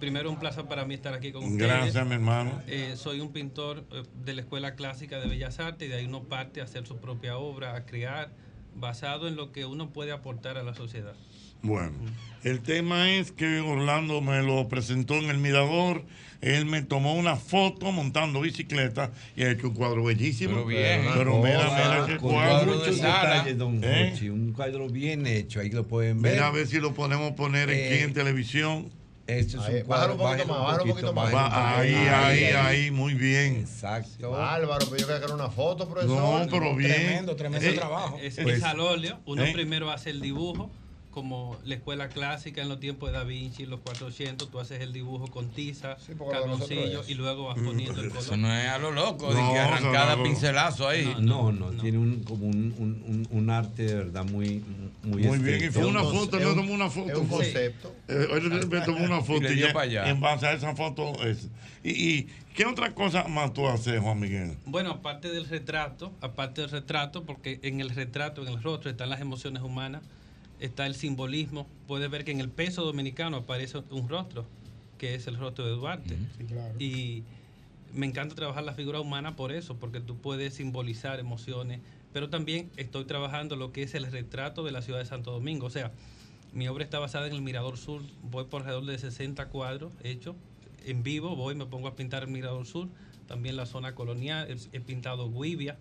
primero un placer para mí estar aquí con ustedes. Gracias, mi hermano. Eh, soy un pintor eh, de la Escuela Clásica de Bellas Artes y de ahí uno parte a hacer su propia obra, a crear, basado en lo que uno puede aportar a la sociedad. Bueno, el tema es que Orlando me lo presentó en el Mirador. Él me tomó una foto montando bicicleta y ha hecho un cuadro bellísimo. Pero bien. Pero mira, mira qué Con cuadro. muchos detalles, don ¿Eh? Un cuadro bien hecho, ahí lo pueden ver. Mira a ver si lo podemos poner aquí Eh, en televisión. Este es Ahí, un cuadro. bájalo un poquito más, bájalo un poquito más. Ahí, ahí, ahí, muy bien. Exacto. Bárbaro, pero yo quería que era una foto, profesor. No, pero bien. Tremendo, tremendo Eh, trabajo. Es, Pues- es al óleo. Uno ¿Eh? primero hace el dibujo, como la escuela clásica en los tiempos de Da Vinci, los 400. Tú haces el dibujo con tiza, de es. y luego vas poniendo el color. Eso no es a lo loco, de No, que arrancada no, pincelazo ahí. No, no, tiene un, como un, un, arte de verdad muy, muy Muy bien, y fue una foto, me tomó una foto. Es un concepto. Eh, me una Y foto y, ya- para allá. en base a esa foto. es- y, y qué otra cosa más tú haces, Juan Miguel? Bueno, aparte del retrato, aparte del retrato, porque en el retrato, en el rostro, están las emociones humanas, está el simbolismo. Puedes ver que en el peso dominicano aparece un rostro, que es el rostro de Duarte. Y me encanta trabajar la figura humana por eso, porque tú puedes simbolizar emociones, pero también estoy trabajando lo que es el retrato de la ciudad de Santo Domingo. O sea, mi obra está basada en el Mirador Sur, voy por alrededor de 60 cuadros hechos en vivo, voy, me pongo a pintar el Mirador Sur, también la zona colonial, he, he pintado Guivia.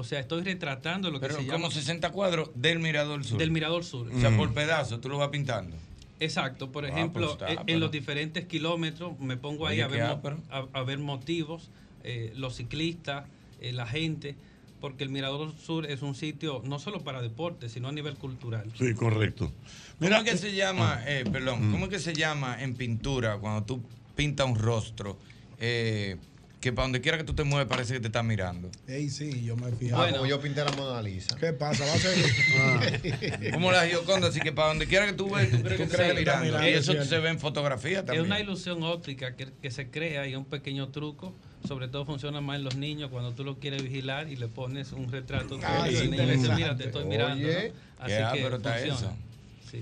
O sea, estoy retratando lo que Pero se como llama... 60 cuadros del Mirador Sur. Del Mirador Sur. O sea, por pedazo, tú lo vas pintando. Exacto, por Ah, ejemplo, pues está, en- pero- los diferentes kilómetros me pongo ahí Oye, a ver, a, a ver motivos, eh, los ciclistas, eh, la gente, porque el Mirador Sur es un sitio no solo para deporte, sino a nivel cultural. Sí, correcto. ¿Cómo es que se llama, Ah. eh, perdón, cómo es que se llama en pintura cuando tú pintas un rostro eh, que para donde quiera que tú te mueves parece que te está mirando? Ey, sí, yo me fijé. Ah, como yo pinté la Mona Lisa. ¿Qué pasa? Va a ser. Como la Gioconda, así que para donde quiera que tú ves, tú crees que te crees está que está mirando. mirando, Y eso se ve en fotografía Es también. una ilusión óptica que, que se crea y es un pequeño truco. Sobre todo funciona más en los niños cuando tú lo quieres vigilar y le pones un retrato. Ah, es niño le dice, interesante. mira, te estoy mirando. ¿no?". Así que ápero está funciona. eso.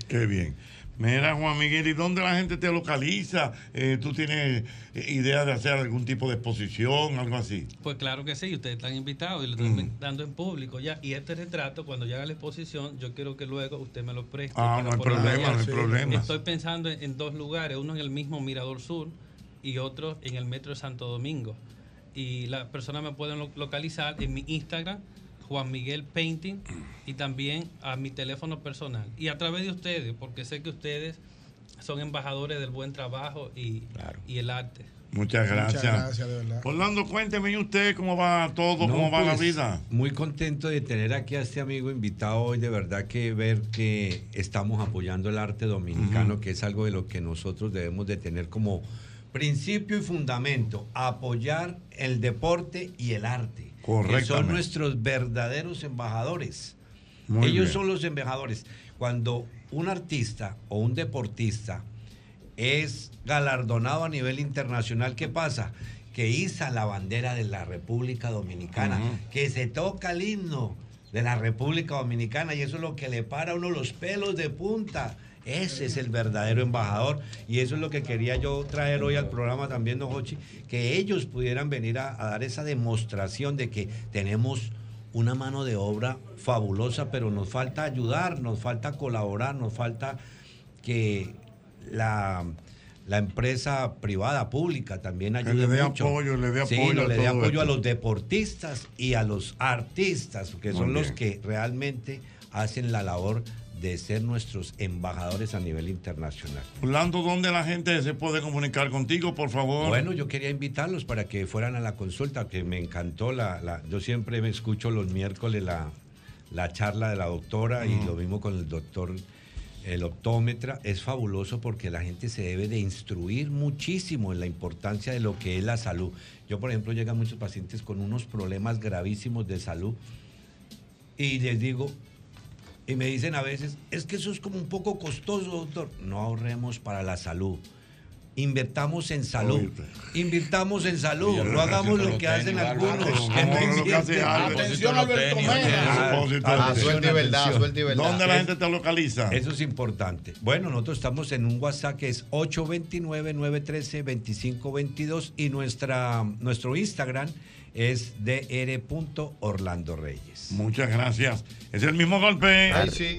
Qué bien. Mira, Juan Miguel, ¿y dónde la gente te localiza? Eh, ¿Tú tienes eh, idea de hacer algún tipo de exposición, algo así? Pues claro que sí, ustedes están invitados y lo estoy dando en público ya. Y este retrato, cuando haga la exposición, yo quiero que luego usted me lo preste. Ah, no hay problema, allá. no hay problema. Estoy pensando en, en dos lugares, uno en el mismo Mirador Sur y otro en el Metro de Santo Domingo. Y las personas me pueden lo- localizar en mi Instagram, Juan Miguel Painting, y también a mi teléfono personal. Y a través de ustedes, porque sé que ustedes son embajadores del buen trabajo y, y el arte. Muchas gracias. gracias, de verdad. Orlando, cuénteme ¿y usted cómo va todo, No, cómo va la pues, vida. Muy contento de tener aquí a este amigo invitado hoy, de verdad que ver que estamos apoyando el arte dominicano, que es algo de lo que nosotros debemos de tener como principio y fundamento, apoyar el deporte y el arte. Que son nuestros verdaderos embajadores. Muy Ellos bien. son los embajadores. Cuando un artista o un deportista es galardonado a nivel internacional, ¿qué pasa? Que iza la bandera de la República Dominicana, que se toca el himno de la República Dominicana y eso es lo que le para a uno los pelos de punta. Ese es el verdadero embajador. Y eso es lo que quería yo traer hoy al programa también, don que ellos pudieran venir a, a dar esa demostración de que tenemos una mano de obra fabulosa, pero nos falta ayudar, nos falta colaborar, nos falta que la, la empresa privada, pública, también Que ayude le dé mucho. apoyo, le dé Sí, apoyo no, a le dé apoyo a los deportistas y a los artistas, que Muy son los que realmente hacen la labor de ser nuestros embajadores a nivel internacional. Orlando, ¿dónde la gente se puede comunicar contigo, por favor? Bueno, yo quería invitarlos para que fueran a la consulta, que me encantó la, la- yo siempre me escucho los miércoles la, la charla de la doctora y Ujú. lo mismo con el doctor, el optómetra. Es fabuloso porque la gente se debe de instruir muchísimo en la importancia de lo que es la salud. Yo, por ejemplo, llegan muchos pacientes con unos problemas gravísimos de salud y les digo, y me dicen a veces, es que eso es como un poco costoso, doctor. No ahorremos para la salud. Invertamos en salud. Invirtamos en salud. No hagamos lo los que hacen algunos. Atención, Alberto Mena. Ah, suelta y verdad, suelta y verdad. ¿Dónde la gente te localiza? Eso es importante. Bueno, nosotros estamos en un WhatsApp que es 829-913-2522 y nuestra, nuestro Instagram es dr.orlando Reyes. Muchas gracias. Es el mismo golpe. Ay, sí.